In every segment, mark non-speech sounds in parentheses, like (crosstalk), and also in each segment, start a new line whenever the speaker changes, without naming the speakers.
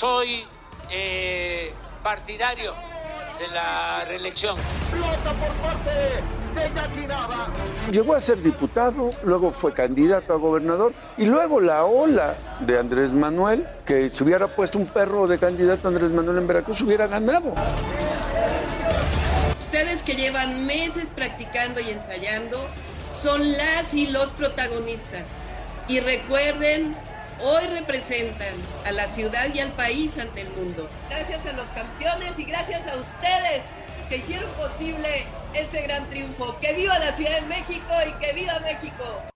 Soy eh, partidario de la reelección.
explota por parte de Jackie Nava.
Llegó a ser diputado, luego fue candidato a gobernador y luego la ola de Andrés Manuel, que si hubiera puesto un perro de candidato a Andrés Manuel en Veracruz hubiera ganado.
Ustedes que llevan meses practicando y ensayando son las y los protagonistas. Y recuerden, hoy representan a la ciudad y al país ante el mundo. Gracias a los campeones y gracias a ustedes que hicieron posible este gran triunfo. Que viva la Ciudad de México y que viva México.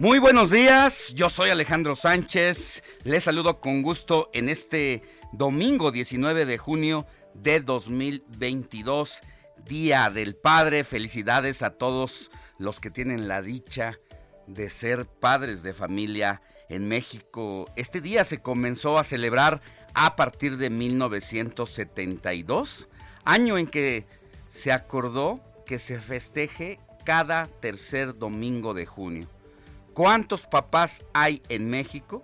Muy buenos días, yo soy Alejandro Sánchez, les saludo con gusto en este domingo 19 de junio de 2022, Día del Padre. Felicidades a todos los que tienen la dicha de ser padres de familia en México. Este día se comenzó a celebrar a partir de 1972, año en que se acordó que se festeje cada tercer domingo de junio. ¿Cuántos papás hay en México?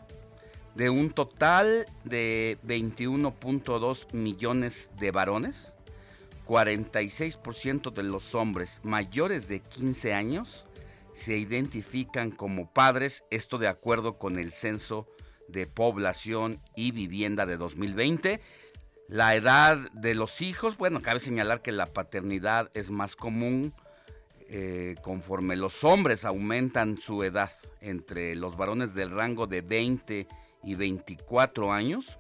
De un total de 21.2 millones de varones, 46% de los hombres mayores de 15 años se identifican como padres, esto de acuerdo con el Censo de Población y Vivienda de 2020. La edad de los hijos, bueno, cabe señalar que la paternidad es más común eh, conforme los hombres aumentan su edad entre los varones del rango de 20 y 24 años,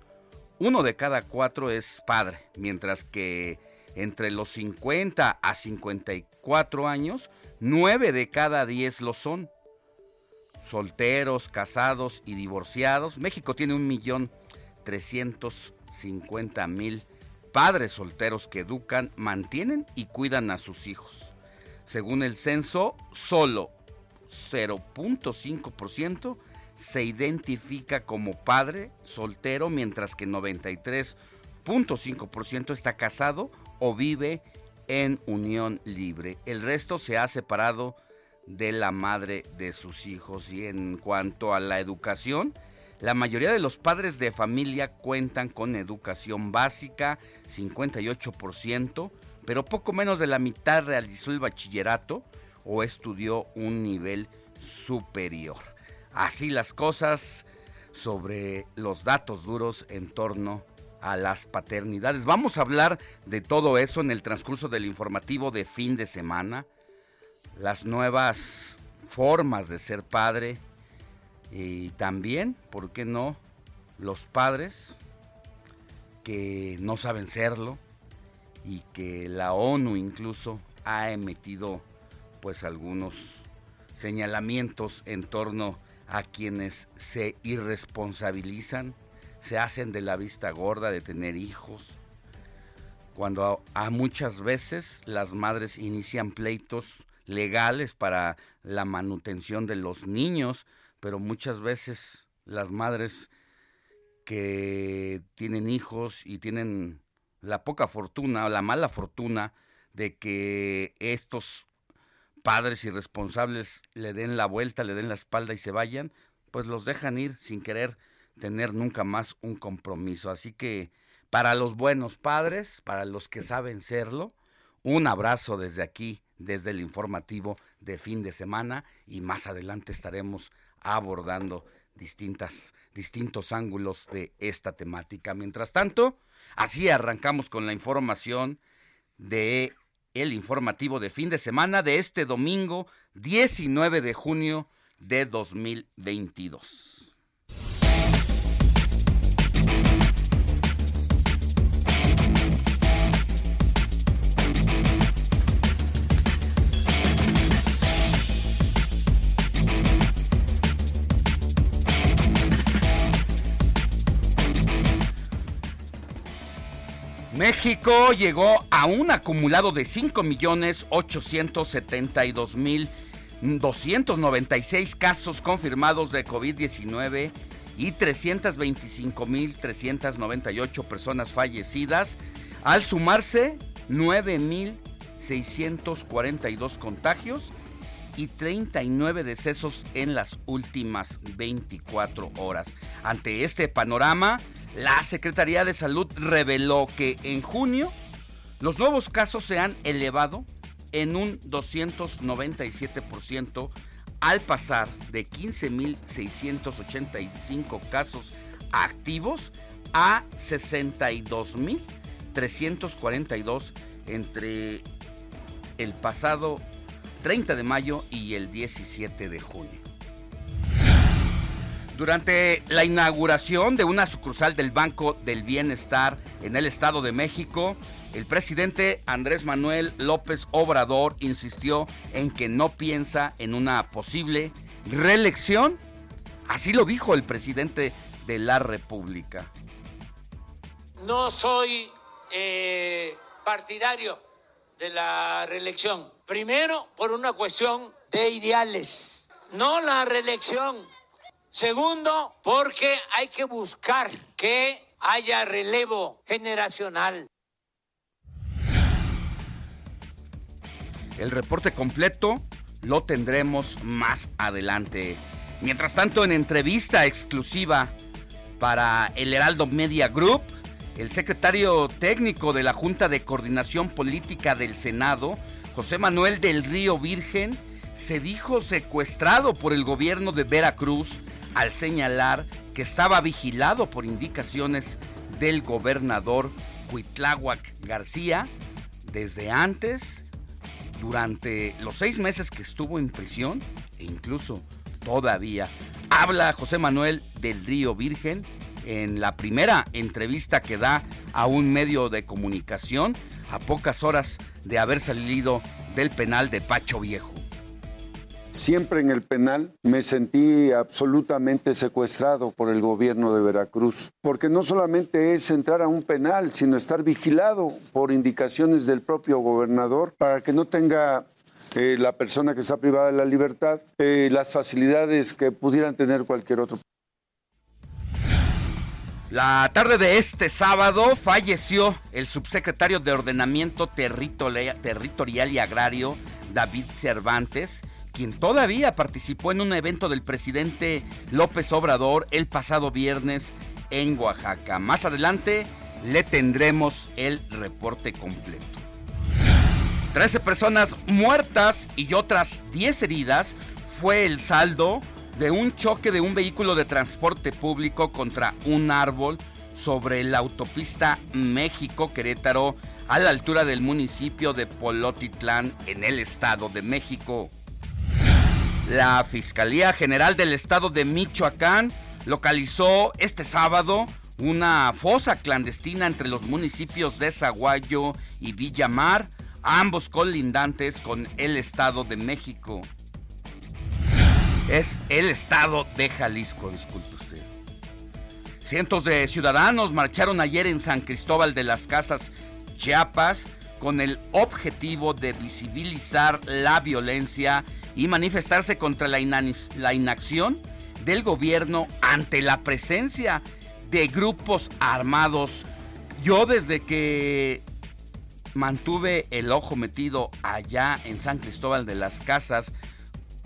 uno de cada cuatro es padre, mientras que entre los 50 a 54 años, nueve de cada 10 lo son. Solteros, casados y divorciados. México tiene un millón trescientos cincuenta mil padres solteros que educan, mantienen y cuidan a sus hijos. Según el censo, solo 0.5% se identifica como padre soltero, mientras que 93.5% está casado o vive en unión libre. El resto se ha separado de la madre de sus hijos. Y en cuanto a la educación, la mayoría de los padres de familia cuentan con educación básica, 58%, pero poco menos de la mitad realizó el bachillerato o estudió un nivel superior. Así las cosas sobre los datos duros en torno a las paternidades. Vamos a hablar de todo eso en el transcurso del informativo de fin de semana, las nuevas formas de ser padre y también, ¿por qué no?, los padres que no saben serlo y que la ONU incluso ha emitido pues algunos señalamientos en torno a quienes se irresponsabilizan, se hacen de la vista gorda de tener hijos, cuando a, a muchas veces las madres inician pleitos legales para la manutención de los niños, pero muchas veces las madres que tienen hijos y tienen la poca fortuna o la mala fortuna de que estos padres irresponsables le den la vuelta, le den la espalda y se vayan, pues los dejan ir sin querer tener nunca más un compromiso. Así que para los buenos padres, para los que saben serlo, un abrazo desde aquí, desde el informativo de fin de semana y más adelante estaremos abordando distintas, distintos ángulos de esta temática. Mientras tanto, así arrancamos con la información de el informativo de fin de semana de este domingo 19 de junio de 2022. México llegó a un acumulado de 5.872.296 casos confirmados de COVID-19 y 325.398 personas fallecidas, al sumarse 9.642 contagios y 39 decesos en las últimas 24 horas. Ante este panorama, la Secretaría de Salud reveló que en junio los nuevos casos se han elevado en un 297% al pasar de 15.685 casos activos a 62.342 entre el pasado 30 de mayo y el 17 de junio. Durante la inauguración de una sucursal del Banco del Bienestar en el Estado de México, el presidente Andrés Manuel López Obrador insistió en que no piensa en una posible reelección. Así lo dijo el presidente de la República.
No soy eh, partidario de la reelección. Primero, por una cuestión de ideales, no la reelección Segundo, porque hay que buscar que haya relevo generacional.
El reporte completo lo tendremos más adelante. Mientras tanto, en entrevista exclusiva para el Heraldo Media Group, el secretario técnico de la Junta de Coordinación Política del Senado, José Manuel del Río Virgen, se dijo secuestrado por el gobierno de Veracruz al señalar que estaba vigilado por indicaciones del gobernador Cuitláhuac García desde antes, durante los seis meses que estuvo en prisión e incluso todavía. Habla José Manuel del Río Virgen en la primera entrevista que da a un medio de comunicación a pocas horas de haber salido del penal de Pacho Viejo.
Siempre en el penal me sentí absolutamente secuestrado por el gobierno de Veracruz, porque no solamente es entrar a un penal, sino estar vigilado por indicaciones del propio gobernador para que no tenga eh, la persona que está privada de la libertad eh, las facilidades que pudieran tener cualquier otro.
La tarde de este sábado falleció el subsecretario de Ordenamiento Territorial y Agrario, David Cervantes, quien todavía participó en un evento del presidente López Obrador el pasado viernes en Oaxaca. Más adelante le tendremos el reporte completo. 13 personas muertas y otras 10 heridas fue el saldo de un choque de un vehículo de transporte público contra un árbol sobre la autopista México-Querétaro a la altura del municipio de Polotitlán en el Estado de México. La Fiscalía General del Estado de Michoacán localizó este sábado una fosa clandestina entre los municipios de Zaguayo y Villamar, ambos colindantes con el Estado de México. Es el Estado de Jalisco, disculpe usted. Cientos de ciudadanos marcharon ayer en San Cristóbal de las Casas, Chiapas, con el objetivo de visibilizar la violencia y manifestarse contra la, inacción del gobierno ante la presencia de grupos armados. Yo desde que mantuve el ojo metido allá en San Cristóbal de las Casas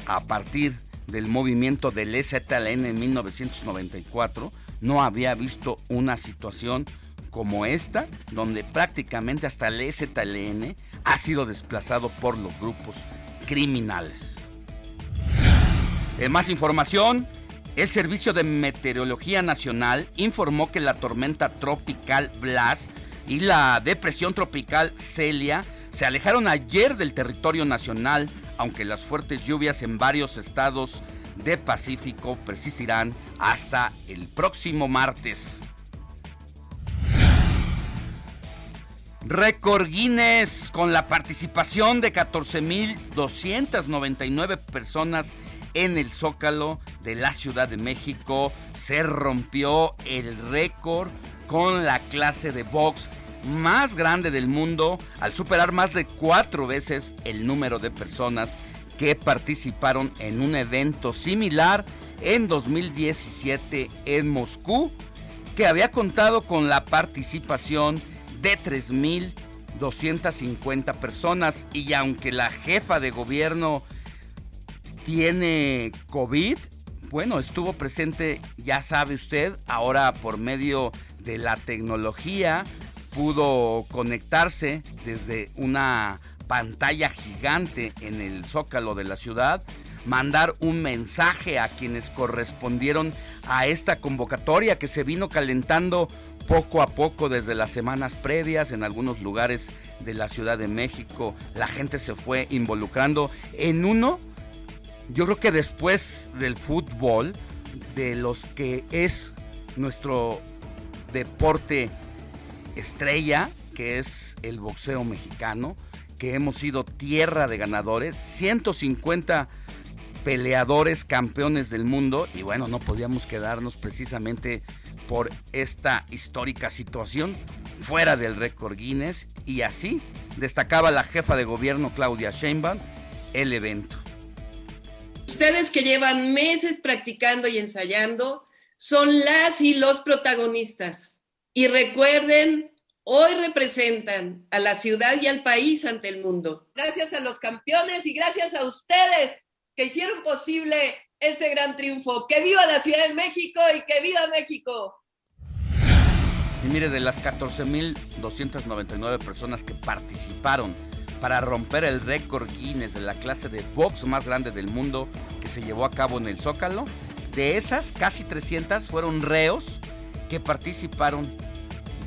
a partir del movimiento del EZLN en 1994, no había visto una situación como esta, donde prácticamente hasta el EZLN ha sido desplazado por los grupos criminales. En más información, el Servicio de Meteorología Nacional informó que la tormenta tropical Blas y la depresión tropical Celia se alejaron ayer del territorio nacional, aunque las fuertes lluvias en varios estados de Pacífico persistirán hasta el próximo martes. Récord Guinness con la participación de 14.299 personas en el Zócalo de la Ciudad de México. Se rompió el récord con la clase de box más grande del mundo al superar más de cuatro veces el número de personas que participaron en un evento similar en 2017 en Moscú, que había contado con la participación de 3.250 personas y aunque la jefa de gobierno tiene COVID, bueno, estuvo presente, ya sabe usted, ahora por medio de la tecnología pudo conectarse desde una pantalla gigante en el zócalo de la ciudad, mandar un mensaje a quienes correspondieron a esta convocatoria que se vino calentando poco a poco desde las semanas previas en algunos lugares de la Ciudad de México. La gente se fue involucrando en uno, yo creo que después del fútbol, de los que es nuestro deporte estrella, que es el boxeo mexicano, que hemos sido tierra de ganadores, 150 peleadores campeones del mundo y bueno, no podíamos quedarnos precisamente por esta histórica situación fuera del récord Guinness y así destacaba la jefa de gobierno Claudia Sheinbaum el evento.
Ustedes que llevan meses practicando y ensayando son las y los protagonistas. Y recuerden, hoy representan a la ciudad y al país ante el mundo. Gracias a los campeones y gracias a ustedes que hicieron posible este gran triunfo. ¡Que viva la Ciudad de México y que viva México!
Y mire, de las 14.299 personas que participaron para romper el récord Guinness de la clase de box más grande del mundo que se llevó a cabo en el Zócalo, de esas casi 300 fueron reos que participaron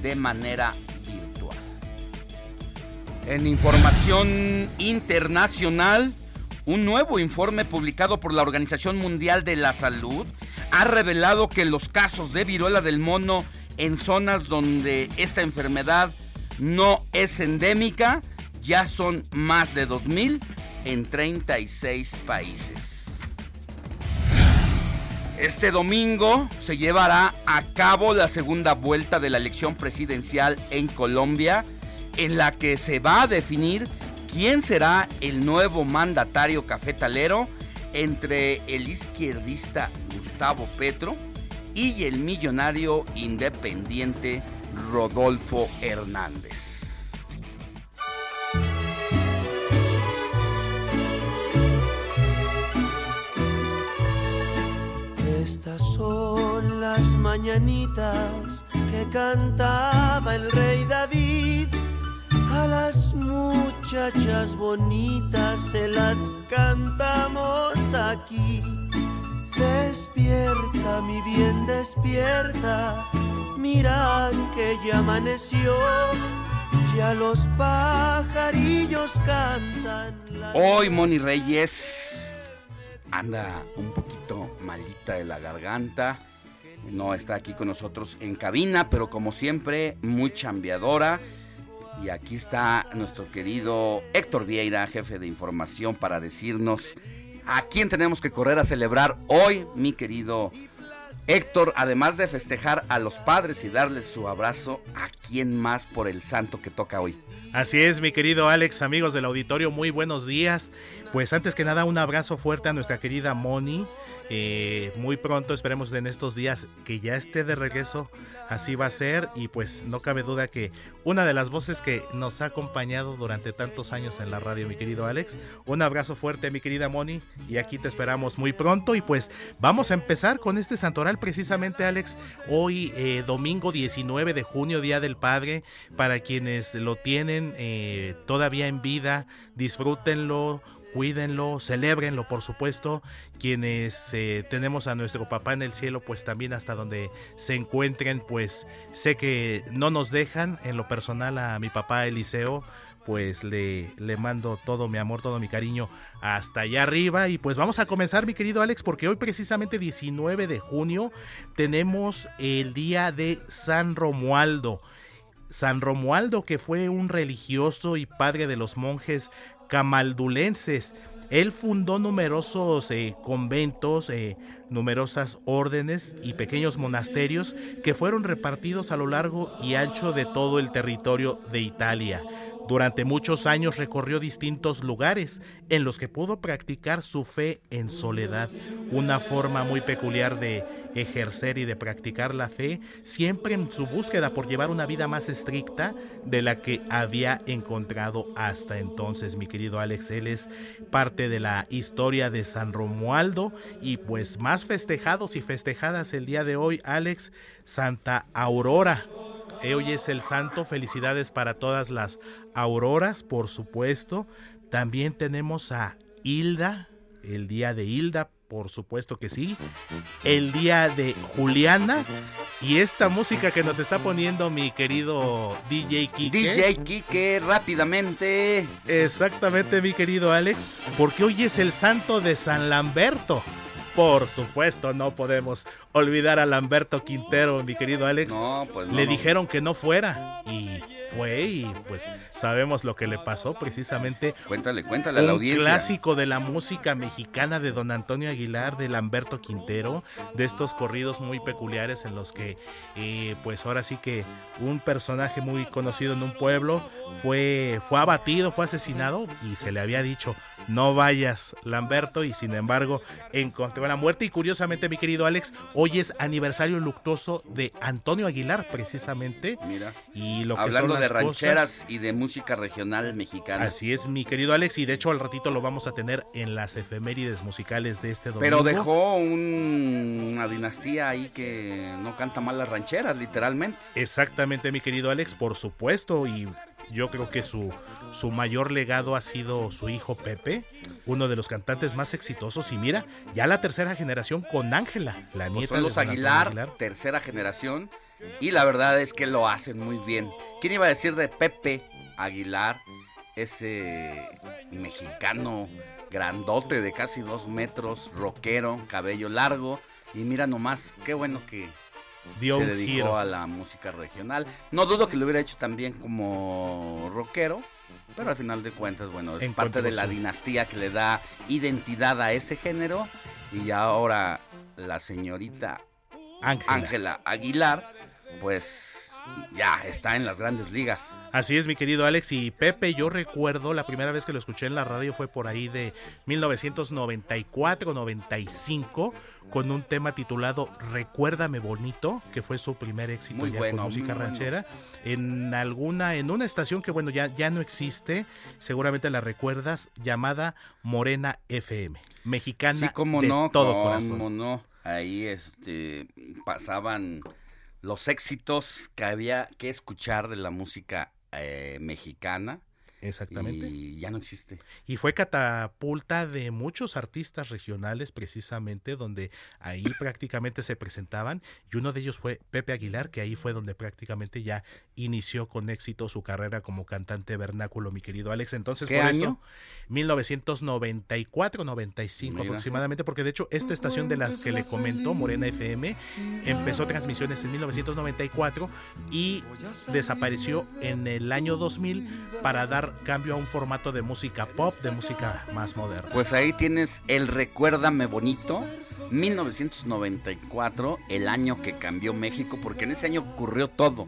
de manera virtual. En información internacional, un nuevo informe publicado por la Organización Mundial de la Salud ha revelado que los casos de viruela del mono en zonas donde esta enfermedad no es endémica ya son más de 2.000 en 36 países. Este domingo se llevará a cabo la segunda vuelta de la elección presidencial en Colombia, en la que se va a definir quién será el nuevo mandatario cafetalero entre el izquierdista Gustavo Petro y el millonario independiente Rodolfo Hernández.
Estas son las mañanitas que cantaba el rey David. A las muchachas bonitas se las cantamos aquí. Despierta, mi bien, despierta. Mira que ya amaneció. Ya los pajarillos cantan.
Hoy, Moni Reyes anda un poquito malita de la garganta. No está aquí con nosotros en cabina, pero como siempre, muy chambeadora. Y aquí está nuestro querido Héctor Vieira, jefe de información, para decirnos a quién tenemos que correr a celebrar hoy, mi querido Héctor, además de festejar a los padres y darles su abrazo, ¿a quién más por el santo que toca hoy?
Así es, mi querido Alex, amigos del auditorio, muy buenos días. Pues antes que nada, un abrazo fuerte a nuestra querida Moni, eh, muy pronto, esperemos en estos días que ya esté de regreso, así va a ser y pues no cabe duda que una de las voces que nos ha acompañado durante tantos años en la radio, mi querido Alex, un abrazo fuerte mi querida Moni y aquí te esperamos muy pronto. Y pues vamos a empezar con este santoral precisamente Alex, hoy eh, domingo 19 de junio, Día del Padre, para quienes lo tienen eh, todavía en vida, disfrútenlo cuídenlo, celebrenlo, por supuesto. Quienes eh, tenemos a nuestro papá en el cielo, pues también hasta donde se encuentren, pues sé que no nos dejan. En lo personal a mi papá Eliseo, pues le, le mando todo mi amor, todo mi cariño hasta allá arriba. Y pues vamos a comenzar, mi querido Alex, porque hoy precisamente 19 de junio tenemos el día de San Romualdo. San Romualdo, que fue un religioso y padre de los monjes camaldulenses. Él fundó numerosos eh, conventos, eh, numerosas órdenes y pequeños monasterios que fueron repartidos a lo largo y ancho de todo el territorio de Italia. Durante muchos años recorrió distintos lugares en los que pudo practicar su fe en soledad, una forma muy peculiar de ejercer y de practicar la fe, siempre en su búsqueda por llevar una vida más estricta de la que había encontrado hasta entonces. Mi querido Alex, él es parte de la historia de San Romualdo y pues más festejados y festejadas el día de hoy, Alex, Santa Aurora. Hoy es el santo, felicidades para todas las auroras, por supuesto. También tenemos a Hilda, el día de Hilda, por supuesto que sí. El día de Juliana. Y esta música que nos está poniendo mi querido DJ Kike.
DJ Kike, rápidamente.
Exactamente, mi querido Alex. Porque hoy es el santo de San Lamberto. Por supuesto, no podemos olvidar a Lamberto Quintero, mi querido Alex.
No, pues
Le dijeron que no fuera y fue y pues sabemos lo que le pasó precisamente.
Cuéntale, cuéntale a la audiencia.
clásico de la música mexicana de don Antonio Aguilar, de Lamberto Quintero, de estos corridos muy peculiares en los que eh, pues ahora sí que un personaje muy conocido en un pueblo fue, fue abatido, fue asesinado y se le había dicho no vayas Lamberto y sin embargo encontró la muerte y curiosamente mi querido Alex hoy es aniversario luctuoso de Antonio Aguilar precisamente
Mira.
y lo que son
de rancheras
cosas-
y de música regional mexicana.
Así es, mi querido Alex, y de hecho al ratito lo vamos a tener en las efemérides musicales de este domingo.
pero dejó un- una dinastía ahí que no canta mal las rancheras literalmente.
Exactamente, mi querido Alex, por supuesto, y yo creo que su, su mayor legado ha sido su hijo Pepe, uno de los cantantes más exitosos, y mira, ya la tercera generación con Ángela, la
Pues
nieta
son
de
los
Antonio
Aguilar, tercera generación, y la verdad es que lo hacen muy bien. ¿Quién iba a decir de Pepe Aguilar, ese mexicano grandote de casi dos metros, rockero, cabello largo, y mira nomás, qué bueno que
Dio
se dedicó
giro.
a la música regional. No dudo que lo hubiera hecho también como rockero, pero al final de cuentas, bueno, es parte de la dinastía que le da identidad a ese género. Y ahora la señorita.
Ángela
Aguilar, pues ya está en las grandes ligas.
Así es, mi querido Alex. Y Pepe, yo recuerdo la primera vez que lo escuché en la radio fue por ahí de 1994-95 con un tema titulado Recuérdame Bonito, que fue su primer éxito
Muy
ya
bueno,
con música
muy bueno.
ranchera. En alguna, en una estación que bueno, ya, ya no existe, seguramente la recuerdas, llamada Morena FM, mexicana
Sí, cómo
de
no,
todo corazón.
no. Ahí este pasaban los éxitos que había que escuchar de la música eh, mexicana.
Exactamente.
Y ya no existe.
Y fue catapulta de muchos artistas regionales precisamente donde ahí (coughs) prácticamente se presentaban y uno de ellos fue Pepe Aguilar que ahí fue donde prácticamente ya inició con éxito su carrera como cantante vernáculo mi querido Alex entonces
¿Qué
por
año?
eso 1994 95
Mira.
aproximadamente porque de hecho esta estación de las que le comentó Morena FM empezó transmisiones en 1994 y desapareció en el año 2000 para dar cambio a un formato de música pop, de música más moderna.
Pues ahí tienes el Recuérdame Bonito, 1994, el año que cambió México, porque en ese año ocurrió todo.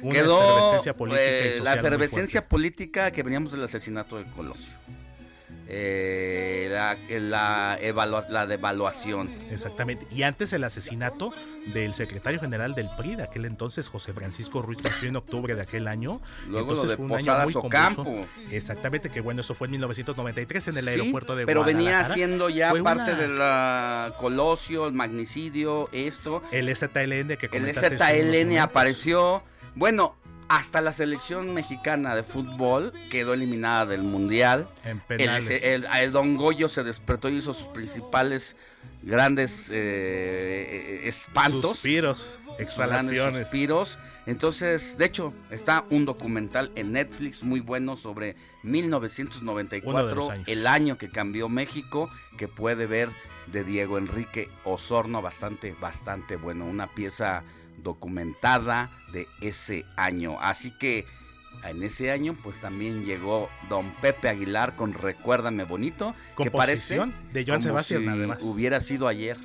Una
Quedó
efervescencia política
eh, la efervescencia política que veníamos del asesinato de Colosio. Eh, la, la, la devaluación.
Exactamente. Y antes el asesinato del secretario general del PRI de aquel entonces, José Francisco Ruiz nació en octubre de aquel año.
Luego lo de Posadas Ocampo.
Exactamente, que bueno, eso fue en 1993 en el aeropuerto de
pero
venía
siendo ya parte de del Colosio, el magnicidio, esto.
El ZLN que
El ZLN apareció. Bueno, hasta la selección mexicana de fútbol quedó eliminada del mundial.
En
el, el, Don Goyo se despertó y hizo sus principales grandes eh, espantos.
Suspiros, exhalaciones.
Suspiros. Entonces, de hecho, está un documental en Netflix muy bueno sobre 1994, el año que cambió México, que puede ver de Diego Enrique Osorno, bastante, bastante bueno. Una pieza documentada de ese año. Así que en ese año pues también llegó don Pepe Aguilar con Recuérdame Bonito, que parece
de Joan Sebastián nada más.
hubiera sido ayer.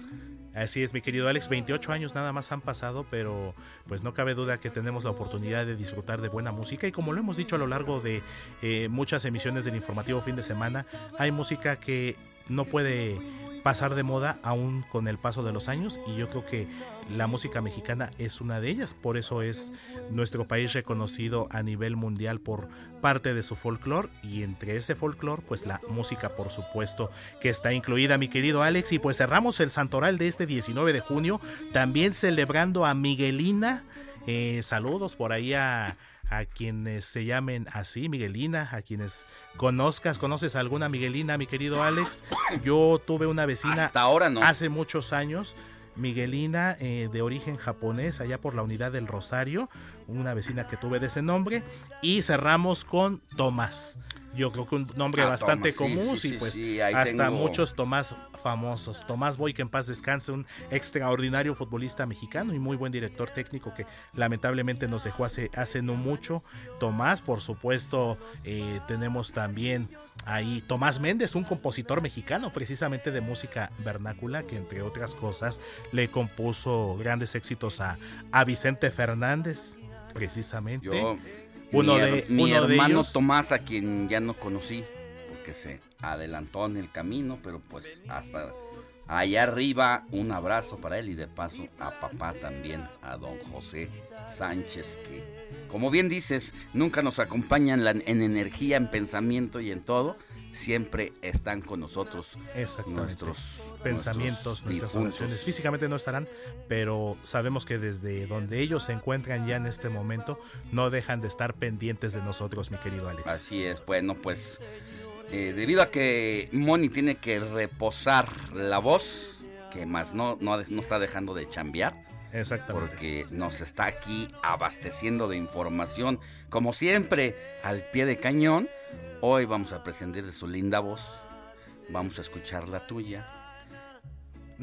Así es, mi querido Alex, 28 años nada más han pasado, pero pues no cabe duda que tenemos la oportunidad de disfrutar de buena música y como lo hemos dicho a lo largo de eh, muchas emisiones del informativo fin de semana, hay música que no puede pasar de moda aún con el paso de los años y yo creo que la música mexicana es una de ellas, por eso es nuestro país reconocido a nivel mundial por parte de su folclore y entre ese folclore pues la música por supuesto que está incluida mi querido Alex y pues cerramos el santoral de este 19 de junio también celebrando a Miguelina, eh, saludos por ahí a a quienes se llamen así, Miguelina, a quienes conozcas, conoces alguna Miguelina, mi querido Alex. Yo tuve una vecina
Hasta ahora no.
hace muchos años, Miguelina, eh, de origen japonés, allá por la unidad del Rosario, una vecina que tuve de ese nombre. Y cerramos con Tomás yo creo que un nombre ah, bastante común y pues hasta muchos Tomás famosos. Tomás Boy, que en paz descanse, un extraordinario futbolista mexicano y muy buen director técnico que lamentablemente nos dejó hace, hace no mucho. Tomás, por supuesto, eh, tenemos también ahí Tomás Méndez, un compositor mexicano precisamente de música vernácula, que entre otras cosas le compuso grandes éxitos a, a Vicente Fernández, precisamente.
Uno mi, de, mi hermano Tomás, a quien ya no conocí, se adelantó en el camino, pero pues hasta allá arriba un abrazo para él y de paso a papá también, a don José Sánchez, que como bien dices, nunca nos acompañan en energía, en pensamiento y en todo, siempre están con nosotros nuestros
pensamientos, nuestras oraciones. Físicamente no estarán, pero sabemos que desde donde ellos se encuentran ya en este momento, no dejan de estar pendientes de nosotros, mi querido Alex.
Así es, bueno, pues eh, debido a que Moni tiene que reposar la voz, que más no, no, no está dejando de chambear.
Exactamente.
Porque nos está aquí abasteciendo de información, como siempre, al pie de cañón. Hoy vamos a prescindir de su linda voz. Vamos a escuchar la tuya.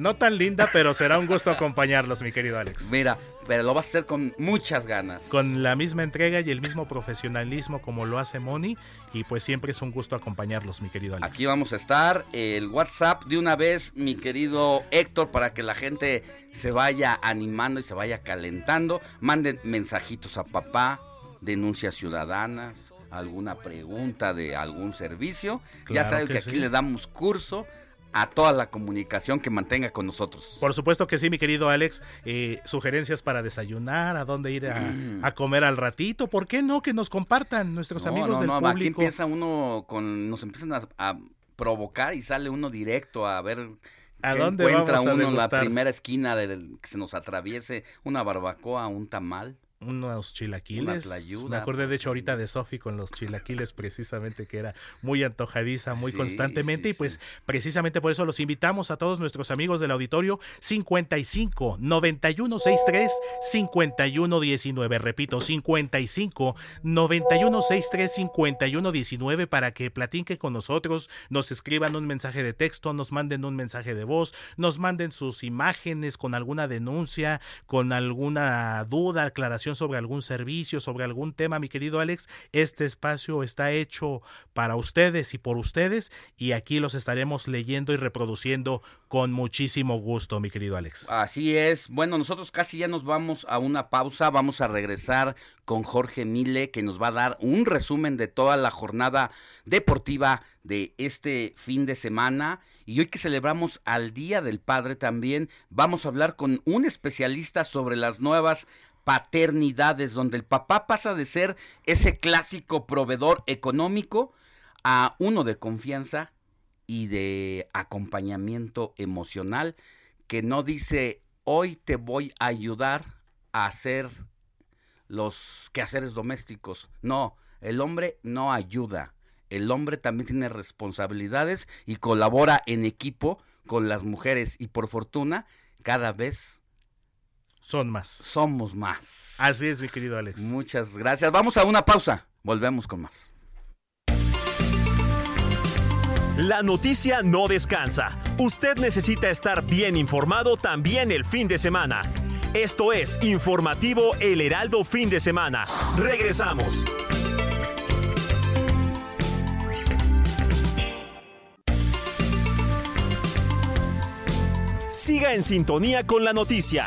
No tan linda, pero será un gusto acompañarlos, mi querido Alex.
Mira, pero lo vas a hacer con muchas ganas.
Con la misma entrega y el mismo profesionalismo como lo hace Moni. Y pues siempre es un gusto acompañarlos, mi querido Alex.
Aquí vamos a estar. El WhatsApp de una vez, mi querido Héctor, para que la gente se vaya animando y se vaya calentando. Manden mensajitos a papá, denuncias ciudadanas alguna pregunta de algún servicio, ya saben que, aquí le damos curso a toda la comunicación que mantenga con nosotros.
Por supuesto que sí, mi querido Alex. Eh, sugerencias para desayunar, a dónde ir mm. a, comer al ratito. ¿Por qué no? Que nos compartan nuestros amigos no, del no, Aquí
empieza uno con, nos empiezan a, provocar y sale uno directo a ver
¿A dónde encuentra
uno en la primera esquina del que se nos atraviese una barbacoa, un tamal
unos chilaquiles. Me acordé de hecho ahorita de Sofi con los chilaquiles precisamente que era muy antojadiza muy constantemente y pues precisamente por eso los invitamos a todos nuestros amigos del auditorio 55 91 63 51 19 repito 55 91 63 51 19 para que platiquen con nosotros nos escriban un mensaje de texto nos manden un mensaje de voz nos manden sus imágenes con alguna denuncia con alguna duda aclaración sobre algún servicio, sobre algún tema, mi querido Alex, este espacio está hecho para ustedes y por ustedes y aquí los estaremos leyendo y reproduciendo con muchísimo gusto, mi querido Alex.
Así es. Bueno, nosotros casi ya nos vamos a una pausa. Vamos a regresar con Jorge Mile, que nos va a dar un resumen de toda la jornada deportiva de este fin de semana. Y hoy que celebramos al Día del Padre también, vamos a hablar con un especialista sobre las nuevas paternidades, donde el papá pasa de ser ese clásico proveedor económico a uno de confianza y de acompañamiento emocional que no dice hoy te voy a ayudar a hacer los quehaceres domésticos. No, el hombre no ayuda. El hombre también tiene responsabilidades y colabora en equipo con las mujeres y por fortuna cada vez
son más.
Somos más.
Así es, mi querido Alex.
Muchas gracias. Vamos a una pausa. Volvemos con más.
La noticia no descansa. Usted necesita estar bien informado también el fin de semana. Esto es Informativo El Heraldo Fin de Semana. Regresamos. Siga en sintonía con la noticia.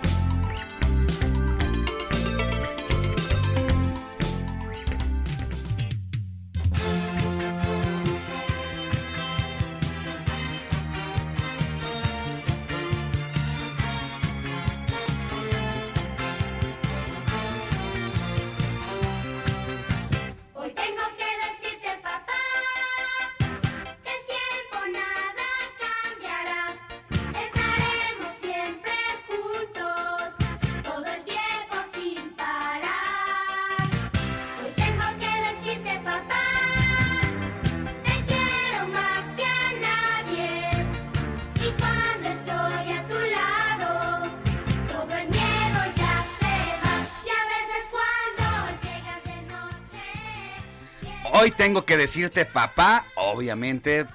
Hoy tengo que decirte, papá, obviamente,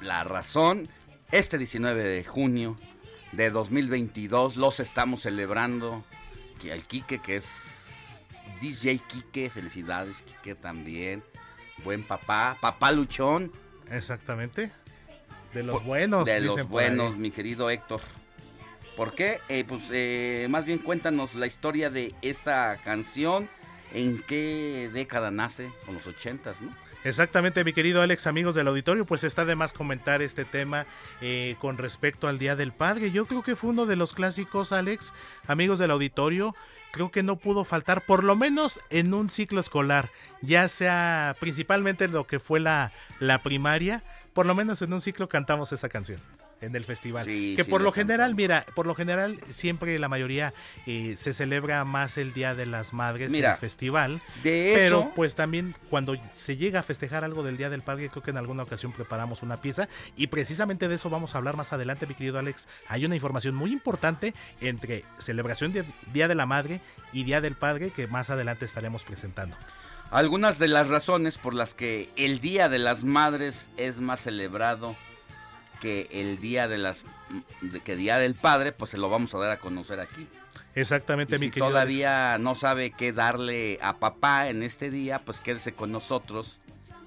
la razón, este 19 de junio de 2022 los estamos celebrando. Que al Quique, que es DJ Quique, felicidades, Quique también. Buen papá, papá luchón.
Exactamente. De los buenos.
De los buenos, mi querido Héctor. ¿Por qué? Eh, pues eh, más bien cuéntanos la historia de esta canción en qué década nace, con los ochentas, ¿no?
Exactamente, mi querido Alex, amigos del auditorio, pues está de más comentar este tema eh, con respecto al Día del Padre. Yo creo que fue uno de los clásicos, Alex, amigos del auditorio, creo que no pudo faltar, por lo menos en un ciclo escolar, ya sea principalmente lo que fue la, la primaria, por lo menos en un ciclo cantamos esa canción en el festival. que por lo general, mira, por lo general siempre la mayoría eh, se celebra más el Día de las Madres en el festival.
De
pero pues también cuando se llega a festejar algo del Día del Padre, creo que en alguna ocasión preparamos una pieza y precisamente de eso vamos a hablar más adelante, mi querido Alex. Hay una información muy importante entre celebración de Día de la Madre y Día del Padre que más adelante estaremos presentando.
Algunas de las razones por las que el Día de las Madres es más celebrado que el día de las que día del padre pues se lo vamos a dar a conocer aquí.
Exactamente mi
si todavía no sabe qué darle a papá en este día pues quédese con nosotros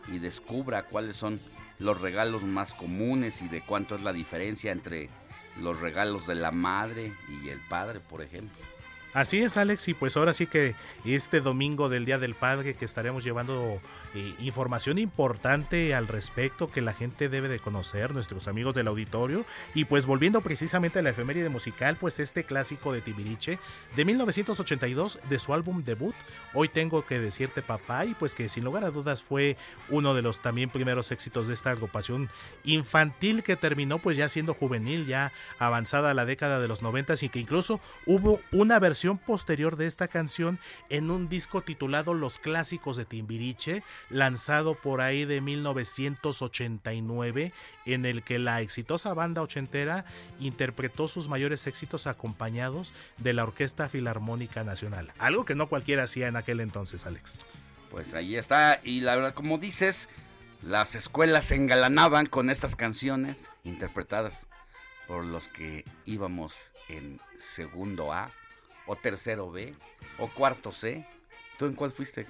y descubra cuáles son los regalos más comunes y de cuánto es la diferencia entre los regalos de la madre y el padre por ejemplo
Así es, Alex, y pues ahora sí que este domingo del Día del Padre que estaremos llevando eh, información importante al respecto que la gente debe de conocer, nuestros amigos del auditorio, y pues volviendo precisamente a la efeméride musical, pues este clásico de Tibiriche de 1982 de su álbum debut, Hoy tengo que decirte papá, y pues que sin lugar a dudas fue uno de los también primeros éxitos de esta agrupación infantil que terminó pues ya siendo juvenil, ya avanzada la década de los noventas y que incluso hubo una versión posterior de esta canción en un disco titulado Los Clásicos de Timbiriche, lanzado por ahí de 1989, en el que la exitosa banda ochentera interpretó sus mayores éxitos acompañados de la Orquesta Filarmónica Nacional. Algo que no cualquiera hacía en aquel entonces, Alex.
Pues ahí está, y la verdad, como dices, las escuelas se engalanaban con estas canciones interpretadas por los que íbamos en segundo A, o tercero B, o cuarto C. ¿Tú en cuál fuiste?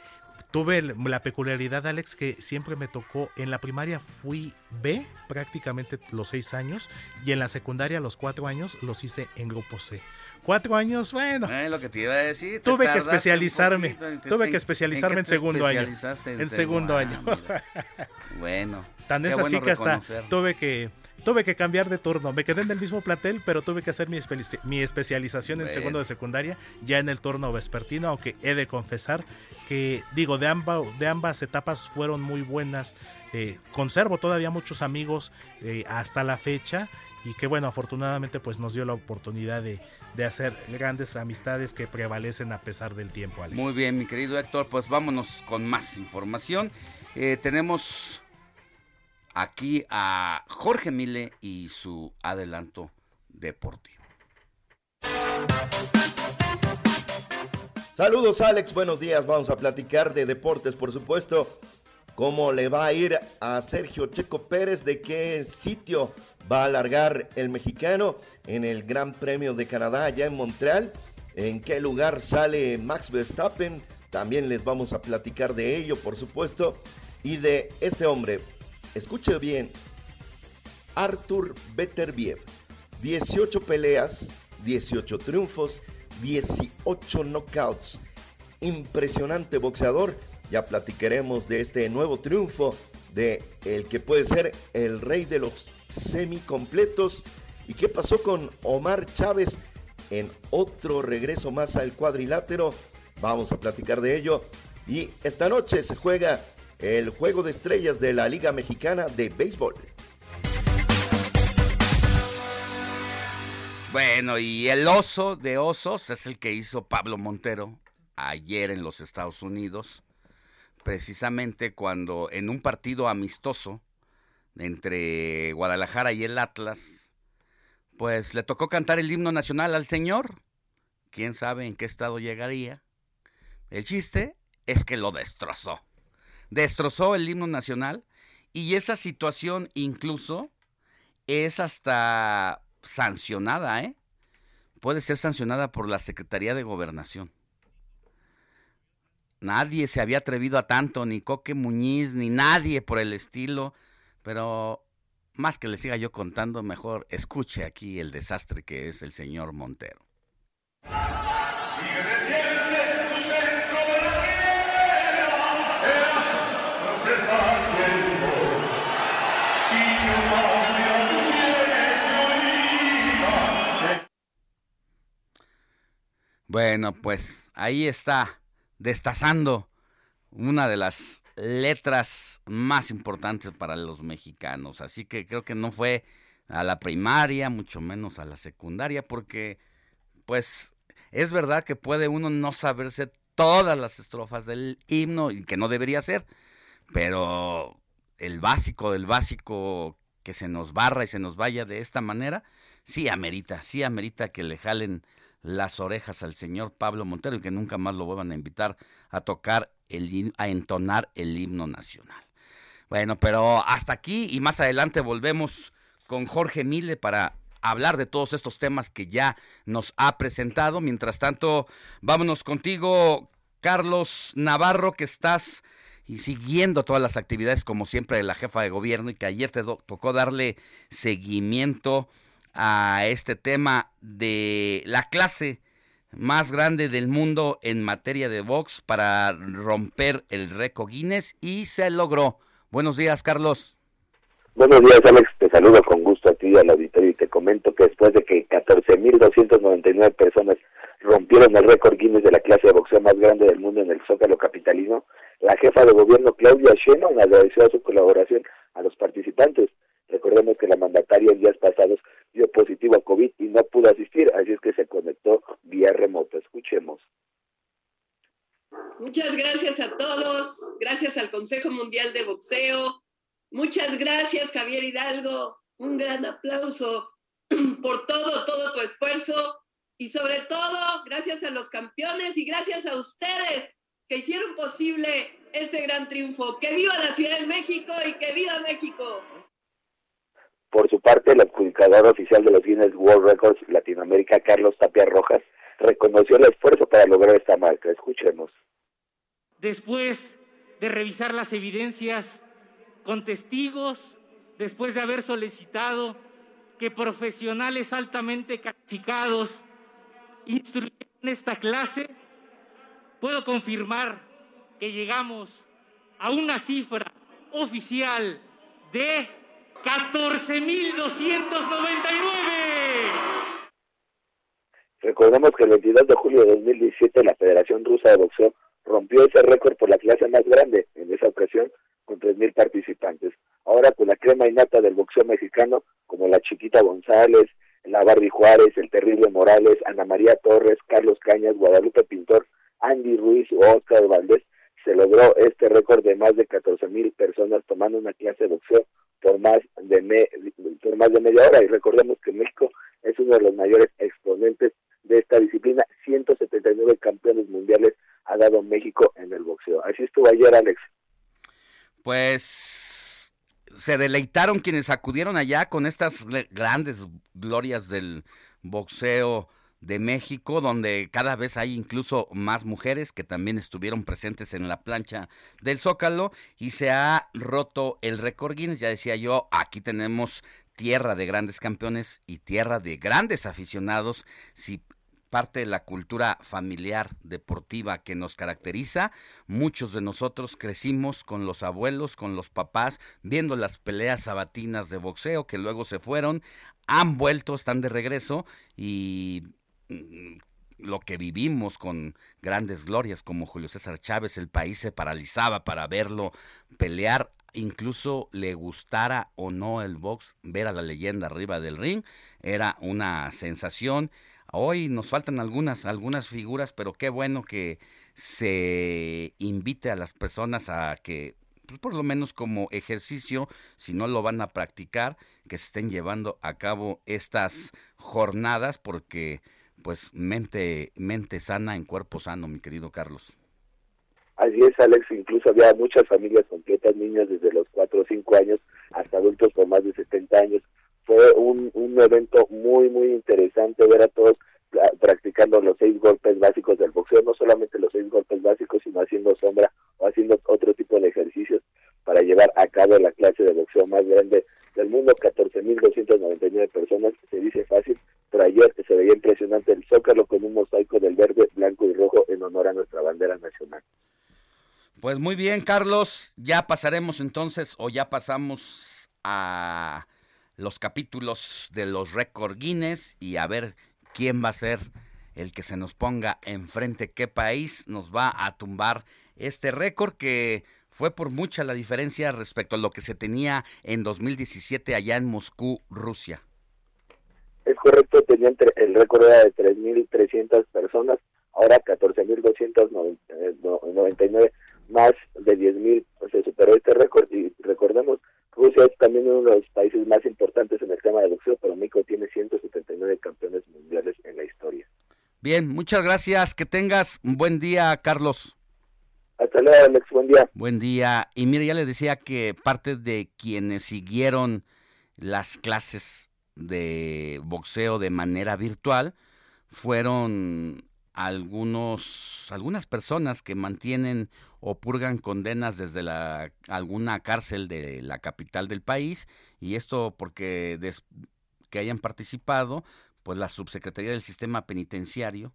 tuve la peculiaridad, Alex, que siempre me tocó, en la primaria fui B prácticamente los seis años y en la secundaria los cuatro años los hice en grupo C. Cuatro años, bueno.
Eh, lo que te iba a decir.
Tuve que especializarme. tuve que especializarme en, segundo año. En, segundo año.
bueno.
Tan es así que hasta tuve que tuve que cambiar de turno. Me quedé en el mismo platel, pero tuve que hacer mi, mi especialización en segundo de secundaria, ya en el turno vespertino, aunque he de confesar que, digo, de, de ambas etapas fueron muy buenas. Eh, conservo todavía muchos amigos eh, hasta la fecha y que bueno, afortunadamente pues nos dio la oportunidad de, hacer grandes amistades que prevalecen a pesar del tiempo, Alex.
Muy bien, mi querido Héctor, pues vámonos con más información. Eh, tenemos aquí a Jorge Mile y su adelanto deportivo.
Saludos Alex, buenos días. Vamos a platicar de deportes, por supuesto. ¿Cómo le va a ir a Sergio Checo Pérez? ¿De qué sitio va a alargar el mexicano en el Gran Premio de Canadá allá en Montreal? ¿En qué lugar sale Max Verstappen? También les vamos a platicar de ello, por supuesto. Y de este hombre, escuche bien, Arthur Beterbiev, 18 peleas, 18 triunfos, 18 knockouts. Impresionante boxeador. Ya platicaremos de este nuevo triunfo de el que puede ser el rey de los semicompletos. ¿Y qué pasó con Omar Chávez en otro regreso más al cuadrilátero? Vamos a platicar de ello. Y esta noche se juega el Juego de Estrellas de la Liga Mexicana de Béisbol.
Bueno, y el oso de osos es el que hizo Pablo Montero ayer en los Estados Unidos, precisamente cuando en un partido amistoso entre Guadalajara y el Atlas, pues le tocó cantar el himno nacional al señor. Quién sabe en qué estado llegaría. El chiste es que lo destrozó destrozó el himno nacional y esa situación incluso es hasta sancionada, ¿eh? Puede ser sancionada por la Secretaría de Gobernación. Nadie se había atrevido a tanto, ni Coque Muñiz, ni nadie por el estilo, pero más que le siga yo contando, mejor escuche aquí el desastre que es el señor Montero. Bueno, pues ahí está, destazando una de las letras más importantes para los mexicanos. Así que creo que no fue a la primaria, mucho menos a la secundaria, porque pues es verdad que puede uno no saberse todas las estrofas del himno y que no debería ser, pero el básico del básico que se nos barra y se nos vaya de esta manera, sí amerita, sí amerita que le jalen las orejas al señor Pablo Montero y que nunca más lo vuelvan a invitar a tocar, el, a entonar el himno nacional. Bueno, pero hasta aquí y más adelante volvemos con Jorge Mile para hablar de todos estos temas que ya nos ha presentado. Mientras tanto, vámonos contigo, Carlos Navarro, que estás y siguiendo todas las actividades como siempre de la jefa de gobierno y que ayer te tocó darle seguimiento a este tema de la clase más grande del mundo en materia de box para romper el récord Guinness y se logró. Buenos días, Carlos.
Buenos días, Alex. Te saludo con gusto a ti y al auditorio y te comento que después de que 14.299 personas rompieron el récord Guinness de la clase de boxeo más grande del mundo en el Zócalo Capitalino, la jefa de gobierno Claudia Sheinbaum agradeció su colaboración a los participantes. Recordemos que la mandataria días pasados dio positivo a COVID y no pudo asistir, así es que se conectó vía remota. Escuchemos.
Muchas gracias a todos, gracias al Consejo Mundial de Boxeo, muchas gracias Javier Hidalgo, un gran aplauso (clears throat) por todo, todo tu esfuerzo y sobre todo gracias a los campeones y gracias a ustedes que hicieron posible este gran triunfo. Que viva la Ciudad de México y que viva México.
Por su parte, el adjudicador oficial de los Guinness World Records Latinoamérica, Carlos Tapia Rojas, reconoció el esfuerzo para lograr esta marca. Escuchemos.
Después de revisar las evidencias con testigos, después de haber solicitado que profesionales altamente calificados instruyeran esta clase, puedo confirmar que llegamos a una cifra oficial de 14.299.
Recordemos que el 22 de julio de 2017 la Federación Rusa de Boxeo rompió ese récord por la clase más grande, en esa ocasión con 3.000 participantes. Ahora con la crema innata del boxeo mexicano, como la Chiquita González, la Barbie Juárez, el Terrible Morales, Ana María Torres, Carlos Cañas, Guadalupe Pintor, Andy Ruiz o Oscar Valdés, se logró este récord de más de 14.000 personas tomando una clase de boxeo por más de, por más de media hora. Y recordemos que México es uno de los mayores exponentes de esta disciplina. 179 campeones mundiales ha dado México en el boxeo. Así estuvo ayer, Alex.
Pues se deleitaron quienes acudieron allá con estas grandes glorias del boxeo de México, donde cada vez hay incluso más mujeres que también estuvieron presentes en la plancha del Zócalo y se ha roto el récord Guinness. Ya decía yo, aquí tenemos tierra de grandes campeones y tierra de grandes aficionados. Si parte de la cultura familiar deportiva que nos caracteriza. Muchos de nosotros crecimos con los abuelos, con los papás, viendo las peleas sabatinas de boxeo que luego se fueron, han vuelto, están de regreso y lo que vivimos con grandes glorias como Julio César Chávez, el país se paralizaba para verlo pelear, incluso le gustara o no el box, ver a la leyenda arriba del ring, era una sensación. Hoy nos faltan algunas, algunas figuras, pero qué bueno que se invite a las personas a que, pues por lo menos como ejercicio, si no lo van a practicar, que se estén llevando a cabo estas jornadas, porque pues mente, mente sana en cuerpo sano, mi querido Carlos.
Así es, Alex, incluso había muchas familias completas, niños desde los 4 o 5 años hasta adultos con más de 70 años fue un, un evento muy, muy interesante ver a todos practicando los seis golpes básicos del boxeo, no solamente los seis golpes básicos, sino haciendo sombra o haciendo otro tipo de ejercicios para llevar a cabo la clase de boxeo más grande del mundo, 14.299 personas, se dice fácil, pero ayer se veía impresionante el zócalo con un mosaico del verde, blanco y rojo en honor a nuestra bandera nacional.
Pues muy bien, Carlos, ya pasaremos entonces o ya pasamos a los capítulos de los récord Guinness y a ver quién va a ser el que se nos ponga enfrente, qué país nos va a tumbar este récord que fue por mucha la diferencia respecto a lo que se tenía en 2017 allá en Moscú, Rusia.
Es correcto, tenía el récord era de 3.300 personas, ahora 14.299, más de 10.000 se superó este récord y recordemos Rusia es también uno de los países más importantes en el tema de boxeo, pero México tiene 179 campeones mundiales en la historia.
Bien, muchas gracias. Que tengas un buen día, Carlos.
Hasta luego, Alex. Buen día.
Buen día. Y mire, ya le decía que parte de quienes siguieron las clases de boxeo de manera virtual fueron algunos algunas personas que mantienen o purgan condenas desde la alguna cárcel de la capital del país y esto porque que hayan participado pues la subsecretaría del sistema penitenciario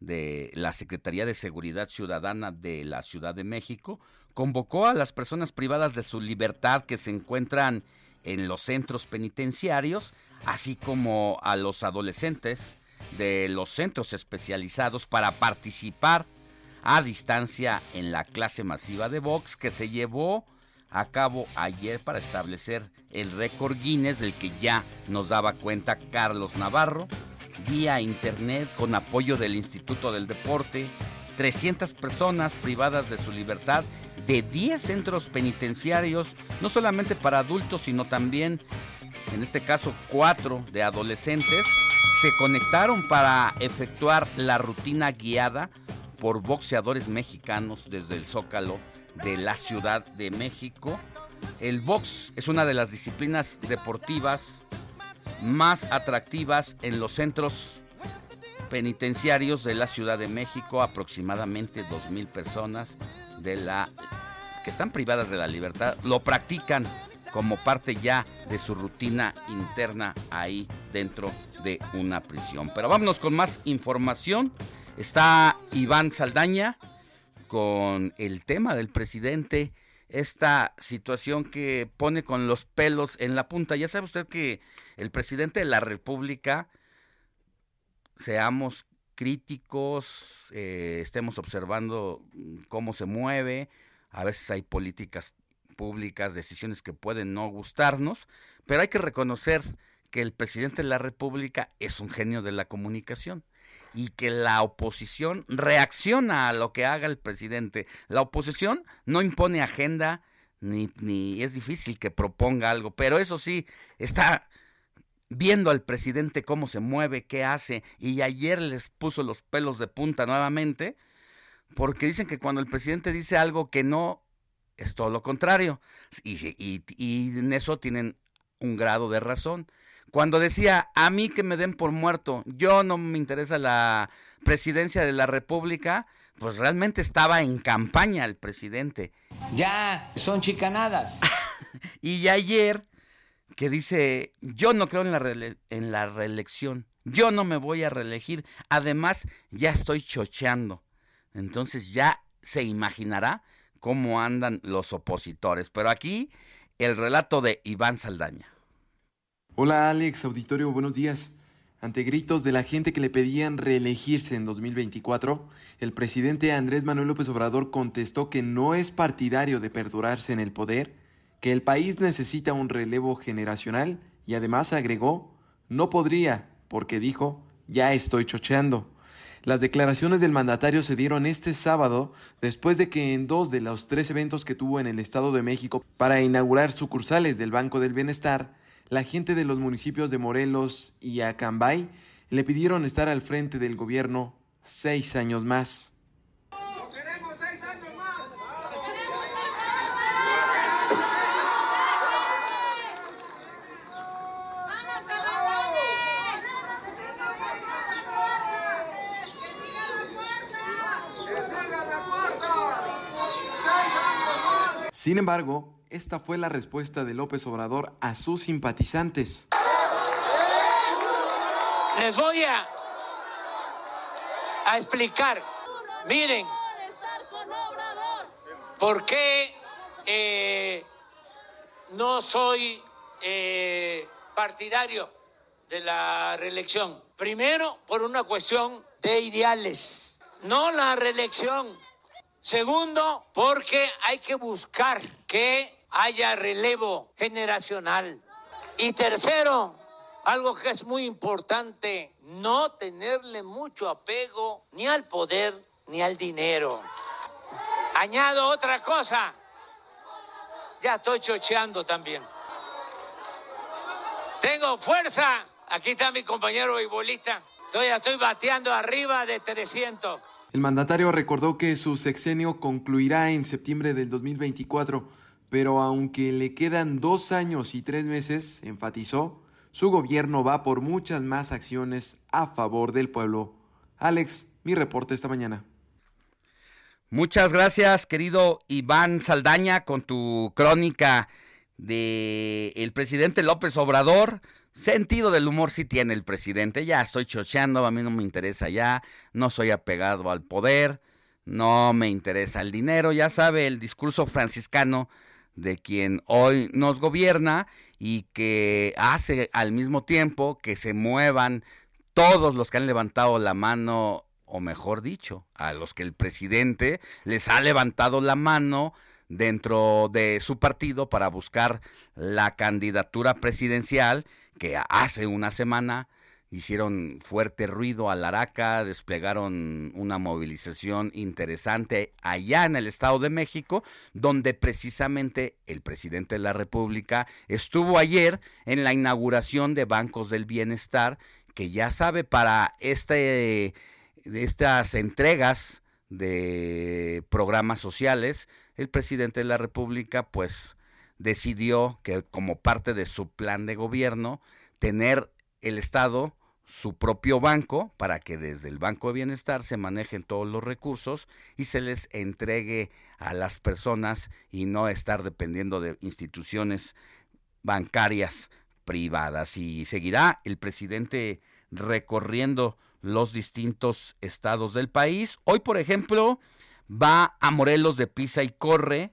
de la Secretaría de Seguridad Ciudadana de la Ciudad de México convocó a las personas privadas de su libertad que se encuentran en los centros penitenciarios así como a los adolescentes de los centros especializados para participar a distancia en la clase masiva de box que se llevó a cabo ayer para establecer el récord Guinness del que ya nos daba cuenta Carlos Navarro, vía internet con apoyo del Instituto del Deporte, 300 personas privadas de su libertad de 10 centros penitenciarios, no solamente para adultos, sino también, en este caso, 4 de adolescentes, se conectaron para efectuar la rutina guiada por boxeadores mexicanos desde el Zócalo de la Ciudad de México el box es una de las disciplinas deportivas más atractivas en los centros penitenciarios de la Ciudad de México, aproximadamente 2.000 personas de la, que están privadas de la libertad, lo practican como parte ya de su rutina interna ahí dentro de una prisión. Pero vámonos con más información. Está Iván Saldaña con el tema del presidente, esta situación que pone con los pelos en la punta. Ya sabe usted que el presidente de la República, seamos críticos, eh, estemos observando cómo se mueve, a veces hay políticas públicas, decisiones que pueden no gustarnos, pero hay que reconocer que el presidente de la República es un genio de la comunicación y que la oposición reacciona a lo que haga el presidente. La oposición no impone agenda ni, ni es difícil que proponga algo, pero eso sí, está viendo al presidente cómo se mueve, qué hace, y ayer les puso los pelos de punta nuevamente, porque dicen que cuando el presidente dice algo que no es todo lo contrario. Y, y, en eso tienen un grado de razón. Cuando decía, a mí que me den por muerto, yo no me interesa la presidencia de la República, pues realmente estaba en campaña el presidente.
Ya son chicanadas. (laughs)
y ayer que dice, yo no creo en la, en la reelección, yo no me voy a reelegir, además ya estoy chocheando. Entonces ya se imaginará cómo andan los opositores. Pero aquí el relato de Iván Saldaña.
Hola Alex, auditorio, buenos días. Ante gritos de la gente que le pedían reelegirse en 2024, el presidente Andrés Manuel López Obrador contestó que no es partidario de perdurarse en el poder, que el país necesita un relevo generacional y además agregó, no podría, porque dijo, ya estoy chocheando. Las declaraciones del mandatario se dieron este sábado después de que en dos de los tres eventos que tuvo en el Estado de México para inaugurar sucursales del Banco del Bienestar, la gente de los municipios de Morelos y Acambay le pidieron estar al frente del gobierno seis años más. Sin embargo, esta fue la respuesta de López Obrador a sus simpatizantes.
Les voy a, explicar. Miren, ¿por qué eh, no soy eh, partidario de la reelección? Primero, por una cuestión de ideales, no la reelección Segundo, porque hay que buscar que haya relevo generacional. Y tercero, algo que es muy importante, no tenerle mucho apego ni al poder ni al dinero. Añado otra cosa, ya estoy chocheando también. Tengo fuerza, aquí está mi compañero Ibolita, estoy, estoy bateando arriba de 300.
El mandatario recordó que su sexenio concluirá en septiembre del 2024, pero aunque le quedan dos años y tres meses, enfatizó, su gobierno va por muchas más acciones a favor del pueblo. Alex, mi reporte esta mañana.
Muchas gracias, querido Iván Saldaña, con tu crónica de el presidente López Obrador Sentido del humor sí tiene el presidente. Ya estoy chocheando, a mí no me interesa ya. No soy apegado al poder. No me interesa el dinero. Ya sabe el discurso franciscano de quien hoy nos gobierna y que hace al mismo tiempo que se muevan todos los que han levantado la mano, o mejor dicho, a los que el presidente les ha levantado la mano dentro de su partido para buscar la candidatura presidencial que hace una semana hicieron fuerte ruido a Laraca, desplegaron una movilización interesante allá en el Estado de México, donde precisamente el presidente de la República estuvo ayer en la inauguración de Bancos del Bienestar, que ya sabe para este, estas entregas de programas sociales, el presidente de la República pues decidió que como parte de su plan de gobierno, tener el Estado su propio banco para que desde el Banco de Bienestar se manejen todos los recursos y se les entregue a las personas y no estar dependiendo de instituciones bancarias privadas. Y seguirá el presidente recorriendo los distintos estados del país. Hoy, por ejemplo, va a Morelos de Pisa y corre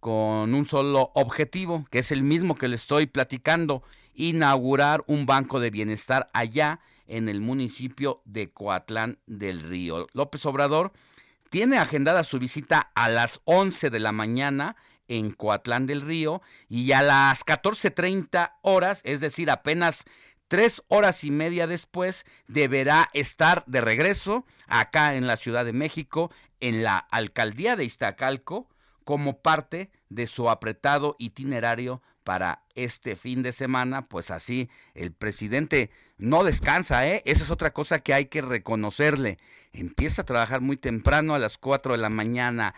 con un solo objetivo, que es el mismo que le estoy platicando, inaugurar un banco de bienestar allá en el municipio de Coatlán del Río. López Obrador tiene agendada su visita a las 11 de la mañana en Coatlán del Río y a las 14.30 horas, es decir, apenas tres horas y media después, deberá estar de regreso acá en la Ciudad de México, en la alcaldía de Iztacalco, como parte de su apretado itinerario para este fin de semana, pues así el presidente no descansa, ¿eh? Esa es otra cosa que hay que reconocerle. Empieza a trabajar muy temprano a las 4 de la mañana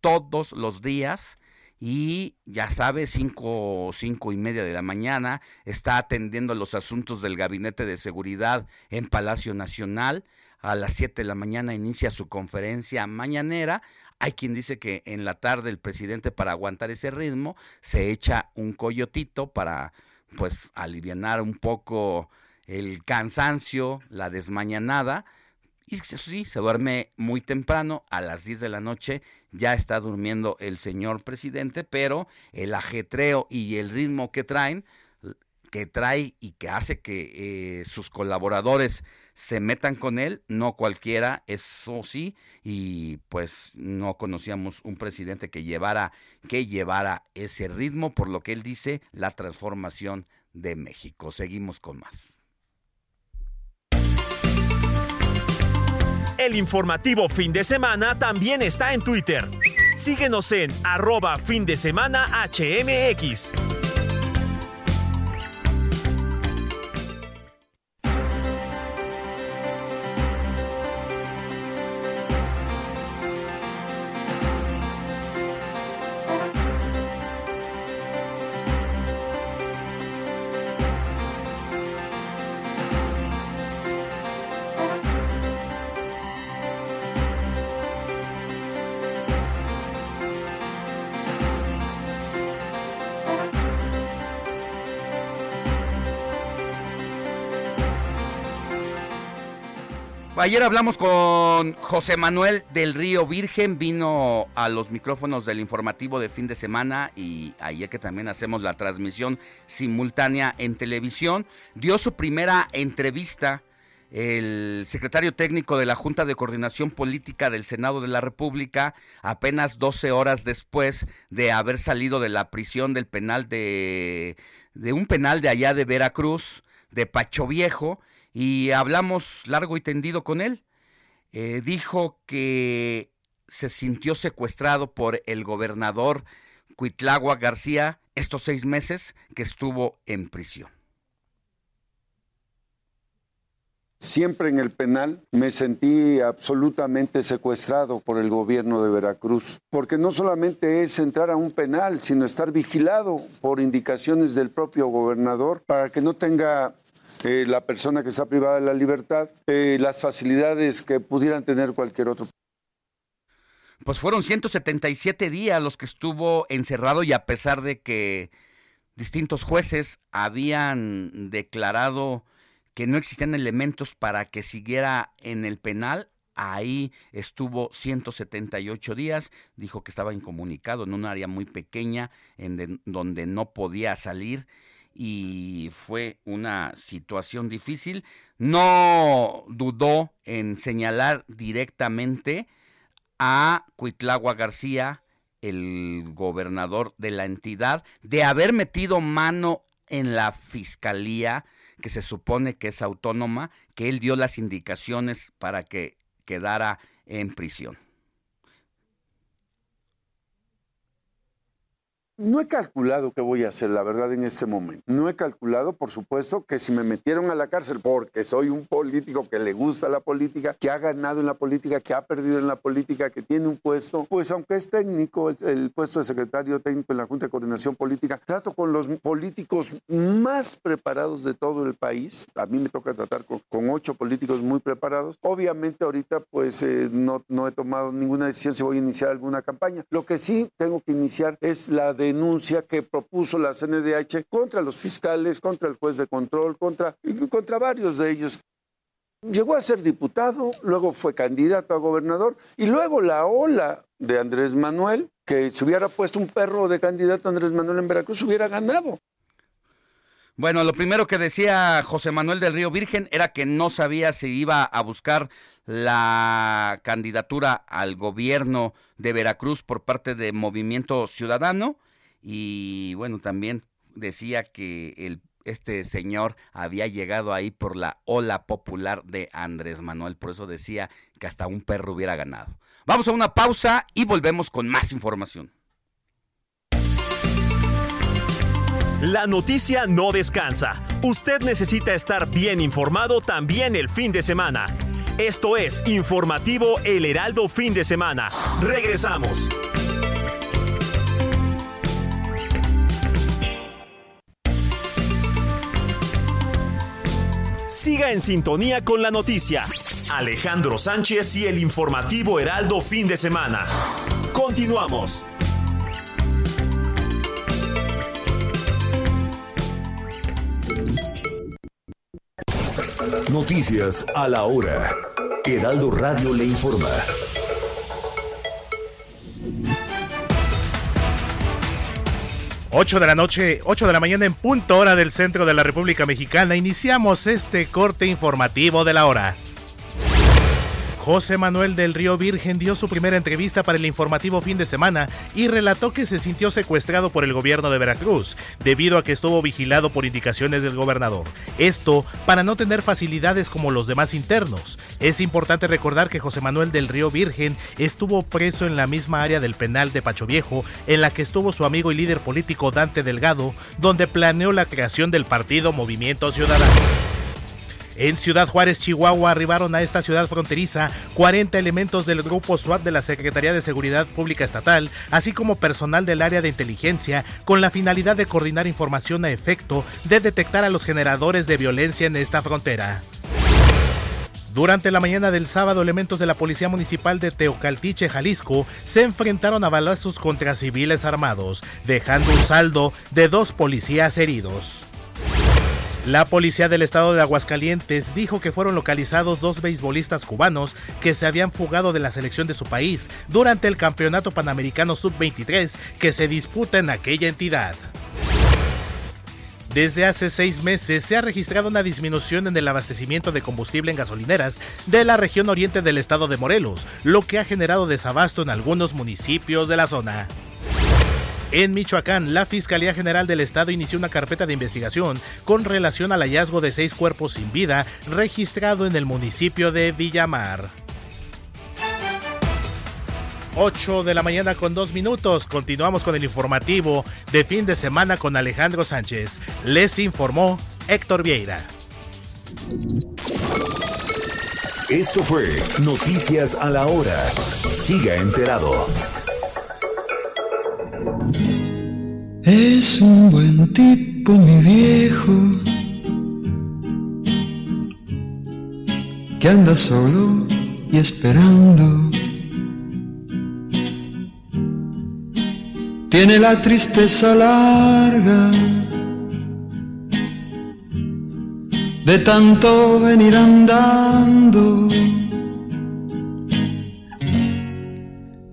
todos los días y ya sabe, cinco, cinco y media de la mañana, está atendiendo los asuntos del Gabinete de Seguridad en Palacio Nacional. A las 7 de la mañana inicia su conferencia mañanera. Hay quien dice que en la tarde el presidente para aguantar ese ritmo se echa un coyotito para pues aliviar un poco el cansancio, la desmañanada y sí, se duerme muy temprano, a las 10 de la noche ya está durmiendo el señor presidente, pero el ajetreo y el ritmo que traen, que trae y que hace que eh, sus colaboradores se metan con él, no cualquiera, eso sí, y pues no conocíamos un presidente que llevara, que llevara ese ritmo, por lo que él dice, la transformación de México. Seguimos con más.
El informativo fin de semana también está en Twitter. Síguenos en arroba fin de semana HMX.
Ayer hablamos con José Manuel del Río Virgen, vino a los micrófonos del informativo de fin de semana y ayer que también hacemos la transmisión simultánea en televisión, dio su primera entrevista el secretario técnico de la Junta de Coordinación Política del Senado de la República apenas 12 horas después de haber salido de la prisión del penal de, de un penal de allá de Veracruz, de Pacho Viejo, y hablamos largo y tendido con él. Eh, dijo que se sintió secuestrado por el gobernador Cuitlagua García estos seis meses que estuvo en prisión.
Siempre en el penal me sentí absolutamente secuestrado por el gobierno de Veracruz, porque no solamente es entrar a un penal, sino estar vigilado por indicaciones del propio gobernador para que no tenga eh, la persona que está privada de la libertad, eh, las facilidades que pudieran tener cualquier otro.
Pues fueron 177 días los que estuvo encerrado y a pesar de que distintos jueces habían declarado que no existían elementos para que siguiera en el penal, ahí estuvo 178 días, dijo que estaba incomunicado en un área muy pequeña en donde no podía salir y fue una situación difícil. No dudó en señalar directamente a Cuitlagua García, el gobernador de la entidad, de haber metido mano en la fiscalía, que se supone que es autónoma, que él dio las indicaciones para que quedara en prisión.
No he calculado qué voy a hacer, la verdad, en este momento. No he calculado, por supuesto, que si me metieron a la cárcel porque soy un político que le gusta la política, que ha ganado en la política, que ha perdido en la política, que tiene un puesto, pues aunque es técnico, el, puesto de secretario técnico en la Junta de Coordinación Política, trato con los políticos más preparados de todo el país. A mí me toca tratar con, ocho políticos muy preparados. Obviamente ahorita pues eh, no, no he tomado ninguna decisión si voy a iniciar alguna campaña. Lo que sí tengo que iniciar es la denuncia que propuso la CNDH contra los fiscales, contra el juez de control, contra, contra varios de ellos. Llegó a ser diputado, luego fue candidato a gobernador y luego la ola de Andrés Manuel, que si hubiera puesto un perro de candidato a Andrés Manuel en Veracruz, hubiera ganado.
Bueno, lo primero que decía José Manuel del Río Virgen era que no sabía si iba a buscar la candidatura al gobierno de Veracruz por parte de Movimiento Ciudadano y bueno, también decía que el este señor había llegado ahí por la ola popular de Andrés Manuel, por eso decía que hasta un perro hubiera ganado. Vamos a una pausa y volvemos con más información.
La noticia no descansa. Usted necesita estar bien informado también el fin de semana. Esto es Informativo El Heraldo Fin de Semana. Regresamos. Siga en sintonía con la noticia. Alejandro Sánchez y el informativo Heraldo fin de semana. Continuamos.
Noticias a la hora. Heraldo Radio le informa.
8 de la noche, 8 de la mañana en punto hora del centro de la República Mexicana, iniciamos este corte informativo de la hora. José Manuel del Río Virgen dio su primera entrevista para el informativo fin de semana y relató que se sintió secuestrado por el gobierno de Veracruz, debido a que estuvo vigilado por indicaciones del gobernador. Esto para no tener facilidades como los demás internos. Es importante recordar que José Manuel del Río Virgen estuvo preso en la misma área del penal de Pacho Viejo, en la que estuvo su amigo y líder político Dante Delgado, donde planeó la creación del partido Movimiento Ciudadano. En Ciudad Juárez, Chihuahua, arribaron a esta ciudad fronteriza 40 elementos del grupo SWAT de la Secretaría de Seguridad Pública Estatal, así como personal del área de inteligencia, con la finalidad de coordinar información a efecto de detectar a los generadores de violencia en esta frontera. Durante la mañana del sábado, elementos de la Policía Municipal de Teocaltiche, Jalisco, se enfrentaron a balazos contra civiles armados, dejando un saldo de dos policías heridos. La policía del estado de Aguascalientes dijo que fueron localizados dos beisbolistas cubanos que se habían fugado de la selección de su país durante el Campeonato Panamericano Sub-23 que se disputa en aquella entidad. Desde hace seis meses se ha registrado una disminución en el abastecimiento de combustible en gasolineras de la región oriente del estado de Morelos, lo que ha generado desabasto en algunos municipios de la zona. En Michoacán, la Fiscalía General del Estado inició una carpeta de investigación con relación al hallazgo de seis cuerpos sin vida registrado en el municipio de Villamar. 8 de la mañana con dos minutos. Continuamos con el informativo de fin de semana con Alejandro Sánchez. Les informó Héctor Vieira.
Esto fue Noticias a la Hora. Siga enterado.
Es un buen tipo, mi viejo, que anda solo y esperando. Tiene la tristeza larga de tanto venir andando.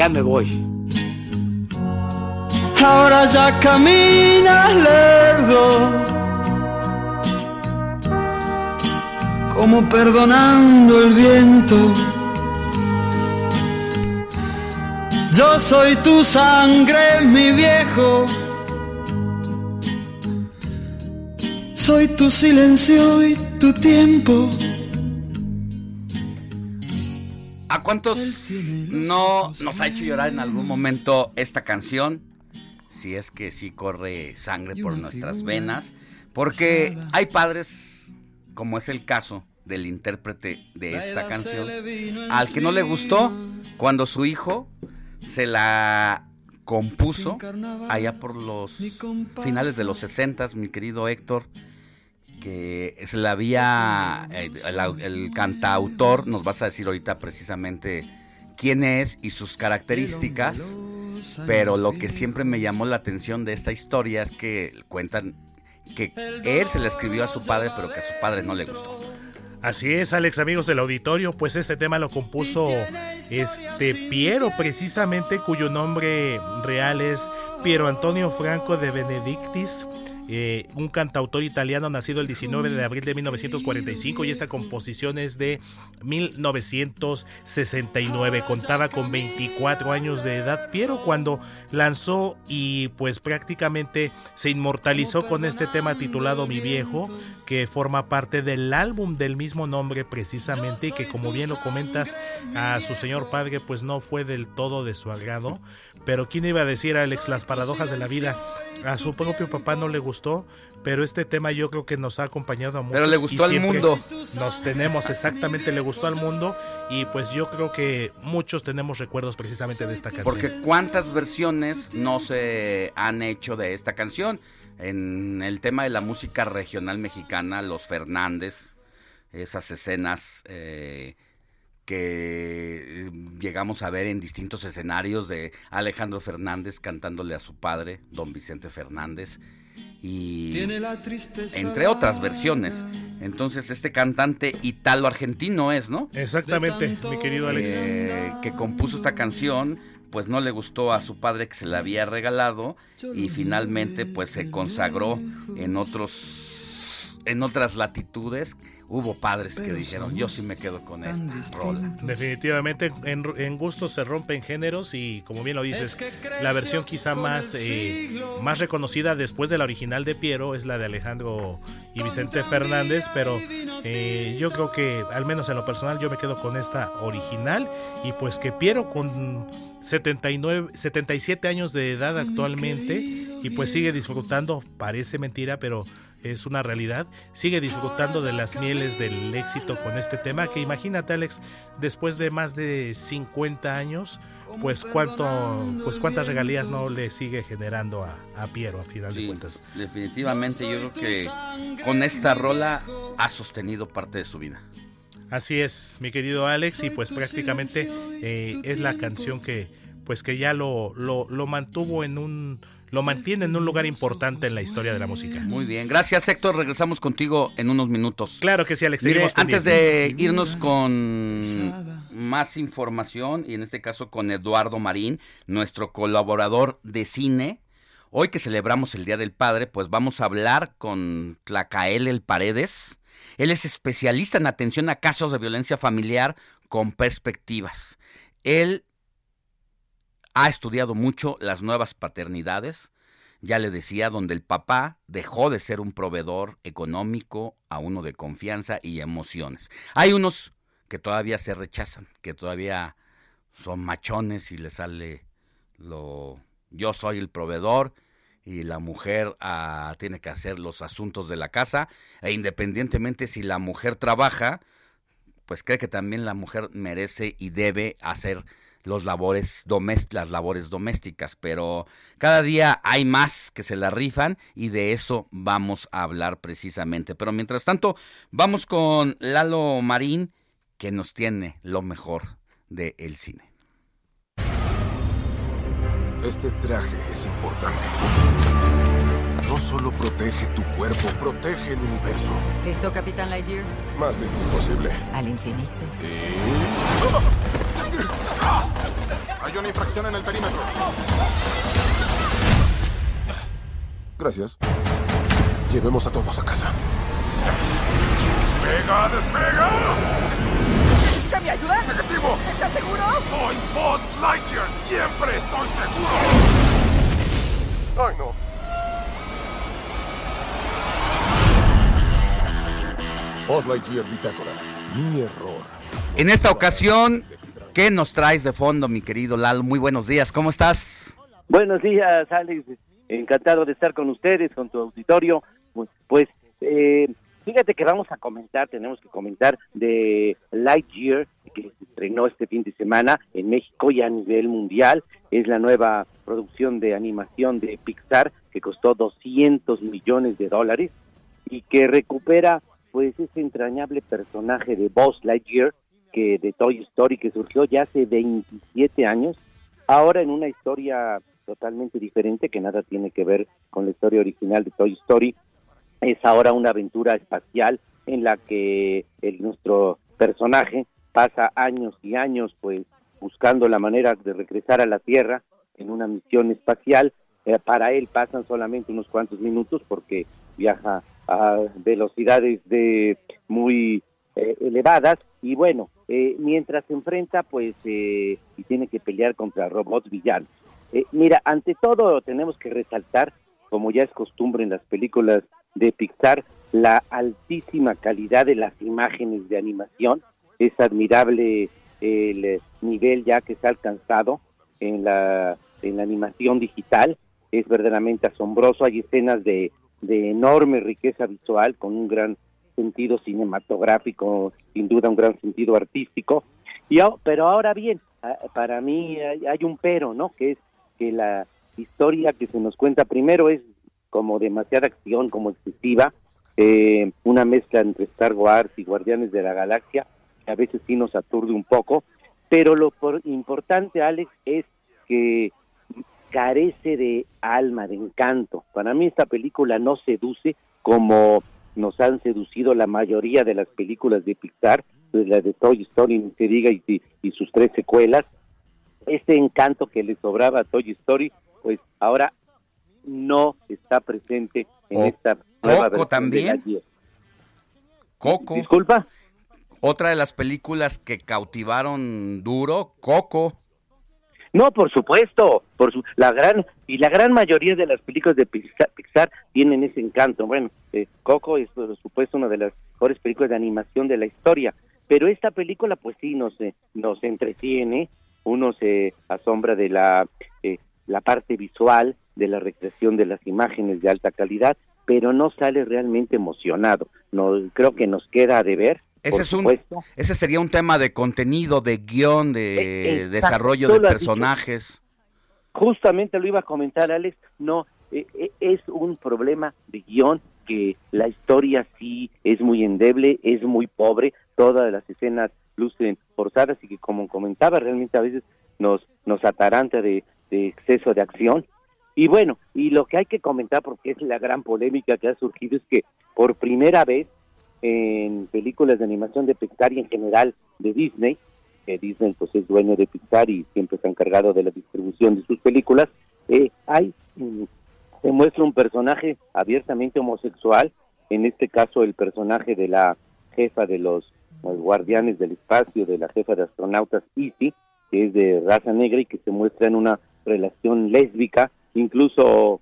Ya me voy
ahora ya caminas lerdo, como perdonando el viento. Yo soy tu sangre, mi viejo. Soy tu silencio y tu tiempo.
¿A cuántos no nos ha hecho llorar en algún momento esta canción? Si es que sí corre sangre por nuestras venas. Porque hay padres, como es el caso del intérprete de esta canción, al que no le gustó cuando su hijo se la compuso allá por los finales de los 60, mi querido Héctor, que se la había, el, el cantautor, nos vas a decir ahorita precisamente quién es y sus características, pero lo que siempre me llamó la atención de esta historia es que cuentan que él se la escribió a su padre, pero que a su padre no le gustó.
Así es, Alex, amigos del auditorio, pues este tema lo compuso este Piero, precisamente, cuyo nombre real es Piero Antonio Franco de Benedictis. Eh, un cantautor italiano nacido el 19 de abril de 1945 y esta composición es de 1969. Contaba con 24 años de edad, Piero cuando lanzó y pues prácticamente se inmortalizó con este tema titulado Mi viejo, que forma parte del álbum del mismo nombre precisamente y que como bien lo comentas a su señor padre pues no fue del todo de su agrado. Pero quién iba a decir, Alex, las paradojas de la vida. A su propio papá no le gustó, pero este tema yo creo que nos ha acompañado a muchos.
Pero le gustó al mundo.
Nos tenemos, exactamente, le gustó al mundo. Y pues yo creo que muchos tenemos recuerdos precisamente de esta canción.
Porque cuántas versiones no se han hecho de esta canción. En el tema de la música regional mexicana, los Fernández, esas escenas eh, que eh, llegamos a ver en distintos escenarios de Alejandro Fernández cantándole a su padre, don Vicente Fernández, y entre otras versiones. Entonces este cantante italo-argentino es, ¿no?
Exactamente, mi querido Alex.
Eh, que compuso esta canción, pues no le gustó a su padre que se la había regalado y finalmente pues se consagró en otros en otras latitudes hubo padres que dijeron, yo sí me quedo con esta rola.
Definitivamente, en, en gustos se rompen géneros y como bien lo dices, la versión quizá más, eh, más reconocida después de la original de Piero es la de Alejandro y Vicente Fernández, pero eh, yo creo que al menos en lo personal yo me quedo con esta original y pues que Piero con 79, 77 años de edad actualmente y pues sigue disfrutando, parece mentira, pero es una realidad, sigue disfrutando de las mieles del éxito con este tema, que imagínate Alex, después de más de 50 años, pues cuánto, pues cuántas regalías no le sigue generando a, a Piero a final
Sí,
de cuentas.
Definitivamente yo creo que con esta rola ha sostenido parte de su vida.
Así es, mi querido Alex, y pues prácticamente eh, es la canción que pues que ya lo, lo, lo mantuvo en un lo mantiene en un lugar importante en la historia de la música.
Muy bien, gracias Héctor, regresamos contigo en unos minutos.
Claro que sí, Alex.
Mire, antes de irnos con más información, y en este caso con Eduardo Marín, nuestro colaborador de cine, hoy que celebramos el Día del Padre, pues vamos a hablar con Tlacael El Paredes. Él es especialista en atención a casos de violencia familiar con perspectivas. Él ha estudiado mucho las nuevas paternidades, ya le decía, donde el papá dejó de ser un proveedor económico a uno de confianza y emociones. Hay unos que todavía se rechazan, que todavía son machones y le sale lo yo soy el proveedor y la mujer ah, tiene que hacer los asuntos de la casa e independientemente si la mujer trabaja, pues cree que también la mujer merece y debe hacer los labores las labores domésticas, pero cada día hay más que se la rifan y de eso vamos a hablar precisamente. Pero mientras tanto, vamos con Lalo Marín, que nos tiene lo mejor del cine.
Este traje es importante. No solo protege tu cuerpo, protege el universo.
¿Listo, Capitán Lightyear?
Más listo imposible.
Al infinito. (laughs)
Hay una infracción en el perímetro. Gracias. Llevemos a todos a casa.
¡Despega, despega!
¿Necesita mi ayuda?
¡Negativo!
¿Estás seguro?
¡Soy Buzz Lightyear! ¡Siempre estoy seguro! ¡Ay, no!
Buzz Lightyear Bitácora. Mi error.
En esta ocasión, ¿qué nos traes de fondo, mi querido Lalo? Muy buenos días, ¿cómo estás?
Buenos días, Alex. Encantado de estar con ustedes, con tu auditorio. Pues, eh, fíjate que vamos a comentar, tenemos que comentar de Lightyear, que se estrenó este fin de semana en México y a nivel mundial. Es la nueva producción de animación de Pixar que costó 200 millones de dólares y que recupera pues ese entrañable personaje de Buzz Lightyear que de Toy Story que surgió ya hace 27 años, ahora en una historia totalmente diferente que nada tiene que ver con la historia original de Toy Story. Es ahora una aventura espacial en la que el, nuestro personaje pasa años y años pues buscando la manera de regresar a la Tierra en una misión espacial. Eh, para él pasan solamente unos cuantos minutos porque viaja a velocidades de muy eh, elevadas y bueno, eh, mientras se enfrenta pues eh, y tiene que pelear contra robots villanos. Eh, mira, ante todo tenemos que resaltar, como ya es costumbre en las películas de Pixar, la altísima calidad de las imágenes de animación. Es admirable el nivel ya que se ha alcanzado en la, en la animación digital. Es verdaderamente asombroso. Hay escenas de, de enorme riqueza visual con un gran sentido cinematográfico, sin duda un gran sentido artístico. Y, pero ahora bien, para mí hay un pero, ¿no? Que es que la historia que se nos cuenta primero es como demasiada acción, como excesiva, eh, una mezcla entre Star Wars y Guardianes de la Galaxia, que a veces sí nos aturde un poco, pero lo por- importante, Alex, es que carece de alma, de encanto. Para mí esta película no seduce como nos han seducido la mayoría de las películas de Pixar, pues la de Toy Story, ni se diga, y, y- y sus tres secuelas. Ese encanto que le sobraba a Toy Story, pues ahora no está presente en
O-
esta nueva
Coco
de
también. Coco.
Disculpa.
Otra de las películas que cautivaron duro, Coco.
No, por supuesto, por su, la gran y la gran mayoría de las películas de Pixar, Pixar tienen ese encanto. Bueno, eh, Coco es por supuesto una de las mejores películas de animación de la historia, pero esta película pues sí nos eh, nos entretiene, uno se asombra de la eh, la parte visual, de la recreación de las imágenes de alta calidad, pero no sale realmente emocionado. No creo que nos queda a deber.
Ese, es un, ese sería un tema de contenido, de guion, de
Eh, exacto,
desarrollo de personajes.
Justamente lo iba a comentar Alex, no, eh, eh, es un problema de guion que la historia sí es muy endeble, es muy pobre, todas las escenas lucen forzadas y que como comentaba realmente a veces nos, nos ataranta de, de exceso de acción. Y bueno, y lo que hay que comentar porque es la gran polémica que ha surgido es que por primera vez en películas de animación de Pixar y en general de Disney, que Disney pues es dueño de Pixar y siempre está encargado de la distribución de sus películas, eh, hay mm, se muestra un personaje abiertamente homosexual, en este caso el personaje de la jefa de los, guardianes del espacio, de la jefa de astronautas Izzy, que es de raza negra y que se muestra en una relación lésbica, incluso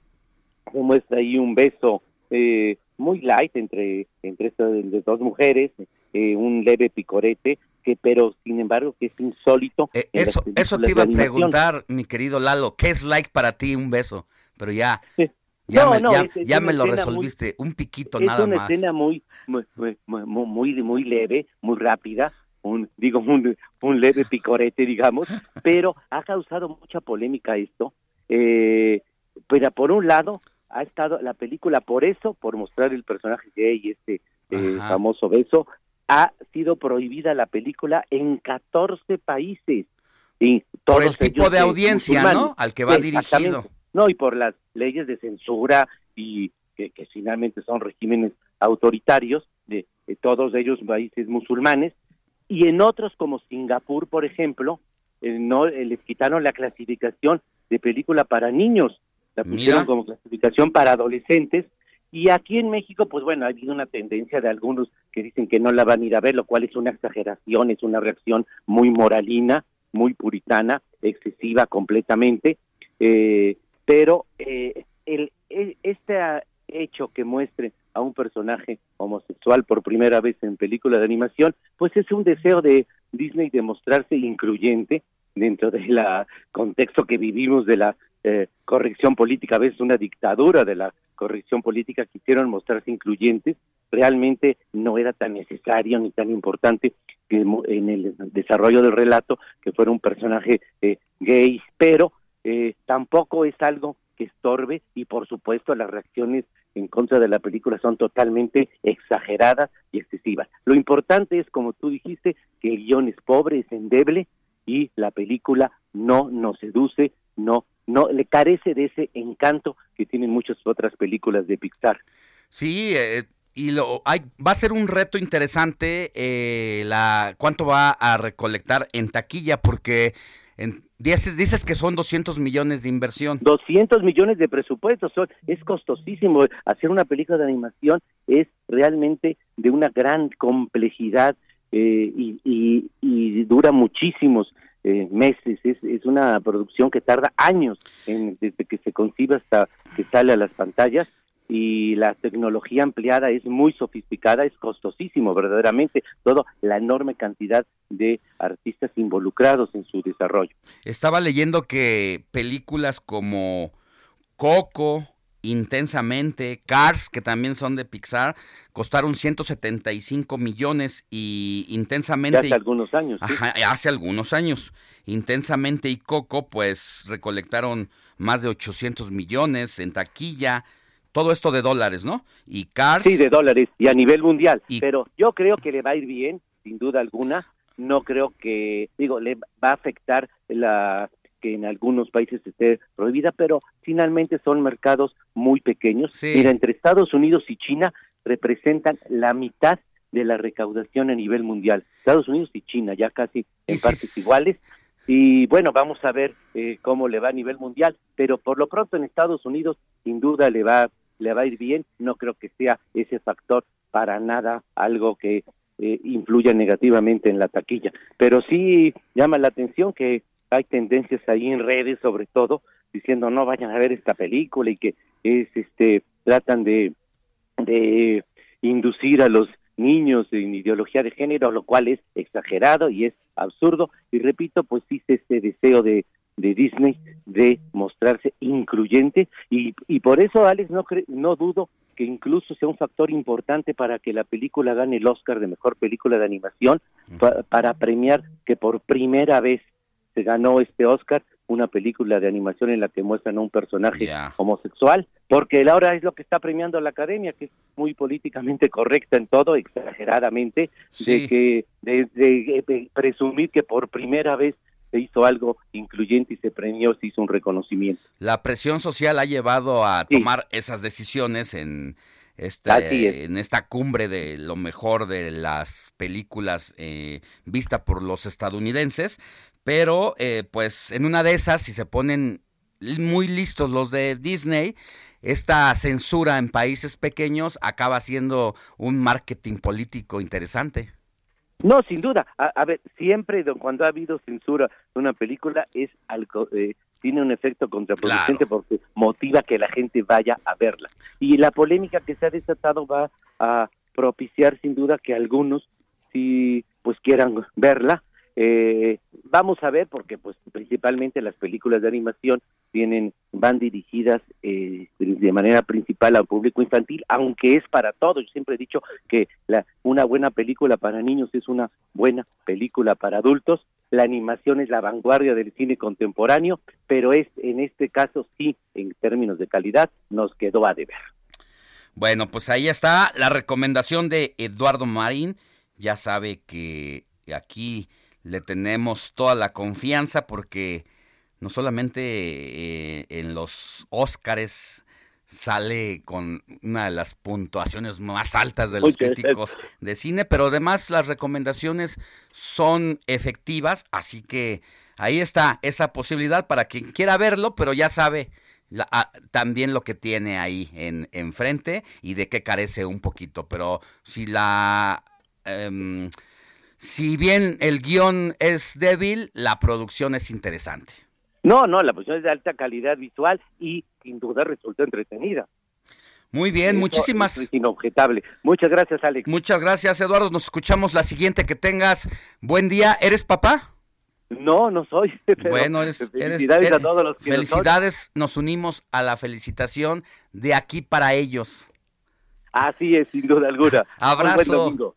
se muestra ahí un beso eh, muy light entre entre estas dos mujeres, eh, un leve picorete, que pero sin embargo que es insólito. las
Eso, eso te iba a preguntar, mi querido Lalo, ¿qué es like para ti un beso? Pero ya,
Sí.
ya,
No,
me,
no,
ya,
es- es
ya
una
me lo
escena muy-
resolviste, un piquito
es
nada
una
más.
escena muy muy, muy muy muy muy leve, muy rápida, un digo un, un leve picorete digamos, pero ha causado mucha polémica esto. Eh, pero por un lado ha estado la película por eso, por mostrar el personaje gay y este eh, famoso beso, ha sido prohibida la película en 14 países. Y
Por
todos
el tipo de audiencia. ¿no? Al que va dirigido.
No, y por las leyes de censura y que, que finalmente son regímenes autoritarios de, de todos ellos países musulmanes. Y en otros como Singapur, por ejemplo, eh, no eh, les quitaron la clasificación de película para niños. La pusieron
Mira.
como clasificación para adolescentes. Y aquí en México, pues bueno, ha habido una tendencia de algunos que dicen que no la van a ir a ver, lo cual es una exageración, es una reacción muy moralina, muy puritana, excesiva completamente. Eh, pero eh, el, el- este hecho que muestre a un personaje homosexual por primera vez en película de animación, pues es un deseo de Disney de mostrarse incluyente dentro del contexto que vivimos de la eh, corrección política, a veces una dictadura de la corrección política, quisieron mostrarse incluyentes, realmente no era tan necesario ni tan importante que en el desarrollo del relato que fuera un personaje eh, gay, pero eh, tampoco es algo que estorbe y por supuesto las reacciones en contra de la película son totalmente exageradas y excesivas. Lo importante es, como tú dijiste, que el guion es pobre, es endeble y la película no nos seduce, no, no le carece de ese encanto que tienen muchas otras películas de Pixar.
Sí, eh, y lo hay, va a ser un reto interesante eh, la cuánto va a recolectar en taquilla porque en, dices, dices que son 200 millones de inversión.
200 millones de presupuesto, son, es costosísimo. Hacer una película de animación es realmente de una gran complejidad eh, y, y- y dura muchísimos eh, meses. Es, es una producción que tarda años en- desde que se concibe hasta que sale a las pantallas y la tecnología empleada es muy sofisticada, es costosísimo verdaderamente, toda la enorme cantidad de artistas involucrados en su desarrollo.
Estaba leyendo que películas como Coco, Intensamente, Cars, que también son de Pixar, costaron 175 millones y Intensamente...
Hace algunos años, sí.
Ajá, hace algunos años. Intensamente y Coco, pues recolectaron más de 800 millones en taquilla. Todo esto de dólares, ¿no? Y Cars...
Sí, de dólares y a nivel mundial. Pero yo creo que le va a ir bien, sin duda alguna. No creo que, digo, le va a afectar la que en algunos países esté prohibida, pero finalmente son mercados muy pequeños.
Sí.
Mira, entre Estados Unidos y China representan la mitad de la recaudación a nivel mundial. Estados Unidos y China, ya casi en partes iguales. Y bueno, vamos a ver eh, cómo le va a nivel mundial, pero por lo pronto en Estados Unidos sin duda le va le va a ir bien. No creo que sea ese factor para nada algo que eh, influya negativamente en la taquilla. Pero sí llama la atención que hay tendencias ahí en redes, sobre todo, diciendo no vayan a ver esta película y que es este tratan de de inducir a los niños en ideología de género, lo cual es exagerado y es absurdo. Y repito, pues sí, este deseo de, de Disney de mostrarse incluyente y, y por eso, Alex, no, cre- no dudo que incluso sea un factor importante para que la película gane el Oscar de Mejor Película de Animación, pa- para premiar que por primera vez se ganó este Oscar una película de animación en la que muestran a un personaje homosexual, porque ahora es lo que está premiando la academia, que es muy políticamente (laughs) correcta en todo, exageradamente,
Sí.
de que de, de- de presumir que por primera vez se hizo algo incluyente y se premió, se hizo un reconocimiento.
La presión social ha llevado a tomar esas decisiones en esta,
es.
en esta cumbre de lo mejor de las películas eh, vista por los estadounidenses, pero eh, pues en una de esas, si se ponen muy listos los de Disney, esta censura en países pequeños acaba siendo un marketing político interesante.
No, sin duda. A, a ver, siempre do- cuando ha habido censura de una película es algo, eh, tiene un efecto contraproducente porque motiva que la gente vaya a verla. Y la polémica que se ha desatado va a propiciar sin duda que algunos sí pues quieran verla. Eh, vamos a ver porque pues principalmente las películas de animación tienen van dirigidas eh, de manera principal al público infantil, aunque es para todos. Yo siempre he dicho que la, una buena película para niños es una buena película para adultos. La animación es la vanguardia del cine contemporáneo, pero es en este caso sí, en términos de calidad, nos quedó a deber.
Bueno, pues ahí está la recomendación de Eduardo Marín. Ya sabe que aquí le tenemos toda la confianza porque no solamente eh, en los Óscares sale con una de las puntuaciones más altas de los críticos de cine, pero además las recomendaciones son efectivas, así que ahí está esa posibilidad para quien quiera verlo, pero ya sabe ah, también lo que tiene ahí en enfrente y de qué carece un poquito. Pero si la em, si bien el guion es débil, la producción es interesante.
No, no, la producción es de alta calidad visual y sin duda resulta entretenida.
Muy bien, muchísimas.
Es inobjetable. Muchas gracias, Alex.
Muchas gracias, Eduardo. Nos escuchamos la siguiente. Que tengas buen día. ¿Eres papá?
No, no soy. (laughs)
bueno, eres,
felicidades a todos los que
Felicidades, nos unimos a la felicitación de aquí para ellos.
Así es, sin duda alguna. (laughs)
Abrazo.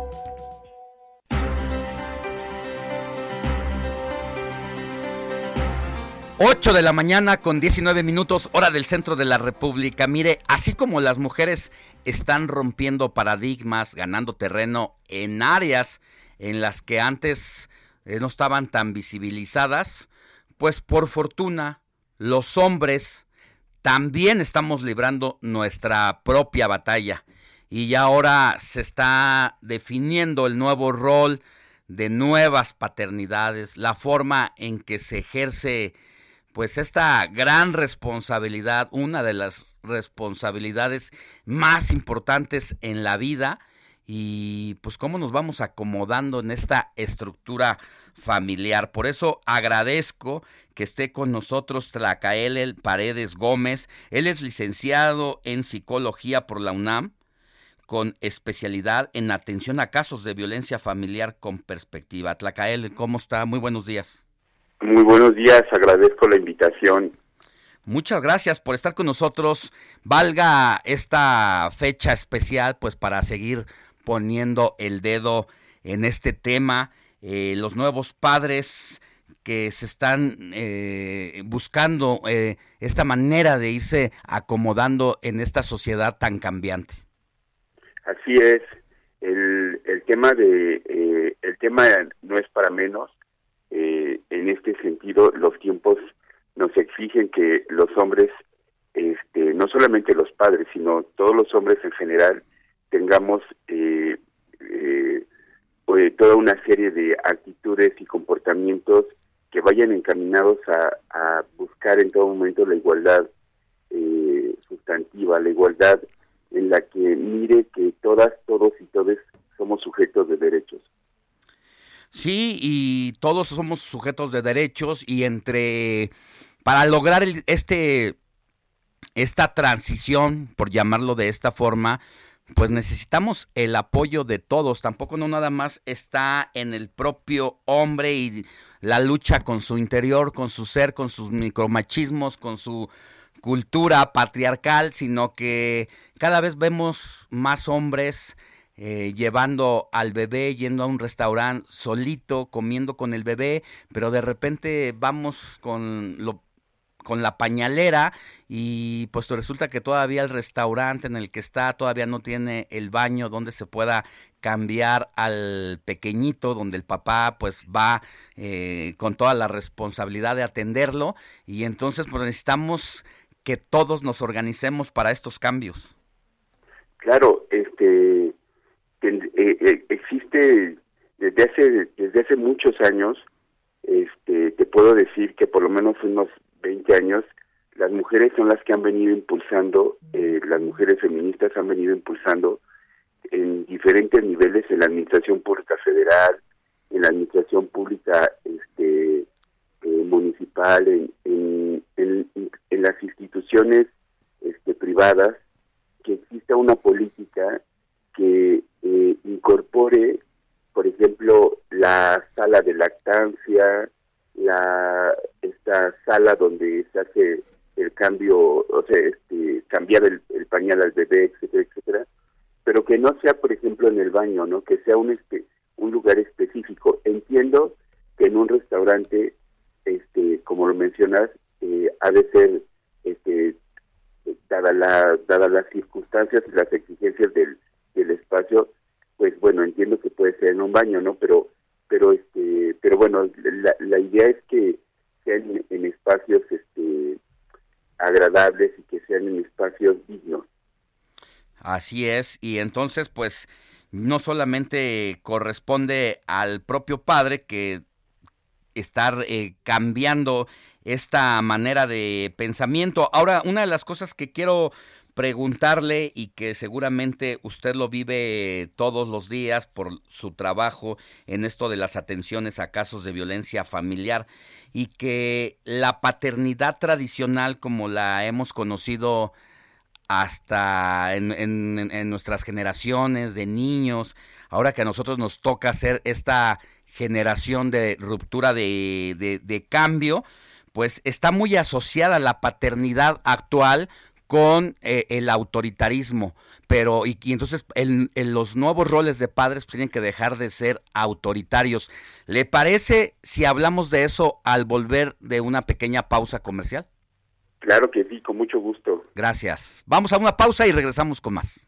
8 de la mañana con 19 minutos, hora del centro de la República. Mire, así como las mujeres están rompiendo paradigmas, ganando terreno en áreas en las que antes eh, no estaban tan visibilizadas, pues por fortuna los hombres también estamos librando nuestra propia batalla y ya ahora se está definiendo el nuevo rol de nuevas paternidades, la forma en que se ejerce pues esta gran responsabilidad, una de las responsabilidades más importantes en la vida y pues cómo nos vamos acomodando en esta estructura familiar. Por eso agradezco que esté con nosotros Tlacael Paredes Gómez. Él es licenciado en psicología por la UNAM con especialidad en atención a casos de violencia familiar con perspectiva. Tlacael, ¿cómo está? Muy buenos días.
Muy buenos días, agradezco la invitación.
Muchas gracias por estar con nosotros. Valga esta fecha especial, pues para seguir poniendo el dedo en este tema. Eh, los nuevos padres que se están eh, buscando eh, esta manera de irse acomodando en esta sociedad tan cambiante.
Así es. El, el tema de el tema no es para menos eh, en este sentido, los tiempos nos exigen que los hombres, este, no solamente los padres, sino todos los hombres en general, tengamos eh, eh, pues, toda una serie de actitudes y comportamientos que vayan encaminados a, a buscar en todo momento la igualdad eh, sustantiva, la igualdad en la que mire que todas, todos y todes somos sujetos de derechos.
Sí, y todos somos sujetos de derechos y entre para lograr este esta transición, por llamarlo de esta forma, pues necesitamos el apoyo de todos. Tampoco no nada más está en el propio hombre y la lucha con su interior, con su ser, con sus micromachismos, con su cultura patriarcal, sino que cada vez vemos más hombres eh, llevando al bebé, yendo a un restaurante solito, comiendo con el bebé, pero de repente vamos con lo con la pañalera y pues resulta que todavía el restaurante en el que está todavía no tiene el baño donde se pueda cambiar al pequeñito donde el papá pues va eh, con toda la responsabilidad de atenderlo y entonces pues necesitamos que todos nos organicemos para estos cambios.
Claro, eh, eh, existe desde hace desde hace muchos años este te puedo decir que por lo menos unos 20 años las mujeres son las que han venido impulsando eh, las mujeres feministas han venido impulsando en diferentes niveles en la administración pública federal en la administración pública este municipal en, en, en, en las instituciones este privadas que exista una política que eh, incorpore, por ejemplo, la sala de lactancia, la esta sala donde se hace el cambio, o sea, este, cambiar el, pañal al bebé, etcétera, etcétera, pero que no sea, por ejemplo, en el baño, ¿no? Que sea un lugar específico. Entiendo que en un restaurante, este, como lo mencionas, eh, ha de ser, este, dada la, dadas las circunstancias y las exigencias del, del espacio, pues bueno, entiendo que puede ser en un baño, ¿no? Pero pero este pero bueno la, la idea es que sean en espacios este agradables y que sean en espacios dignos
Así es, y entonces pues no solamente corresponde al propio padre que estar eh, cambiando esta manera de pensamiento. Ahora, una de las cosas que quiero preguntarle y que seguramente usted lo vive todos los días por su trabajo en esto de las atenciones a casos de violencia familiar y que la paternidad tradicional como la hemos conocido hasta en, en, nuestras generaciones de niños, ahora que a nosotros nos toca hacer esta generación de ruptura de, de, cambio, pues está muy asociada la paternidad actual con eh, el autoritarismo. Pero, y, entonces en, los nuevos roles de padres tienen que dejar de ser autoritarios. ¿Le parece si hablamos de eso al volver de una pequeña pausa comercial?
Claro que sí, con mucho gusto.
Gracias. Vamos a una pausa y regresamos con más.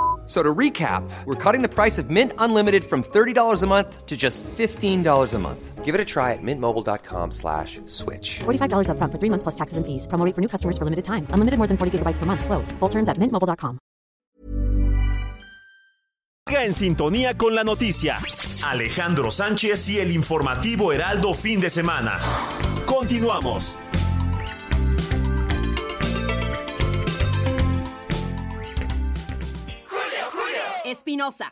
So to recap, we're cutting the price of Mint Unlimited from $30 a month to just $15 a month. Give it a try at mintmobile.com slash switch.
$45 up front for three months plus taxes and fees. Promo for new customers for limited time. Unlimited more than 40 gigabytes per month. Slows. Full terms at mintmobile.com.
En sintonía con la noticia. Alejandro Sánchez y el informativo Heraldo fin de semana. Continuamos.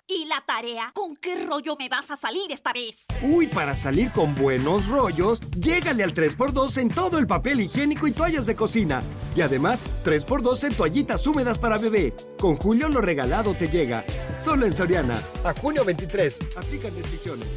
¿Y la tarea? ¿Con qué rollo me vas a salir esta vez?
Uy, para salir con buenos rollos, llégale al 3x2 en todo el papel higiénico y toallas de cocina. Y además, 3x2 en toallitas húmedas para bebé. Con Julio lo regalado te llega. Solo en Soriana. A junio 23. Aplican decisiones.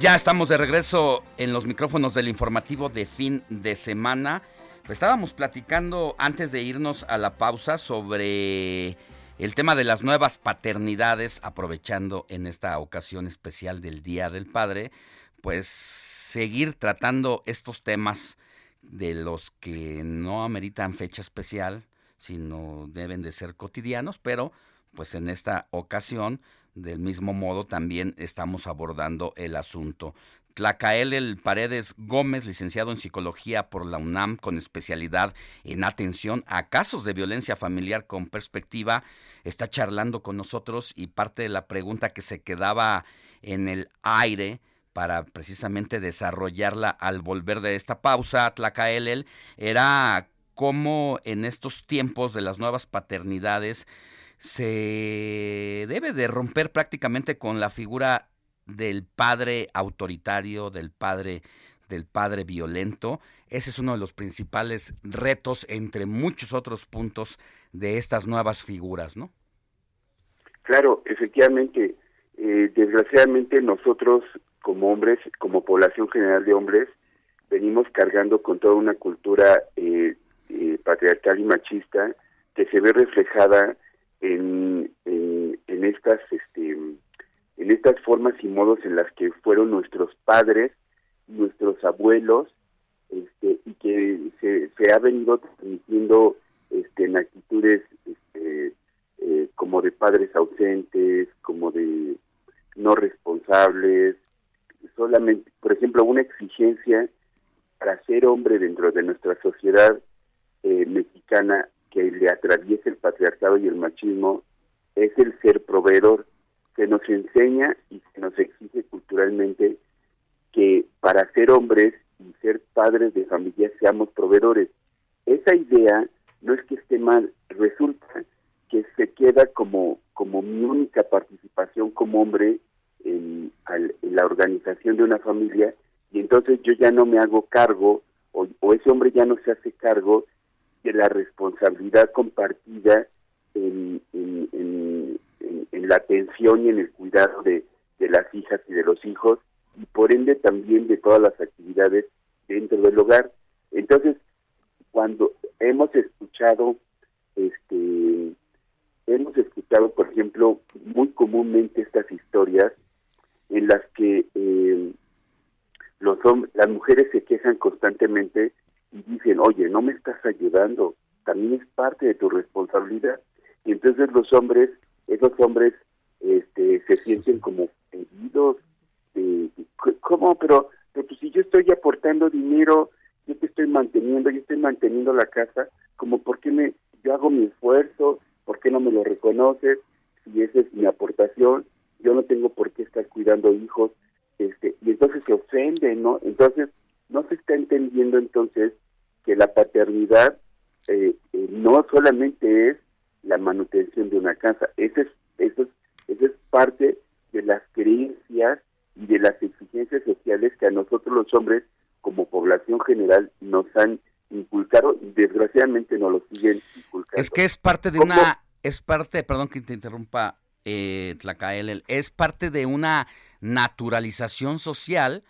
Ya estamos de regreso en los micrófonos del informativo de fin de semana. Estábamos platicando antes de irnos a la pausa sobre el tema de las nuevas paternidades, aprovechando en esta ocasión especial del Día del Padre, pues seguir tratando estos temas de los que no ameritan fecha especial, sino deben de ser cotidianos, pero pues en esta ocasión del mismo modo, también estamos abordando el asunto. Tlacael El Paredes Gómez, licenciado en Psicología por la UNAM, con especialidad en atención a casos de violencia familiar con perspectiva, está charlando con nosotros y parte de la pregunta que se quedaba en el aire para precisamente desarrollarla al volver de esta pausa, Tlacael, era cómo en estos tiempos de las nuevas paternidades se debe de romper prácticamente con la figura del padre autoritario, del padre del padre violento. Ese es uno de los principales retos entre muchos otros puntos de estas nuevas figuras, ¿no?
Claro, efectivamente, eh, desgraciadamente nosotros como hombres, como población general de hombres, venimos cargando con toda una cultura eh, eh, patriarcal y machista que se ve reflejada en, en, estas este en estas formas y modos en las que fueron nuestros padres nuestros abuelos este y que se, se ha venido transmitiendo este en actitudes este, eh, como de padres ausentes como responsables, solamente, por ejemplo, una exigencia para ser hombre dentro de nuestra sociedad eh, mexicana que le atraviesa el patriarcado y el machismo es el ser proveedor, que nos enseña y que nos exige culturalmente que para ser hombres y ser padres de familia seamos proveedores. Esa idea no es que esté mal, resulta que se queda como, como mi única participación como hombre en, en la organización de una familia y entonces yo ya no me hago cargo o, o ese hombre ya no se hace cargo de la responsabilidad compartida en, la atención y en el cuidado de, las hijas y de los hijos y por ende también de todas las actividades dentro del hogar. Entonces, cuando hemos escuchado, este, hemos escuchado, por ejemplo, muy comúnmente estas historias en las que eh, los las mujeres se quejan constantemente y dicen, oye, no me estás ayudando, también es parte de tu responsabilidad. Y entonces los hombres, esos hombres, este, se sienten como heridos, de, ¿cómo? Pero, pero pues si yo estoy aportando dinero, yo te estoy manteniendo, yo estoy manteniendo la casa, como por qué me, yo hago mi esfuerzo, por qué no me lo reconoces, si esa es mi aportación, yo no tengo por qué estar cuidando hijos, este, y entonces se ofende, ¿no? Entonces, no se está entendiendo entonces que la paternidad eh, eh, no solamente es la manutención de una casa, esa es, eso es, eso es parte de las creencias y de las exigencias sociales que a nosotros los hombres como población general nos han inculcado y desgraciadamente nos lo siguen inculcando.
Es que es parte de una, es parte, perdón que te interrumpa, eh, Tlacael, es parte de una naturalización social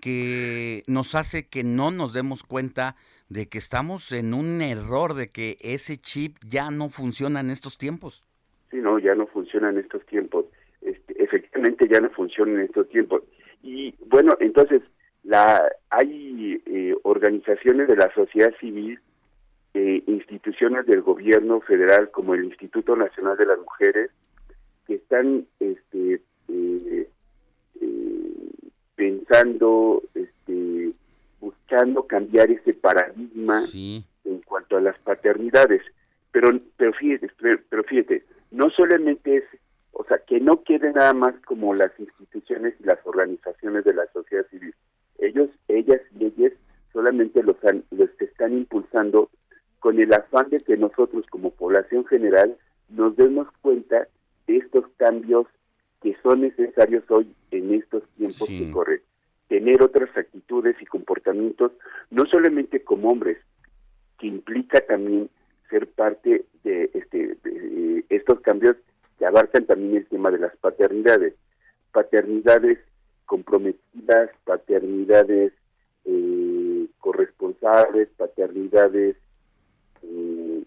que nos hace que no nos demos cuenta de que estamos en un error, de que ese chip ya no funciona en estos tiempos.
Sí, no, ya no funciona en estos tiempos. Este, efectivamente ya no funciona en estos tiempos. Y bueno, entonces la hay eh, organizaciones de la sociedad civil, eh, instituciones del gobierno federal como el Instituto Nacional de las Mujeres, que están este, eh, pensando, este, buscando cambiar ese paradigma en cuanto a las paternidades. Pero, pero fíjate, pero fíjate, no solamente es, o sea, que no quede nada más como las instituciones y las organizaciones de la sociedad civil. Ellos, ellas y ellos solamente los, han, los están impulsando con el afán de que nosotros como población general nos demos cuenta de estos cambios que son necesarios hoy en estos tiempos que corren. Tener otras actitudes y comportamientos, no solamente como hombres, que implica también ser parte de, este, de estos cambios que abarcan también el tema de las paternidades. Paternidades comprometidas, paternidades eh, corresponsables, paternidades, eh,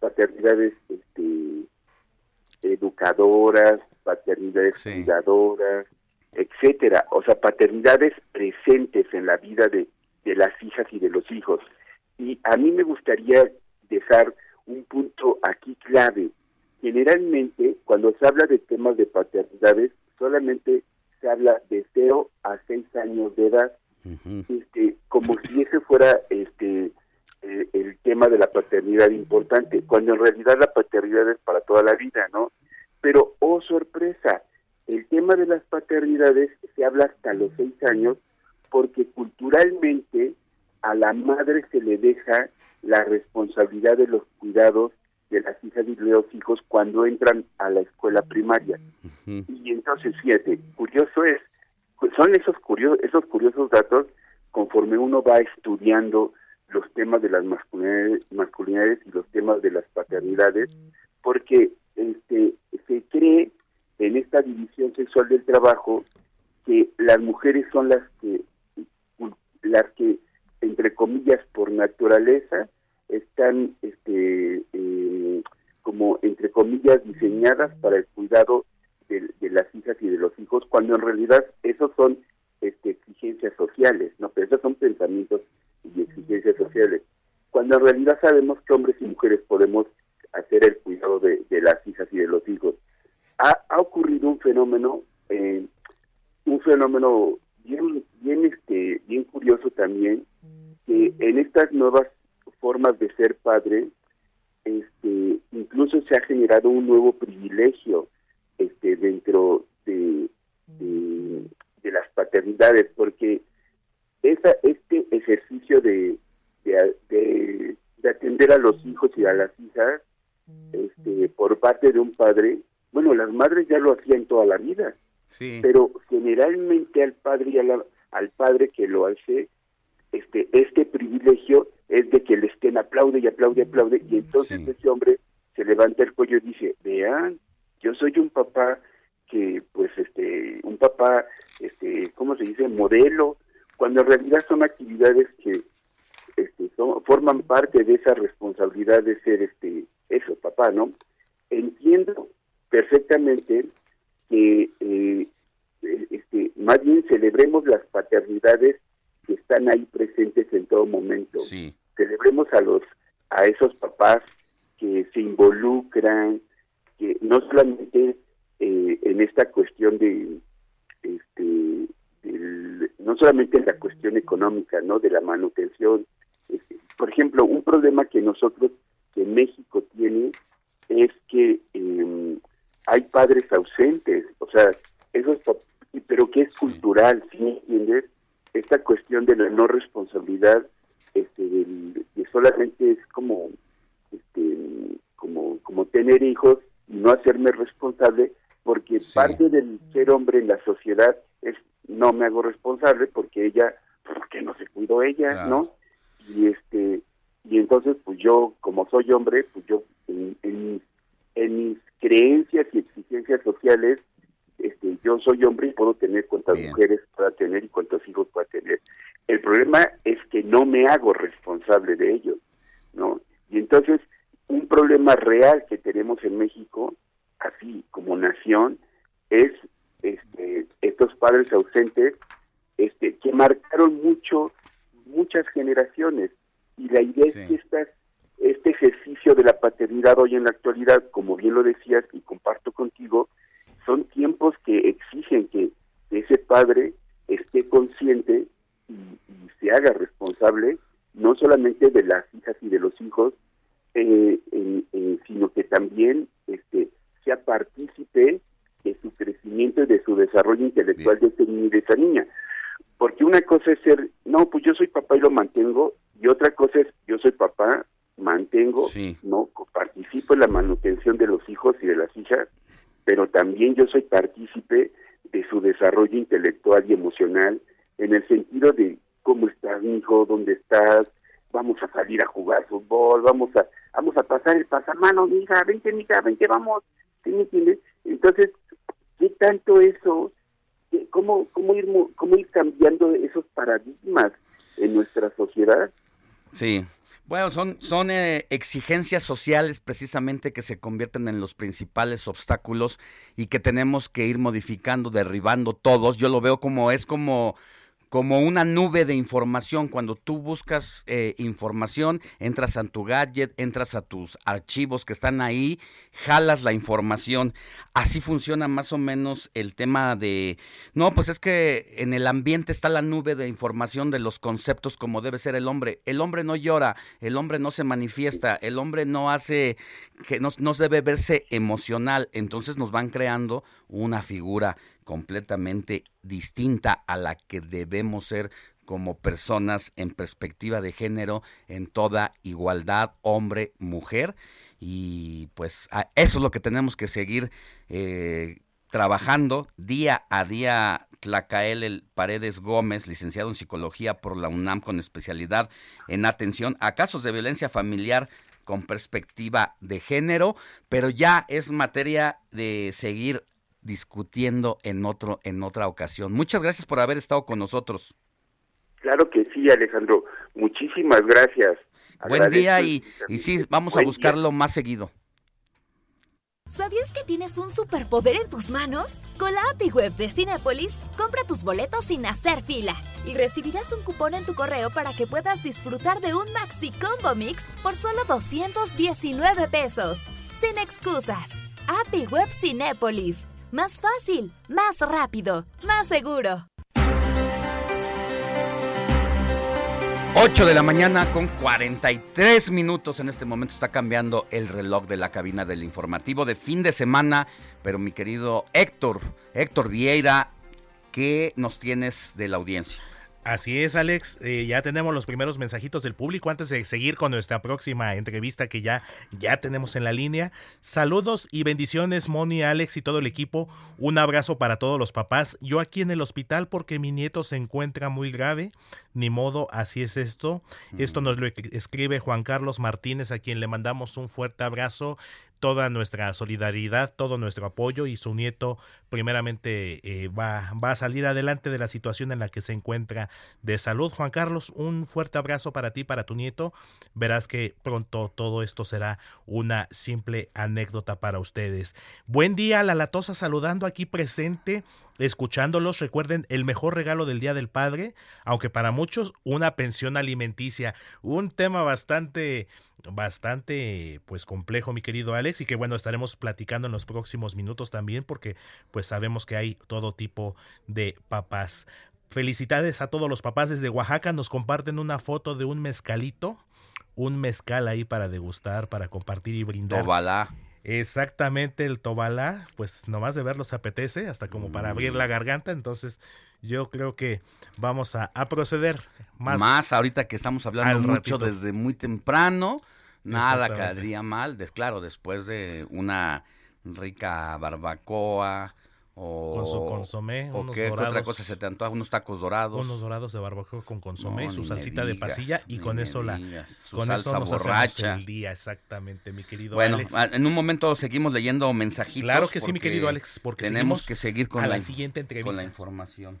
paternidades este, educadoras, paternidades cuidadoras, etcétera, o sea, paternidades presentes en la vida de, de las hijas y de los hijos. Y a mí me gustaría dejar un punto aquí clave. Generalmente, cuando se habla de temas de paternidades, solamente se habla de 0 a 6 años de edad, este, como si ese fuera este eh, el tema de la paternidad importante, cuando en realidad la paternidad es para toda la vida, ¿no? Pero, oh sorpresa, el tema de las paternidades se habla hasta los seis años porque culturalmente a la madre se le deja la responsabilidad de los cuidados de las hijas y de los hijos cuando entran a la escuela primaria. Y entonces, fíjate, curioso es, son esos curiosos, esos curiosos datos conforme uno va estudiando los temas de las masculinidades, masculinidades y los temas de las paternidades, porque este, se cree en esta división sexual del trabajo que las mujeres son las que las que entre comillas por naturaleza están este eh, como entre comillas diseñadas para el cuidado de, de, las hijas y de los hijos cuando en realidad esos son este, exigencias sociales no pero esos son pensamientos y exigencias sociales. Cuando en realidad sabemos que hombres y mujeres podemos hacer el cuidado de, de las hijas y de los hijos. Ha, ha ocurrido un fenómeno eh, un, fenómeno bien, bien, este, bien curioso también, que en estas nuevas formas de ser padre, este, incluso se ha generado un nuevo privilegio este, dentro de, de, de las paternidades, porque esa, este ejercicio de, de, de- de atender a los hijos y a las hijas este, por parte de un padre, bueno, las madres ya lo hacían toda la vida,
Sí.
pero generalmente al padre y a la- al padre que lo hace, este, este privilegio es de que le estén aplaude y aplaude y aplaude, y entonces ese hombre se levanta el cuello y dice, vean, yo soy un papá que, pues, este, un papá, este, ¿cómo se dice? Modelo, cuando en realidad son actividades que este, son- forman parte de esa responsabilidad de ser, este, eso, papá, ¿no? Entiendo perfectamente que, eh, eh, este, más bien celebremos las paternidades que están ahí presentes en todo momento. Celebremos a los, a esos papás que se involucran, que no solamente eh, en esta cuestión de, este, del- no solamente en la cuestión económica, ¿no? De la manutención. Este, por ejemplo, un problema que nosotros, que México tiene, es que eh, hay padres ausentes, o sea, esos, pap- pero que es cultural, ¿sí entiendes? Esta cuestión de la no responsabilidad, este, del- que solamente es como, este, como, como tener hijos y no hacerme responsable, porque parte del ser hombre en la sociedad es no me hago responsable porque ella, porque no se cuidó ella, ¿no? Y este, y entonces pues yo, como soy hombre, pues yo en, en mis- en mis creencias y exigencias sociales, este, yo soy hombre y puedo tener cuantas mujeres pueda tener y cuántos hijos pueda tener. El problema es que no me hago responsable de ellos, ¿no? Y entonces, un problema real que tenemos en México, así como nación, es este, estos padres ausentes este, que marcaron mucho, muchas generaciones. Y la idea es que estas, este ejercicio de la paternidad hoy en la actualidad, como bien lo decías y comparto contigo, son tiempos que exigen que ese padre esté consciente y, y se haga responsable no solamente de las hijas y de los hijos, eh, en- sino que también este, sea partícipe de su crecimiento y de su desarrollo intelectual de ese niño y de esa niña. Porque una cosa es ser, no, pues yo soy papá y lo mantengo, y otra cosa es, yo soy papá, mantengo, no participo en la manutención de los hijos y de las hijas, pero también yo soy partícipe de su desarrollo intelectual y emocional, en el sentido de cómo estás, hijo, dónde estás, vamos a salir a jugar fútbol, vamos a vamos a pasar el pasamano, mija, vente, mija, vente, vamos, ¿sí me entiendes? Entonces, ¿qué tanto eso, cómo, cómo, ir, mo- cómo ir cambiando esos paradigmas en nuestra sociedad?
Sí. Bueno, son, son eh, exigencias sociales precisamente que se convierten en los principales obstáculos y que tenemos que ir modificando, derribando todos. Yo lo veo como es como como una nube de información. Cuando tú buscas eh, información, entras a tu gadget, entras a tus archivos que están ahí, jalas la información. Así funciona más o menos el tema de... No, pues es que en el ambiente está la nube de información de los conceptos como debe ser el hombre. El hombre no llora, el hombre no se manifiesta, el hombre no hace... que no, no debe verse emocional. Entonces nos van creando una figura completamente distinta a la que debemos ser como personas en perspectiva de género, en toda igualdad, hombre, mujer. Y pues eso es lo que tenemos que seguir eh, trabajando día a día. Tlacael el Paredes Gómez, licenciado en psicología por la UNAM con especialidad en atención a casos de violencia familiar con perspectiva de género, pero ya es materia de seguir discutiendo en otro en otra ocasión. Muchas gracias por haber estado con nosotros.
Claro que sí, Alejandro. Muchísimas gracias.
Buen
Agradezco
día y, y sí, vamos a
día.
buscarlo más seguido.
¿Sabías que tienes un superpoder en tus manos? Con la API Web de Cinépolis, compra tus boletos sin hacer fila y recibirás un cupón en tu correo para que puedas disfrutar de un Maxi Combo Mix por solo 219 pesos. Sin excusas. API Web Cinépolis. Más fácil, más rápido, más seguro.
8 de la mañana con 43 minutos. En este momento está cambiando el reloj de la cabina del informativo de fin de semana. Pero mi querido Héctor, Héctor Vieira, ¿qué nos tienes de la audiencia?
Así es, Alex. Eh, ya tenemos los primeros mensajitos del público antes de seguir con nuestra próxima entrevista que ya, ya tenemos en la línea. Saludos y bendiciones, Moni, Alex y todo el equipo. Un abrazo para todos los papás. Yo aquí en el hospital porque mi nieto se encuentra muy grave. Ni modo, así es esto. Esto nos lo escribe Juan Carlos Martínez, a quien le mandamos un fuerte abrazo toda nuestra solidaridad, todo nuestro apoyo y su nieto primeramente eh, va, va a salir adelante de la situación en la que se encuentra de salud. Juan Carlos, un fuerte abrazo para ti, para tu nieto. Verás que pronto todo esto será una simple anécdota para ustedes. Buen día, la latosa saludando aquí presente escuchándolos. Recuerden, el mejor regalo del Día del Padre, aunque para muchos una pensión alimenticia, un tema bastante, bastante, pues complejo, mi querido Alex, y que bueno, estaremos platicando en los próximos minutos también, porque pues sabemos que hay todo tipo de papás. Felicidades a todos los papás desde Oaxaca, nos comparten una foto de un mezcalito, un mezcal ahí para degustar, para compartir y brindar. Exactamente, el Tobalá, pues nomás de verlo se apetece, hasta como para abrir la mm. garganta, entonces yo creo que vamos a, proceder más.
Más ahorita que estamos hablando mucho desde muy temprano, nada caería mal, claro, después de una rica barbacoa,
con su consomé,
o qué, otra cosa se te antoja, unos tacos dorados.
Unos dorados de barbacoa con consomé, su salsita de pasilla y con eso la
con salsa eso borracha.
el día exactamente, mi querido
bueno,
Alex.
en un momento seguimos leyendo mensajitos.
Claro que sí, mi querido Alex, porque
tenemos que seguir con
la, siguiente entrevista.
Con la información.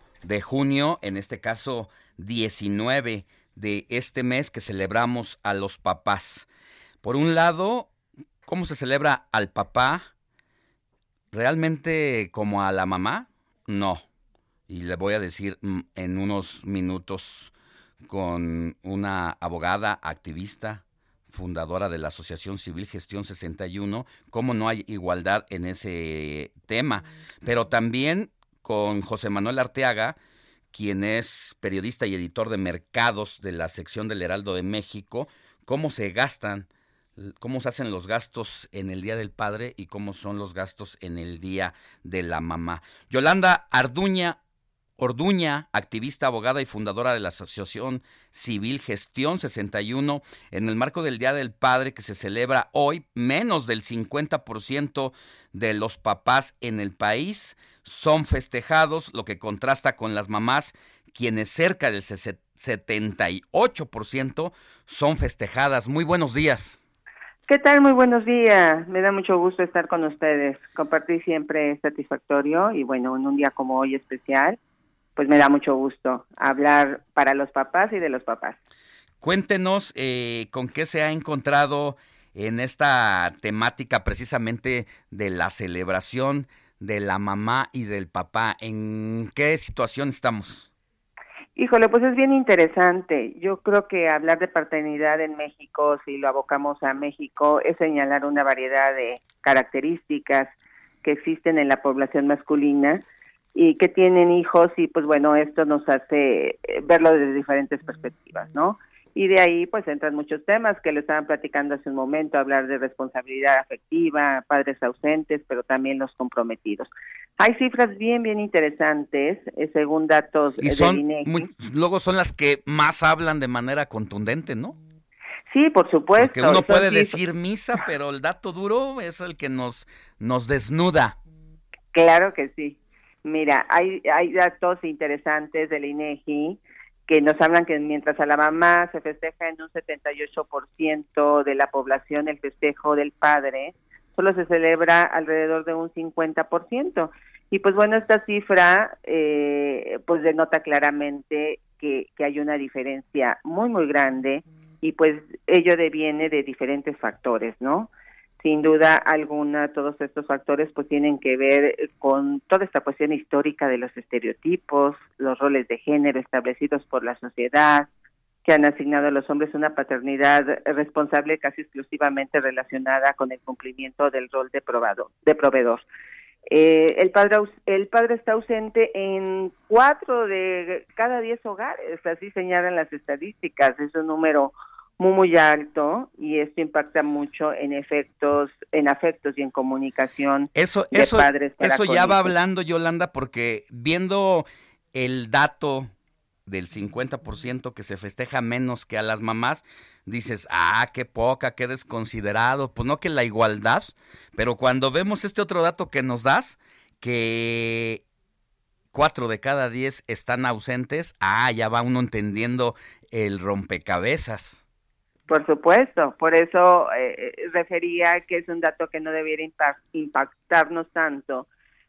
de junio, en este caso 19 de este mes que celebramos a los papás. Por un lado, ¿cómo se celebra al papá? ¿Realmente como a la mamá? No. Y le voy a decir mm, en unos minutos con una abogada activista, fundadora de la Asociación Civil Gestión 61, cómo no hay igualdad en ese tema. Pero también con José Manuel Arteaga, quien es periodista y editor de mercados de la sección del Heraldo de México, cómo se gastan, cómo se hacen los gastos en el Día del Padre y cómo son los gastos en el Día de la Mamá. Yolanda Arduña Orduña, activista, abogada y fundadora de la Asociación Civil Gestión 61, en el marco del Día del Padre que se celebra hoy, menos del 50% de los papás en el país son festejados, lo que contrasta con las mamás, quienes cerca del 78% son festejadas. Muy buenos días.
¿Qué tal? Muy buenos días. Me da mucho gusto estar con ustedes. Compartir siempre es satisfactorio y bueno, en un día como hoy especial pues me da mucho gusto hablar para los papás y de los papás.
Cuéntenos eh, con qué se ha encontrado en esta temática precisamente de la celebración de la mamá y del papá. ¿En qué situación estamos?
Híjole, pues es bien interesante. Yo creo que hablar de paternidad en México, si lo abocamos a México, es señalar una variedad de características que existen en la población masculina y que tienen hijos y pues bueno, esto nos hace eh, verlo desde diferentes perspectivas, ¿no? Y de ahí pues entran muchos temas que le estaban platicando hace un momento, hablar de responsabilidad afectiva, padres ausentes, pero también los comprometidos. Hay cifras bien, bien interesantes, eh, según datos
y son, luego son las que más hablan de manera contundente, ¿no?
Sí, por supuesto.
Porque uno puede decir misa, pero el dato duro es el que nos, nos desnuda.
Claro que sí. Mira, hay, hay datos interesantes del INEGI que nos hablan que mientras a la mamá se festeja en un 78% de la población el festejo del padre, solo se celebra alrededor de un 50%. Y pues bueno, esta cifra eh, pues denota claramente que, que hay una diferencia muy, muy grande y pues ello deviene de diferentes factores, ¿no? Sin duda alguna, todos estos factores pues tienen que ver con toda esta cuestión histórica de los estereotipos, los roles de género establecidos por la sociedad, que han asignado a los hombres una paternidad responsable casi exclusivamente relacionada con el cumplimiento del rol de, probado, de proveedor. Eh, el, padre, el padre está ausente en cuatro de cada diez hogares, así señalan las estadísticas, es un número muy muy alto y esto impacta mucho en efectos en afectos y en comunicación
eso
de
eso
padres para
eso
con
ya va hablando Yolanda porque viendo el dato del 50% que se festeja menos que a las mamás, dices, ah, qué poca, qué desconsiderado. Pues no que la igualdad, pero cuando vemos este otro dato que nos das, que cuatro de cada diez están ausentes, ah, ya va uno entendiendo el rompecabezas.
Por supuesto, por eso eh, eh, refería que es un dato que no debiera impa- impactarnos tanto.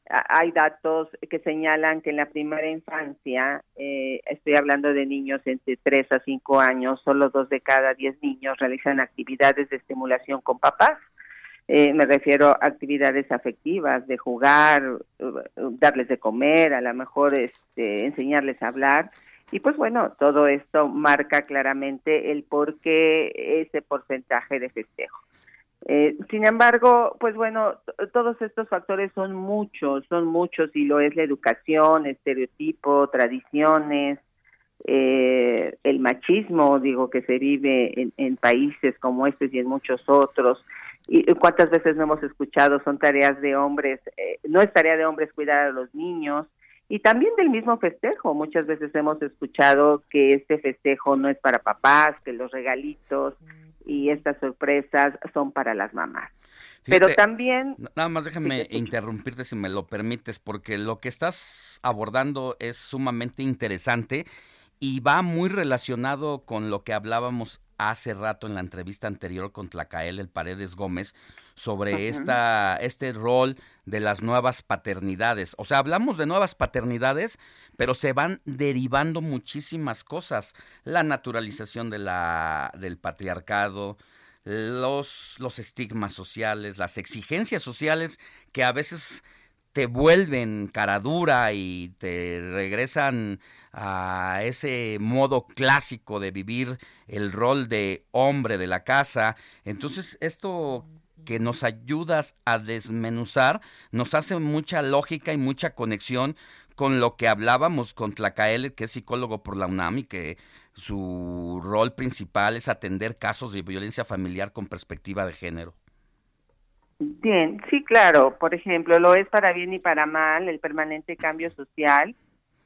Hay datos que señalan que en la primera infancia, eh, estoy hablando de niños entre 3 a 5 años, solo dos de cada 10 niños realizan actividades de estimulación con papás. Eh, me refiero a actividades afectivas, de jugar, eh, darles de comer, a lo mejor este, enseñarles a hablar. Y pues bueno, todo esto marca claramente el por qué ese porcentaje de festejo. Eh, sin embargo, pues bueno, todos estos factores son muchos, son muchos y lo es la educación, estereotipo, tradiciones, eh, el machismo, digo, que se vive en, en países como este y en muchos otros. Y cuántas veces no hemos escuchado, son tareas de hombres, eh, no es tarea de hombres cuidar a los niños, y también del mismo festejo. Muchas veces hemos escuchado que este festejo no es para papás, que los regalitos y estas sorpresas son para las mamás. Pero también
Nada más déjame (laughs) interrumpirte si me lo permites, porque lo que estás abordando es sumamente interesante y va muy relacionado con lo que hablábamos hace rato en la entrevista anterior con Tlacael el Paredes Gómez sobre esta este rol de las nuevas paternidades. O sea, hablamos de nuevas paternidades, pero se van derivando muchísimas cosas. La naturalización de la del patriarcado, los, los estigmas sociales, las exigencias sociales que a veces te vuelven cara dura y te regresan a ese modo clásico de vivir el rol de hombre de la casa. Entonces, esto que nos ayudas a desmenuzar nos hace mucha lógica y mucha conexión con lo que hablábamos con Tlacael, que es psicólogo por la UNAM y que su rol principal es atender casos de violencia familiar con perspectiva de género.
Bien, sí, claro. Por ejemplo, lo es para bien y para mal el permanente cambio social,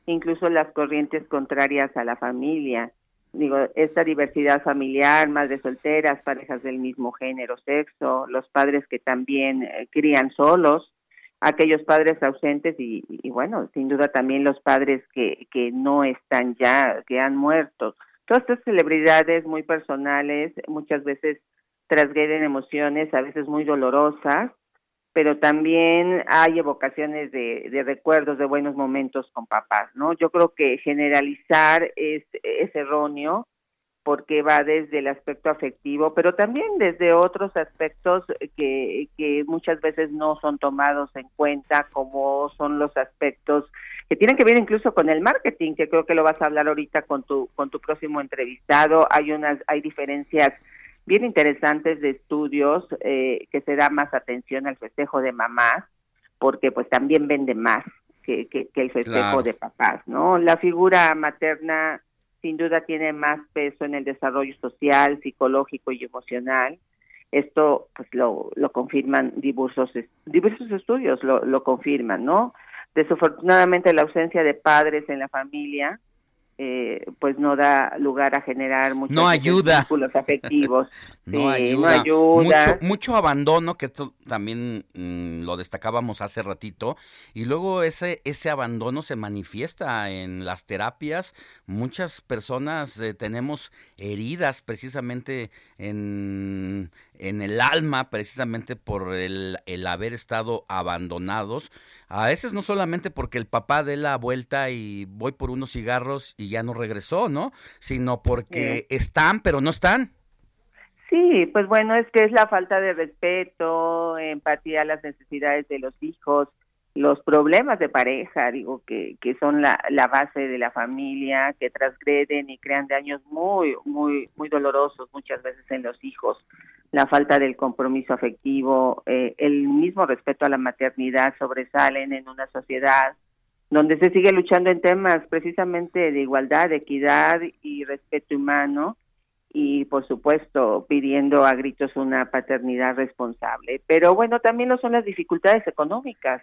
incluso las corrientes contrarias a la familia. Digo, esta diversidad familiar, madres solteras, parejas del mismo género, sexo, los padres que también eh, crían solos, aquellos padres ausentes y, y, bueno, sin duda también los padres que, que no están ya, que han muerto. Todas estas celebridades muy personales, muchas veces transgreden emociones a veces muy dolorosas, pero también hay evocaciones de, recuerdos de buenos momentos con papás, ¿no? Yo creo que generalizar es, es erróneo porque va desde el aspecto afectivo, pero también desde otros aspectos que, que muchas veces no son tomados en cuenta, como son los aspectos que tienen que ver incluso con el marketing, que creo que lo vas a hablar ahorita con tu con tu próximo entrevistado. Hay unas hay diferencias bien interesantes de estudios eh, que se da más atención al festejo de mamás, porque pues también vende más que, que, que el festejo
Claro.
de papás, ¿no? La figura materna sin duda tiene más peso en el desarrollo social, psicológico y emocional. Esto pues lo, lo confirman diversos, diversos estudios, lo, lo confirman, ¿no? Desafortunadamente la ausencia de padres en la familia eh, pues no da lugar a generar muchos
No ayuda.
vínculos afectivos. (laughs)
No
Sí,
ayuda.
no ayuda.
Mucho, mucho abandono, que esto también mm, lo destacábamos hace ratito. Y luego ese, ese abandono se manifiesta en las terapias. Muchas personas eh, tenemos heridas precisamente en, en el alma precisamente por el, el, haber estado abandonados. A veces no solamente porque el papá dé la vuelta y voy por unos cigarros y ya no regresó, ¿no? Sino porque están pero no están.
Sí, pues bueno, es que es la falta de respeto, empatía a las necesidades de los hijos, los problemas de pareja, digo, que, que son la, la base de la familia, que transgreden y crean daños muy, muy, muy dolorosos muchas veces en los hijos. La falta del compromiso afectivo, eh, el mismo respeto a la maternidad sobresalen en una sociedad donde se sigue luchando en temas precisamente de igualdad, equidad y respeto humano y por supuesto pidiendo a gritos una paternidad responsable. Pero bueno, también lo son las dificultades económicas.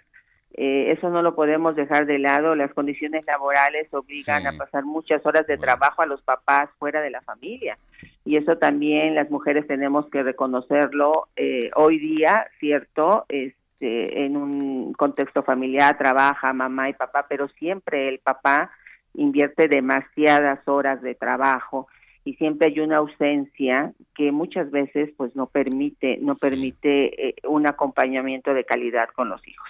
Eh, eso no lo podemos dejar de lado. Las condiciones laborales obligan a pasar muchas horas de trabajo a los papás fuera de la familia. Y eso también las mujeres tenemos que reconocerlo eh, hoy día, ¿cierto? Este, en un contexto familiar trabaja mamá y papá, pero siempre el papá invierte demasiadas horas de trabajo y siempre hay una ausencia que muchas veces pues no permite no permite eh, un acompañamiento de calidad con los hijos.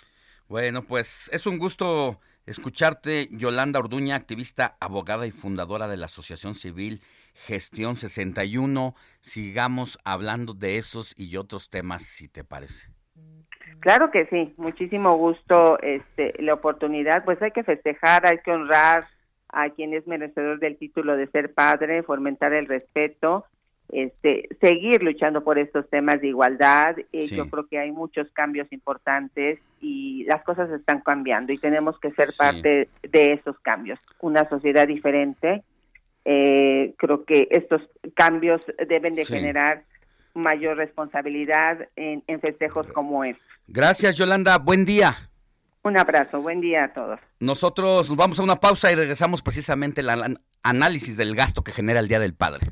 Bueno, pues es un gusto escucharte, Yolanda Orduña, activista, abogada y fundadora de la Asociación Civil Gestión 61. Sigamos hablando de esos y otros temas, si te parece.
Claro que sí, muchísimo gusto este, la oportunidad, pues hay que festejar, hay que honrar a quien es merecedor del título de ser padre, fomentar el respeto este, seguir luchando por estos temas de igualdad. Eh, Yo creo que hay muchos cambios importantes y las cosas están cambiando y tenemos que ser parte de esos cambios. Una sociedad diferente. Eh, creo que estos cambios deben de generar mayor responsabilidad en, festejos como estos.
Gracias, Yolanda. Buen día.
Un abrazo, buen día a todos.
Nosotros nos vamos a una pausa y regresamos precisamente al análisis del gasto que genera el Día del Padre.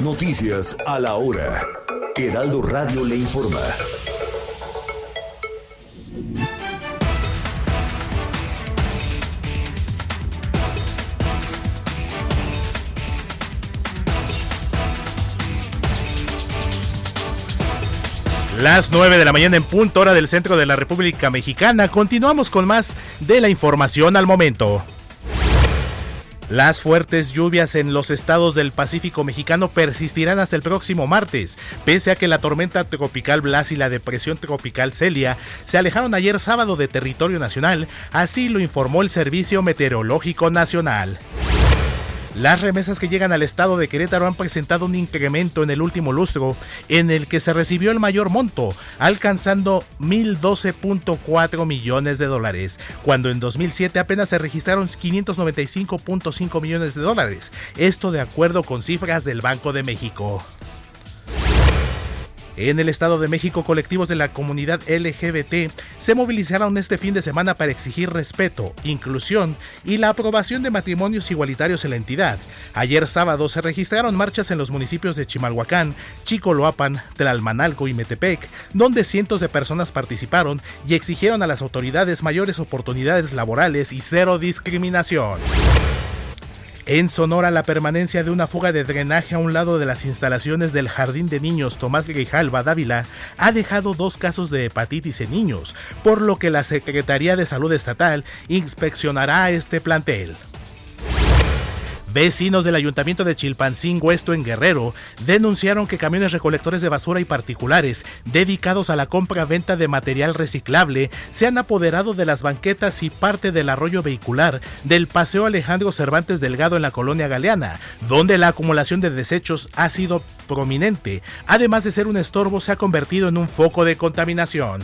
Noticias a la hora. Heraldo Radio le informa.
Las 9 de la mañana en punto hora del centro de la República Mexicana. Continuamos con más de la información al momento. Las fuertes lluvias en los estados del Pacífico mexicano persistirán hasta el próximo martes, pese a que la tormenta tropical Blas y la depresión tropical Celia se alejaron ayer sábado de territorio nacional, así lo informó el Servicio Meteorológico Nacional. Las remesas que llegan al estado de Querétaro han presentado un incremento en el último lustro, en el que se recibió el mayor monto, alcanzando 1.012.4 millones de dólares, cuando en 2007 apenas se registraron 595.5 millones de dólares, esto de acuerdo con cifras del Banco de México. En el Estado de México, colectivos de la comunidad LGBT se movilizaron este fin de semana para exigir respeto, inclusión y la aprobación de matrimonios igualitarios en la entidad. Ayer sábado se registraron marchas en los municipios de Chimalhuacán, Chicoloapan, Tlalmanalco y Metepec, donde cientos de personas participaron y exigieron a las autoridades mayores oportunidades laborales y cero discriminación. En Sonora, la permanencia de una fuga de drenaje a un lado de las instalaciones del Jardín de Niños Tomás Grijalva Dávila ha dejado dos casos de hepatitis en niños, por lo que la Secretaría de Salud Estatal inspeccionará este plantel. Vecinos del ayuntamiento de Chilpancingo, esto en Guerrero, denunciaron que camiones recolectores de basura y particulares dedicados a la compra-venta de material reciclable se han apoderado de las banquetas y parte del arroyo vehicular del Paseo Alejandro Cervantes Delgado en la colonia Galeana, donde la acumulación de desechos ha sido prominente. Además de ser un estorbo, se ha convertido en un foco de contaminación.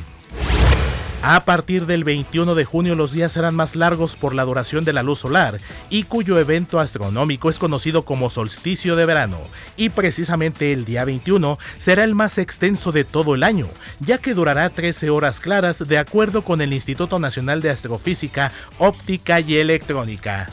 A partir del 21 de junio los días serán más largos por la duración de la luz solar y cuyo evento astronómico es conocido como solsticio de verano. Y precisamente el día 21 será el más extenso de todo el año, ya que durará 13 horas claras de acuerdo con el Instituto Nacional de Astrofísica, Óptica y Electrónica.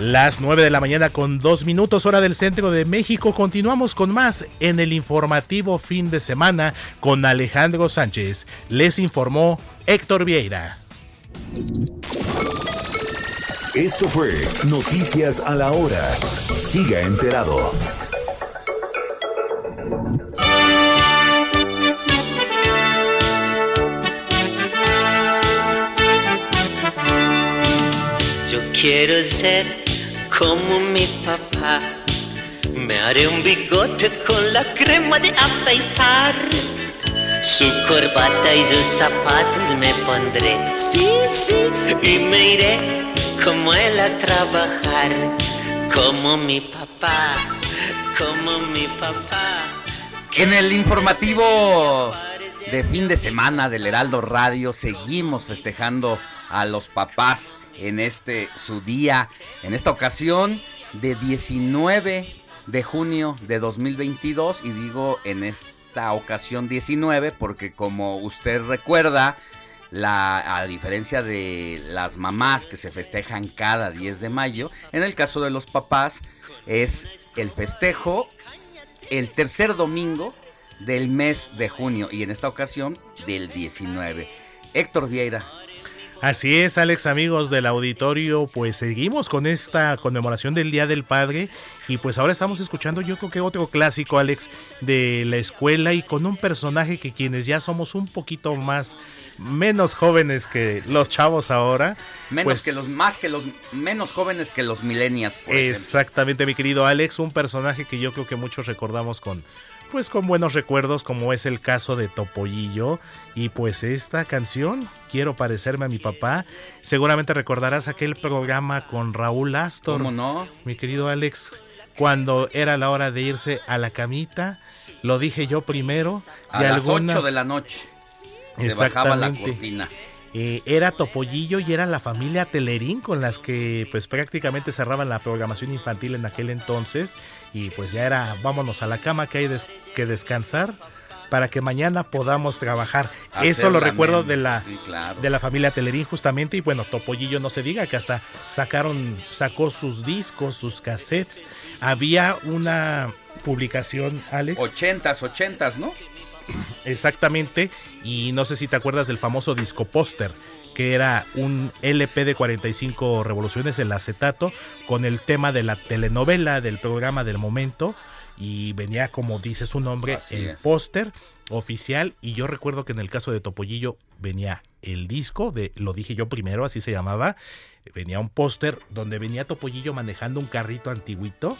Las 9 de la mañana con 2 minutos hora del centro de México. Continuamos con más en el informativo fin de semana con Alejandro Sánchez. Les informó Héctor Vieira.
Esto fue Noticias a la Hora. Siga enterado.
Yo quiero ser como mi papá. Me haré un bigote con la crema de afeitar. Su corbata y sus zapatos me pondré, sí, sí, y me iré como él a trabajar. Como mi papá, como mi papá.
En el informativo de fin de semana del Heraldo Radio seguimos festejando a los papás en este su día, en esta ocasión de 19 de junio de 2022 y digo en esta ocasión 19 porque como usted recuerda, la, a diferencia de las mamás que se festejan cada 10 de mayo, en el caso de los papás es el festejo el tercer domingo del mes de junio y en esta ocasión del 19. Héctor Vieira,
Así es, Alex, amigos del auditorio, pues seguimos con esta conmemoración del Día del Padre y pues ahora estamos escuchando yo creo que otro clásico, Alex, de la escuela y con un personaje que quienes ya somos un poquito más menos jóvenes que los chavos ahora,
menos
pues,
que los más que los menos jóvenes que los millennials. Por
exactamente, mi querido Alex, un personaje que yo creo que muchos recordamos con pues con buenos recuerdos como es el caso de Topollillo. Y pues esta canción Quiero parecerme a mi papá seguramente recordarás aquel programa con Raúl Astor.
¿Cómo no?
mi querido Alex cuando era la hora de irse a la camita lo dije yo primero
a las 8 de la noche se bajaba la cortina
eh, era Topollillo y era la familia Telerín con las que pues prácticamente cerraban la programación infantil en aquel entonces y pues ya era vámonos a la cama que hay des que descansar para que mañana podamos trabajar.
Hacer
Eso lo recuerdo de la
sí, claro.
de la familia Telerín justamente y bueno, Topollillo no se diga que hasta sacaron sacó sus discos, sus cassettes. Había una publicación, Alex.
Ochentas, ochentas, ¿no?
Exactamente, y no sé si te acuerdas del famoso disco póster, que era un LP de 45 revoluciones, el acetato, con el tema de la telenovela, del programa del momento, y venía, como dice su nombre,
Así
el póster oficial, y yo recuerdo que en el caso de Topollillo venía el disco, de lo dije yo primero, así se llamaba, venía un póster donde venía Topollillo manejando un carrito antiguito,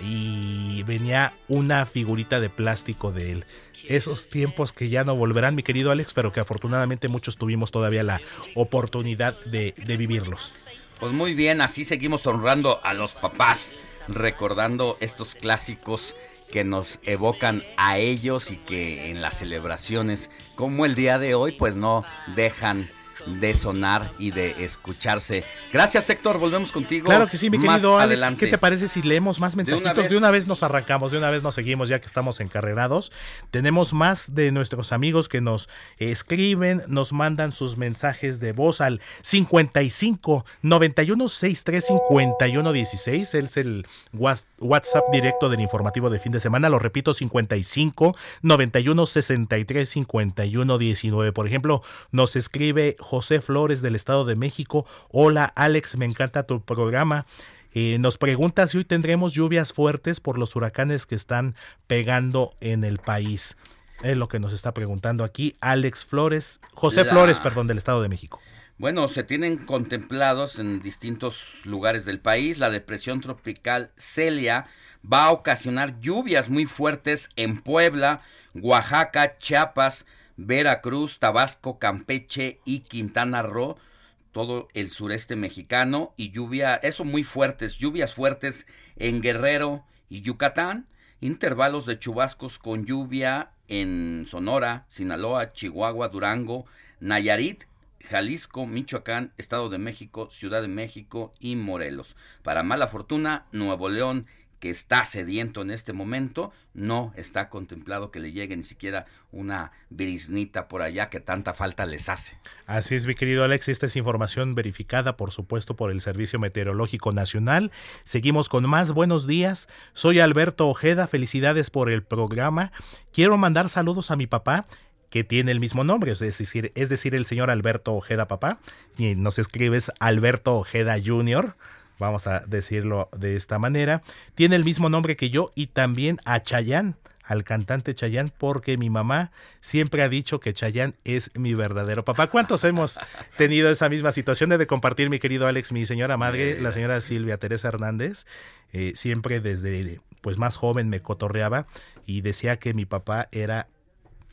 y venía una figurita de plástico de él. Esos tiempos que ya no volverán, mi querido Alex, pero que afortunadamente muchos tuvimos todavía la oportunidad de, vivirlos.
Pues muy bien, así seguimos honrando a los papás, recordando estos clásicos que nos evocan a ellos y que en las celebraciones como el día de hoy pues no dejan de sonar y de escucharse. Gracias Héctor, volvemos contigo.
Claro que sí, mi querido Alex.
adelante.
¿Qué te parece si leemos más mensajitos? De una,
vez?
vez nos arrancamos, de una vez nos seguimos, ya que estamos encarrerados. Tenemos más de nuestros amigos que nos escriben, nos mandan sus mensajes de voz al 55 91 63 51 16. Él es el WhatsApp directo del informativo de fin de semana. Lo repito, 55 91 63 51 19. Por ejemplo, nos escribe José Flores del Estado de México. Hola Alex, me encanta tu programa. Eh, nos pregunta si hoy tendremos lluvias fuertes por los huracanes que están pegando en el país. Es lo que nos está preguntando aquí Alex Flores, José
La-
Flores, perdón, del Estado de México.
Bueno, se tienen contemplados en distintos lugares del país. La depresión tropical Celia va a ocasionar lluvias muy fuertes en Puebla, Oaxaca, Chiapas, Veracruz, Tabasco, Campeche y Quintana Roo, todo el sureste mexicano y lluvia, eso muy fuertes, lluvias fuertes en Guerrero y Yucatán, intervalos de chubascos con lluvia en Sonora, Sinaloa, Chihuahua, Durango, Nayarit, Jalisco, Michoacán, Estado de México, Ciudad de México y Morelos. Para mala fortuna, Nuevo León que está sediento en este momento, no está contemplado que le llegue ni siquiera una briznita por allá que tanta falta les hace.
Así es, mi querido Alex, esta es información verificada, por supuesto, por el Servicio Meteorológico Nacional. Seguimos con más buenos días. Soy Alberto Ojeda, felicidades por el programa. Quiero mandar saludos a mi papá que tiene el mismo nombre, es decir, es decir, el señor Alberto Ojeda papá, y nos escribes Alberto Ojeda Jr., vamos a decirlo de esta manera, tiene el mismo nombre que yo y también a Chayán, al cantante Chayán, porque mi mamá siempre ha dicho que Chayán es mi verdadero papá. ¿Cuántos hemos tenido esa misma situación de compartir, mi querido Alex, mi señora madre, la señora Silvia Teresa Hernández, eh, siempre desde pues más joven me cotorreaba y decía que mi papá era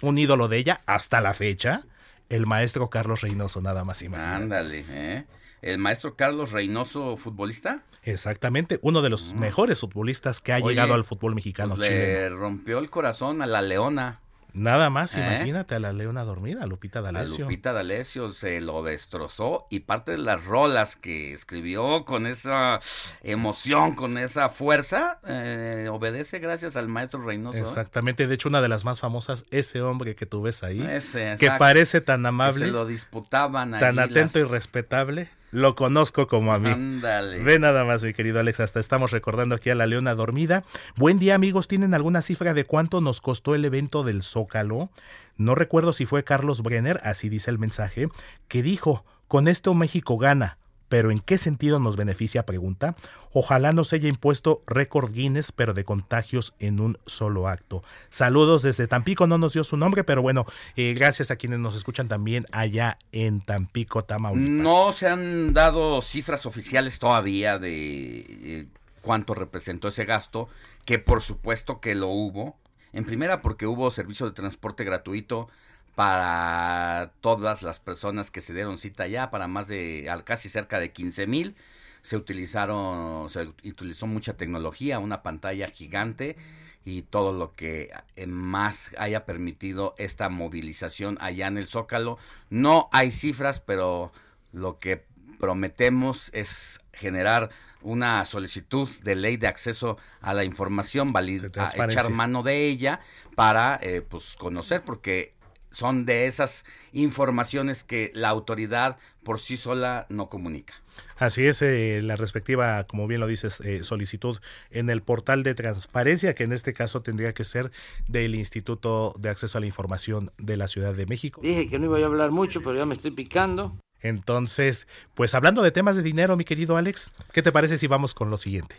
un ídolo de ella hasta la fecha, el maestro Carlos Reynoso, nada más y más.
Ándale, ¿eh? El maestro Carlos Reynoso, futbolista.
Exactamente, uno de los mejores futbolistas que ha
Oye,
llegado al fútbol mexicano
pues le rompió el corazón a la Leona.
Nada más,
¿Eh?
imagínate a la Leona dormida, a Lupita
A
D'Alessio.
Lupita D'Alessio se lo destrozó y parte de las rolas que escribió con esa emoción, con esa fuerza, eh, obedece gracias al maestro Reynoso. ¿eh?
Exactamente, de hecho una de las más famosas, ese hombre que tú ves ahí,
Ese,
que parece tan amable,
se lo disputaban ahí
tan atento
las-
y respetable, lo conozco como a mí.
Ándale.
Ve nada más, mi querido Alex, hasta estamos recordando aquí a la Leona dormida. Buen día, amigos. ¿Tienen alguna cifra de cuánto nos costó el evento del Zócalo? No recuerdo si fue Carlos Brenner, así dice el mensaje, que dijo, con esto México gana. ¿Pero en qué sentido nos beneficia? Pregunta. Ojalá nos haya impuesto récord Guinness, pero de contagios en un solo acto. Saludos desde Tampico, no nos dio su nombre, pero bueno, eh, gracias a quienes nos escuchan también allá en Tampico, Tamaulipas.
No se han dado cifras oficiales todavía de eh, cuánto representó ese gasto, que por supuesto que lo hubo. En primera porque hubo servicio de transporte gratuito para todas las personas que se dieron cita allá, para más de al- casi cerca de 15 mil. Se utilizaron, se utilizó mucha tecnología, una pantalla gigante y todo lo que más haya permitido esta movilización allá en el Zócalo. No hay cifras, pero lo que prometemos es generar una solicitud de ley de acceso a la información, valid- a
transparencia.
echar mano de ella para eh, pues conocer, porque son de esas informaciones que la autoridad por sí sola no comunica.
Así es, eh, la respectiva, como bien lo dices, eh, solicitud en el portal de transparencia, que en este caso tendría que ser del Instituto de Acceso a la Información de la Ciudad de México.
Dije que no iba a hablar mucho, pero ya me estoy picando.
Entonces, pues hablando de temas de dinero, mi querido Alex, ¿qué te parece si vamos con lo siguiente?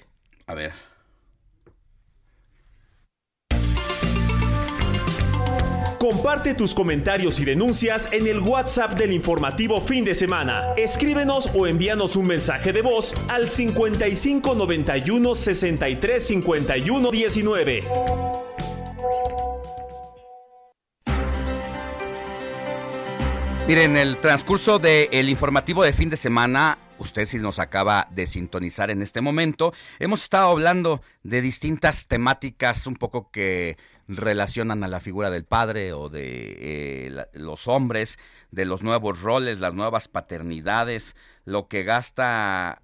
A ver.
Comparte tus comentarios y denuncias en el WhatsApp del informativo fin de semana. Escríbenos o envíanos un mensaje de voz al 55 91 63 51 19.
Miren, en el transcurso del informativo de fin de semana, usted si nos acaba de sintonizar en este momento, hemos estado hablando de distintas temáticas un poco que relacionan a la figura del padre o de eh, los hombres, de los nuevos roles, las nuevas paternidades, lo que gasta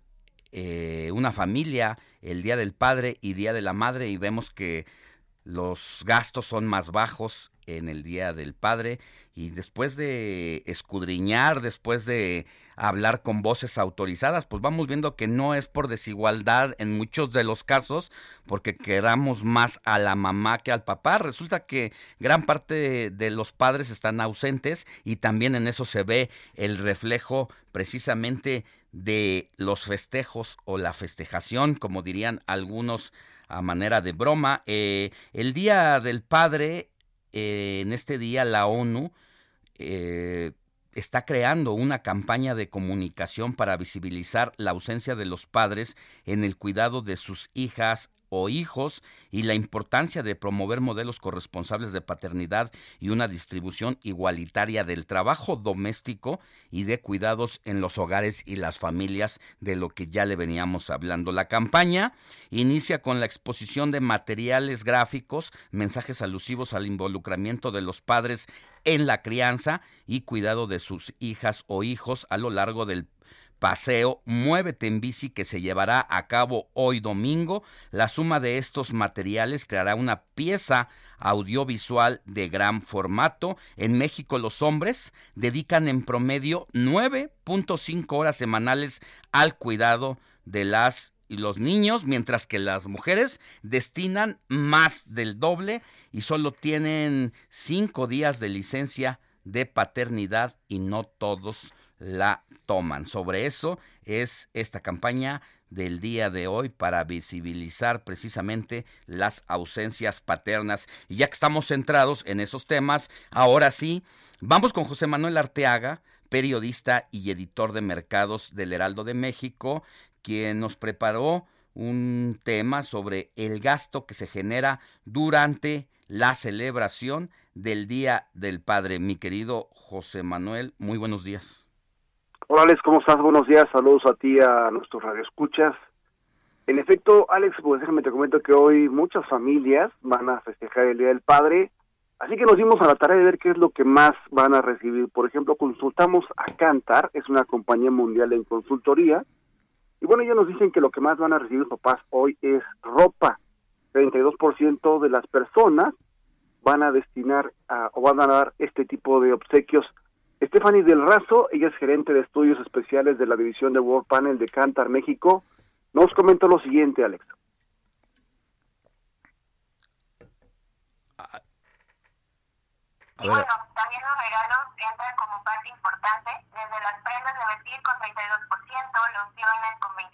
eh, una familia el día del padre y día de la madre y vemos que los gastos son más bajos en el Día del Padre. Y después de escudriñar, después de hablar con voces autorizadas, pues vamos viendo que no es por desigualdad en muchos de los casos, porque queramos más a la mamá que al papá. Resulta que gran parte de, los padres están ausentes y también en eso se ve el reflejo precisamente de los festejos o la festejación, como dirían algunos a manera de broma. Eh, el Día del Padre, eh, en este día la ONU eh, está creando una campaña de comunicación para visibilizar la ausencia de los padres en el cuidado de sus hijas o hijos y la importancia de promover modelos corresponsables de paternidad y una distribución igualitaria del trabajo doméstico y de cuidados en los hogares y las familias, de lo que ya le veníamos hablando. La campaña inicia con la exposición de materiales gráficos, mensajes alusivos al involucramiento de los padres en la crianza y cuidado de sus hijas o hijos a lo largo del paseo Muévete en bici que se llevará a cabo hoy domingo. La suma de estos materiales creará una pieza audiovisual de gran formato. En México los hombres dedican en promedio 9.5 horas semanales al cuidado de las y los niños, mientras que las mujeres destinan más del doble y solo tienen cinco días de licencia de paternidad y no todos la toman. Sobre eso es esta campaña del día de hoy para visibilizar precisamente las ausencias paternas. Y ya que estamos centrados en esos temas, ahora sí, vamos con José Manuel Arteaga, periodista y editor de mercados del Heraldo de México, quien nos preparó un tema sobre el gasto que se genera durante la celebración del Día del Padre. Mi querido José Manuel, muy buenos días.
Hola Alex, ¿cómo estás? Buenos días, saludos a ti, a nuestros radioescuchas. En efecto, Alex, pues déjame te comento que hoy muchas familias van a festejar el Día del Padre, así que nos dimos a la tarea de ver qué es lo que más van a recibir. Por ejemplo, consultamos a Cantar, es una compañía mundial en consultoría, y bueno, ellos nos dicen que lo que más van a recibir papás hoy es ropa. 32% de las personas van a destinar o van a dar este tipo de obsequios Stephanie del Razo, ella es gerente de estudios especiales de la división de World Panel de Cantar México, nos comentó lo siguiente, Alex.
Y bueno, también los regalos entran como parte importante, desde las prendas de vestir con 32%, los guiones con 22%,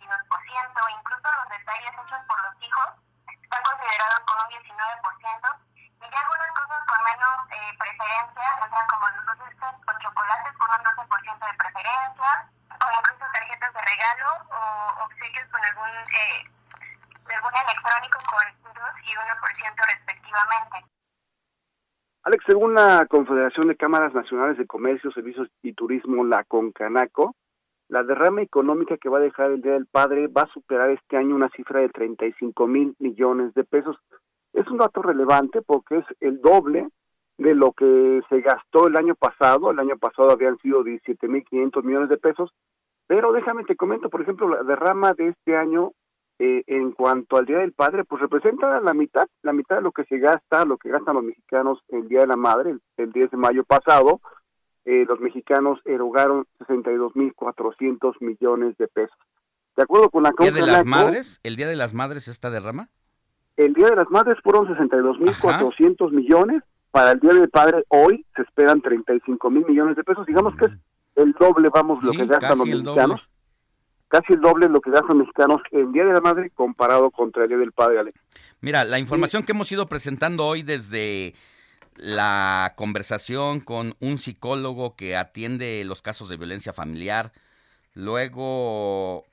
incluso los detalles hechos por los hijos están considerados con un 19%, y ya algunas cosas con menos eh, preferencia entran como los dulces o chocolates con un 12% de preferencia, o incluso tarjetas de regalo o obsequios con algún, eh, algún electrónico con 2 y 1% respectivamente.
Alex, según la Confederación de Cámaras Nacionales de Comercio, Servicios y Turismo, la CONCANACO, la derrama económica que va a dejar el Día del Padre va a superar este año una cifra de 35 mil millones de pesos. Es un dato relevante porque es el doble de lo que se gastó el año pasado. El año pasado habían sido 17.500 millones de pesos. Pero déjame te comento, por ejemplo, la derrama de este año eh, en cuanto al Día del Padre, pues representa la mitad, la mitad de lo que se gasta, lo que gastan los mexicanos el Día de la Madre, el, 10 de mayo pasado. Eh, los mexicanos erogaron 62.400 millones de pesos. De acuerdo con la
¿El Día de las Madres? ¿El Día de las Madres esta derrama?
El Día de las Madres fueron 62.400 millones. Para el Día del Padre hoy se esperan 35 mil millones de pesos. Digamos que es el doble, vamos, lo que gastan los mexicanos. Casi el doble lo que gastan los mexicanos el Día de la Madre comparado contra el Día del Padre, Alex.
Mira, la información que hemos ido presentando hoy desde la conversación con un psicólogo que atiende los casos de violencia familiar, luego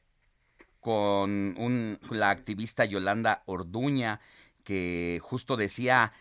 con un, la activista Yolanda Orduña, que justo decía,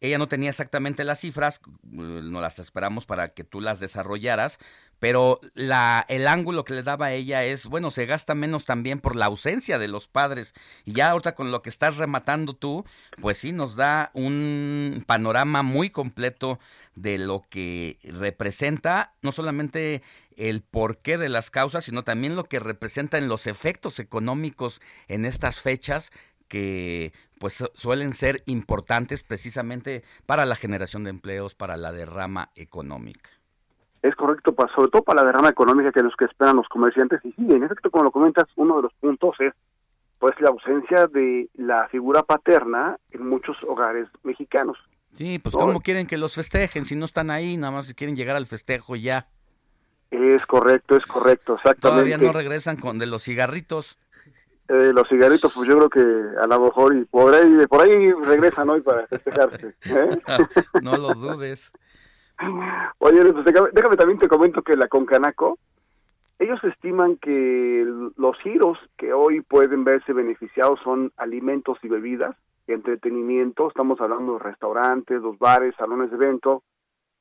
ella no tenía exactamente las cifras, no las esperamos para que tú las desarrollaras, pero la, el ángulo que le daba a ella es, bueno, se gasta menos también por la ausencia de los padres. Y ya ahorita con lo que estás rematando tú, pues sí nos da un panorama muy completo de lo que representa no solamente el porqué de las causas, sino también lo que representa en los efectos económicos en estas fechas que pues suelen ser importantes precisamente para la generación de empleos, para la derrama económica.
Es correcto, sobre todo para la derrama económica que los que esperan los comerciantes. Y sí, en efecto, como lo comentas, uno de los puntos es pues la ausencia de la figura paterna en muchos hogares mexicanos.
Sí, pues ¿cómo quieren que los festejen si no están ahí? Nada más quieren llegar al festejo ya.
Es correcto, es correcto, exactamente.
Todavía no regresan con de los cigarritos.
Eh, los cigarritos, pues yo creo que a lo mejor y por ahí, por ahí regresan hoy para festejarse. ¿eh? (laughs)
no lo dudes.
Oye, pues, déjame también te comento que la Concanaco Ellos estiman que los giros que hoy pueden verse beneficiados son alimentos y bebidas, entretenimiento, estamos hablando de restaurantes, los bares, salones de evento,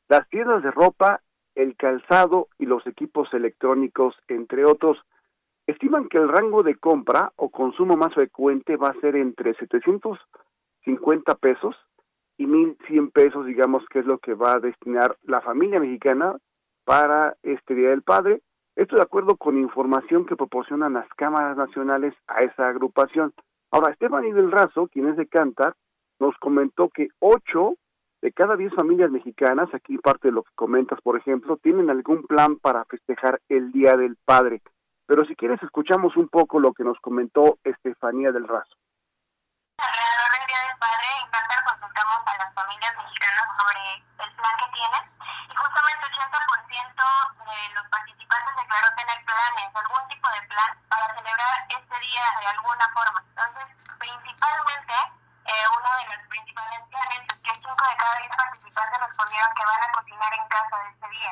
las tiendas de ropa, el calzado y los equipos electrónicos, entre otros. Estiman que el rango de compra o consumo más frecuente va a ser entre 750 pesos y 1.100 pesos, digamos, que es lo que va a destinar la familia mexicana para este Día del Padre. Esto de acuerdo con información que proporcionan las cámaras nacionales a esa agrupación. Ahora, del Razo, quien es de Cantar, nos comentó que ocho de cada diez familias mexicanas, aquí parte de lo que comentas, por ejemplo, tienen algún plan para festejar el Día del Padre. Pero si quieres, escuchamos un poco lo que nos comentó Estefanía del Razo.
Alrededor del Día del Padre, en Cantar consultamos a las familias mexicanas sobre el plan que tienen y justamente 80% de los participantes declaró tener planes, algún tipo de plan para celebrar este día de alguna forma. Entonces, principalmente, eh, uno de los principales planes es que 5 de cada 10 participantes respondieron que van a cocinar en casa de este día.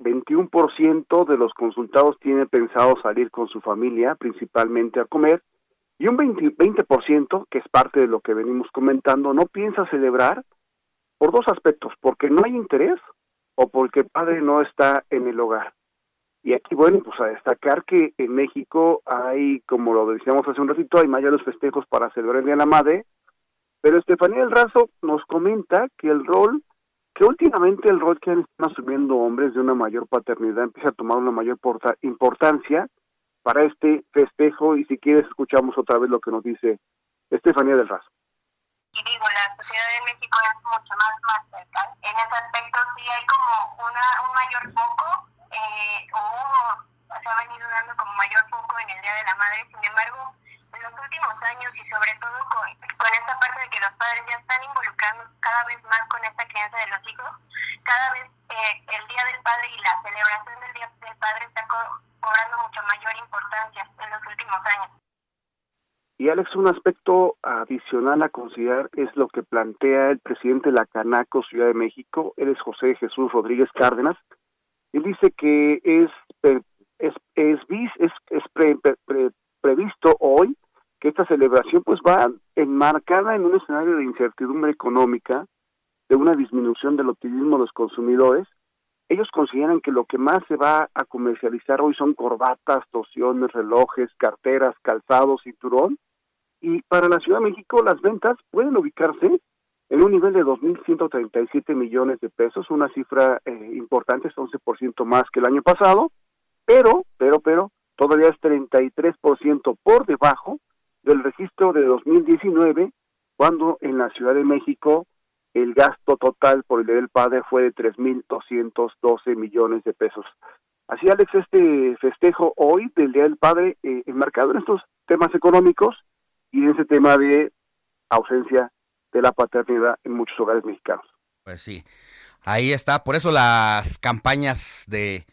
21% de los consultados tiene pensado salir con su familia, principalmente a comer, y un 20%, 20%, que es parte de lo que venimos comentando, no piensa celebrar por dos aspectos, porque no hay interés o porque el padre no está en el hogar. Y aquí, bueno, pues a destacar que en México hay, como lo decíamos hace un ratito, hay mayores festejos para celebrar el Día de la Madre, pero Estefanía del Razo nos comenta que el rol, que últimamente el rol que están asumiendo hombres de una mayor paternidad empieza a tomar una mayor importancia para este festejo y si quieres escuchamos otra vez lo que nos dice Estefanía del Razo
y digo, la sociedad de México es mucho más cerca. En ese aspecto sí hay como una, un mayor foco, eh, o se ha venido dando como mayor foco en el Día de la Madre. Sin embargo, en los últimos años y sobre todo con, con esta parte de que los padres ya están involucrando cada vez más con esta crianza de los hijos, cada vez eh, el Día del Padre y la celebración del Día del Padre está co cobrando mucho mayor importancia en los últimos años.
Y Alex, un aspecto adicional a considerar es lo que plantea el presidente de la Canaco Ciudad de México, él es José Jesús Rodríguez Cárdenas. Él dice que es es es, es, es previsto hoy que esta celebración pues va enmarcada en un escenario de incertidumbre económica, de una disminución del optimismo de los consumidores. Ellos consideran que lo que más se va a comercializar hoy son corbatas, tosiones, relojes, carteras, calzados, cinturón, y para la Ciudad de México las ventas pueden ubicarse en un nivel de 2.137 millones de pesos, una cifra eh, importante, es 11% más que el año pasado, pero, pero, pero, todavía es 33% por debajo del registro de 2019, cuando en la Ciudad de México el gasto total por el del Padre fue de 3.212 millones de pesos. Así, Alex, este festejo hoy del Día del Padre, eh, enmarcado en estos temas económicos, y ese tema de ausencia de la paternidad en muchos hogares mexicanos.
Pues sí, ahí está. Por eso las campañas de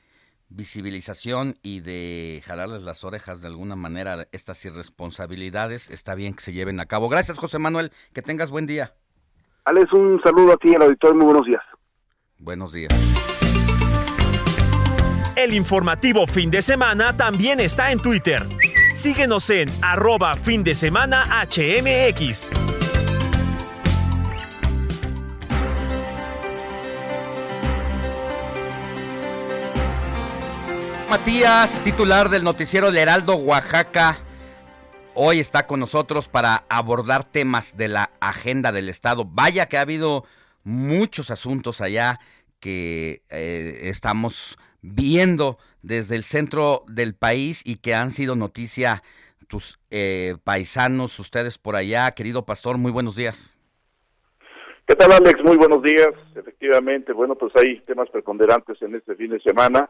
visibilización y de jalarles las orejas de alguna manera estas irresponsabilidades, está bien que se lleven a cabo. Gracias, José Manuel. Que tengas buen día.
Alex, un saludo a ti, al auditorio. Muy buenos días.
Buenos días.
El informativo fin de semana también está en Twitter. Síguenos en arroba fin de semana HMX.
Matías, titular del noticiero El Heraldo Oaxaca, hoy está con nosotros para abordar temas de la agenda del Estado. Vaya que ha habido muchos asuntos allá que eh, estamos viendo desde el centro del país y que han sido noticia tus eh, paisanos, ustedes por allá. Querido pastor, muy buenos días.
¿Qué tal, Alex? Muy buenos días. Efectivamente, bueno, pues hay temas preponderantes en este fin de semana.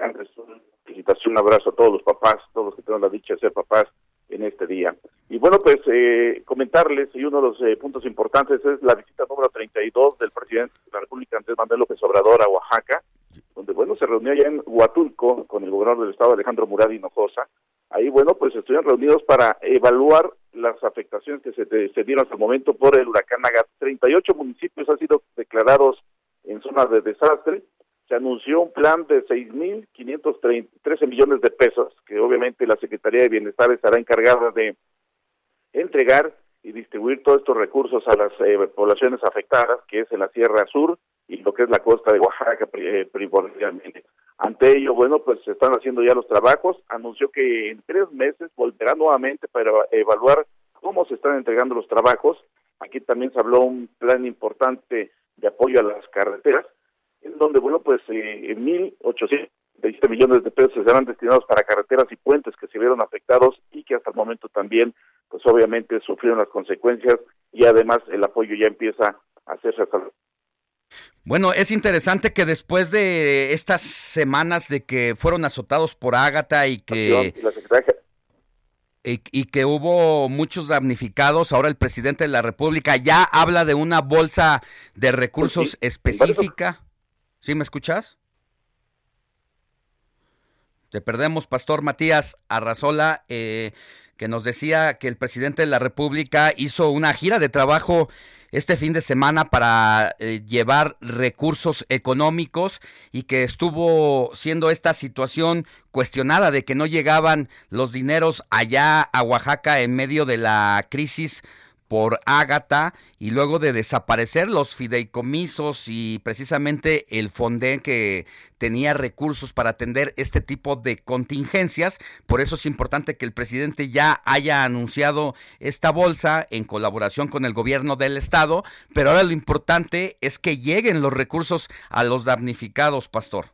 Antes, una felicitación, un abrazo a todos los papás, todos los que tengan la dicha de ser papás en este día. Y bueno, pues eh, comentarles, y uno de los eh, puntos importantes es la visita número 32 del presidente de la República, Andrés Manuel López Obrador, a Oaxaca, donde, bueno, se reunió ya en Huatulco con el gobernador del estado, Alejandro Murad Hinojosa. Ahí, bueno, pues estuvieron reunidos para evaluar las afectaciones que se, se dieron hasta el momento por el huracán Agat. 38 municipios han sido declarados en zonas de desastre, se anunció un plan de 6.513 millones de pesos, que obviamente la Secretaría de Bienestar estará encargada de entregar y distribuir todos estos recursos a las eh, poblaciones afectadas, que es en la Sierra Sur y lo que es la costa de Oaxaca eh, primordialmente. Ante ello, bueno, pues se están haciendo ya los trabajos. Anunció que en tres meses volverá nuevamente para evaluar cómo se están entregando los trabajos. Aquí también se habló un plan importante de apoyo a las carreteras, en donde, bueno, pues eh, 1.820 millones de pesos serán destinados para carreteras y puentes que se vieron afectados y que hasta el momento también, pues obviamente sufrieron las consecuencias y además el apoyo ya empieza a hacerse hasta
bueno, es interesante que después de estas semanas de que fueron azotados por Ágata y que y, que hubo muchos damnificados, ahora el presidente de la República ya habla de una bolsa de recursos específica. ¿Sí me escuchas? Te perdemos, Pastor Matías Arrazola, eh, que nos decía que el presidente de la República hizo una gira de trabajo este fin de semana para eh, llevar recursos económicos y que estuvo siendo esta situación cuestionada de que no llegaban los dineros allá a Oaxaca en medio de la crisis por Ágata y luego de desaparecer los fideicomisos y precisamente el Fonden que tenía recursos para atender este tipo de contingencias. Por eso es importante que el presidente ya haya anunciado esta bolsa en colaboración con el gobierno del estado, pero ahora lo importante es que lleguen los recursos a los damnificados, pastor.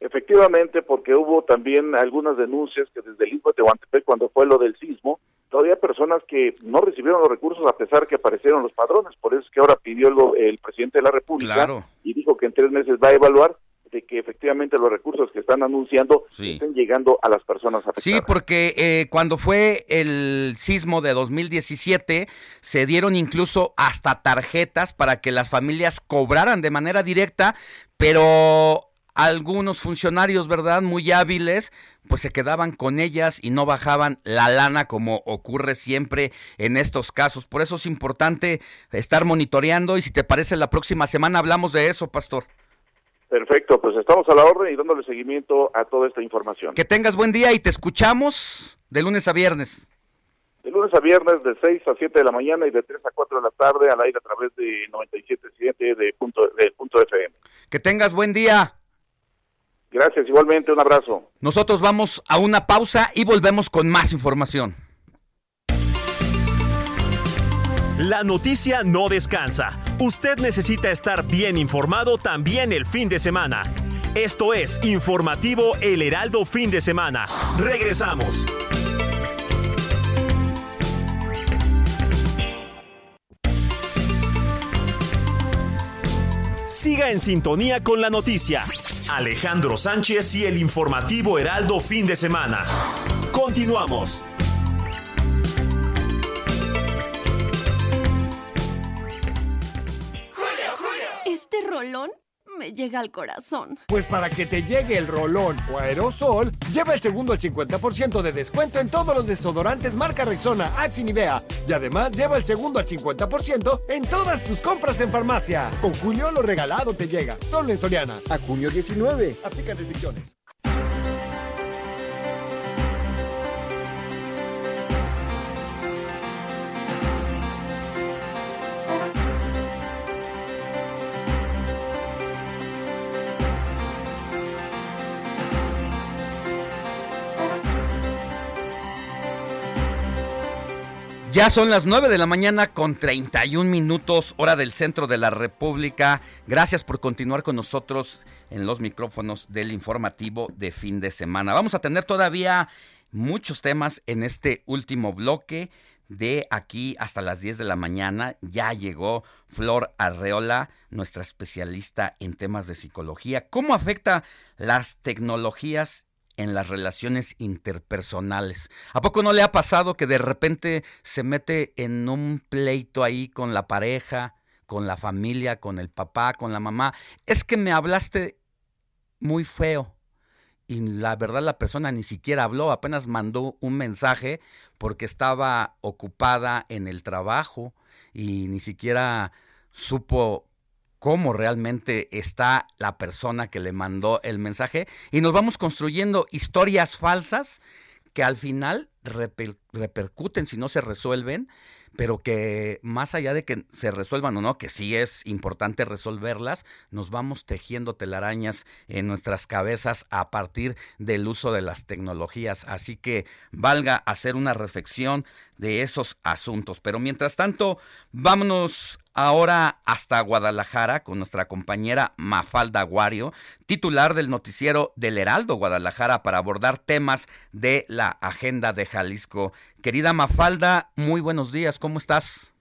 Efectivamente, porque hubo también algunas denuncias que desde el Istmo de Tehuantepec, cuando fue lo del sismo, todavía personas que no recibieron los recursos a pesar que aparecieron los padrones. Por eso es que ahora pidió el, el presidente de la República y dijo que en tres meses va a evaluar de que efectivamente los recursos que están anunciando estén llegando a las personas afectadas.
Sí, porque eh, cuando fue el sismo de 2017 se dieron incluso hasta tarjetas para que las familias cobraran de manera directa, pero algunos funcionarios, ¿verdad? Muy hábiles, pues se quedaban con ellas y no bajaban la lana como ocurre siempre en estos casos. Por eso es importante estar monitoreando y si te parece la próxima semana hablamos de eso, pastor.
Perfecto, pues estamos a la orden y dándole seguimiento a toda esta información.
Que tengas buen día y te escuchamos de lunes a viernes.
De lunes a viernes de 6 a 7 de la mañana y de 3 a 4 de la tarde al aire a través de 97.7 de punto, de punto FM.
Que tengas buen día.
Gracias, igualmente, un abrazo.
Nosotros vamos a una pausa y volvemos con más información.
La noticia no descansa. Usted necesita estar bien informado también el fin de semana. Esto es Informativo El Heraldo Fin de Semana. Regresamos. Siga en sintonía con la noticia. Alejandro Sánchez y el informativo Heraldo fin de semana. Continuamos.
Este rolón me llega al corazón.
Pues para que te llegue el rolón o aerosol, lleva el segundo al 50% de descuento en todos los desodorantes marca Rexona, Axe y Nivea. Y además lleva el segundo al 50% en todas tus compras en farmacia. Con Julio lo regalado te llega. Solo en Soriana. A junio 19. Aplican restricciones.
Ya son las 9 de la mañana con 31 minutos, hora del centro de la República. Gracias por continuar con nosotros en los micrófonos del informativo de fin de semana. Vamos a tener todavía muchos temas en este último bloque. De aquí hasta las 10 de la mañana ya llegó Flor Arreola, nuestra especialista en temas de psicología. ¿Cómo afecta las tecnologías en las relaciones interpersonales. ¿A poco no le ha pasado que de repente se mete en un pleito ahí con la pareja, con la familia, con el papá, con la mamá? Es que me hablaste muy feo. Y la verdad la persona ni siquiera habló, apenas mandó un mensaje porque estaba ocupada en el trabajo y ni siquiera supo cómo realmente está la persona que le mandó el mensaje y nos vamos construyendo historias falsas que al final repercuten si no se resuelven pero que más allá de que se resuelvan o no, que sí es importante resolverlas, nos vamos tejiendo telarañas en nuestras cabezas a partir del uso de las tecnologías. Así que valga hacer una reflexión de esos asuntos. Pero mientras tanto, vámonos ahora hasta Guadalajara con nuestra compañera Mafalda Guario, titular del noticiero del Heraldo Guadalajara para abordar temas de la agenda de Jalisco. Querida Mafalda, muy buenos días, ¿cómo estás?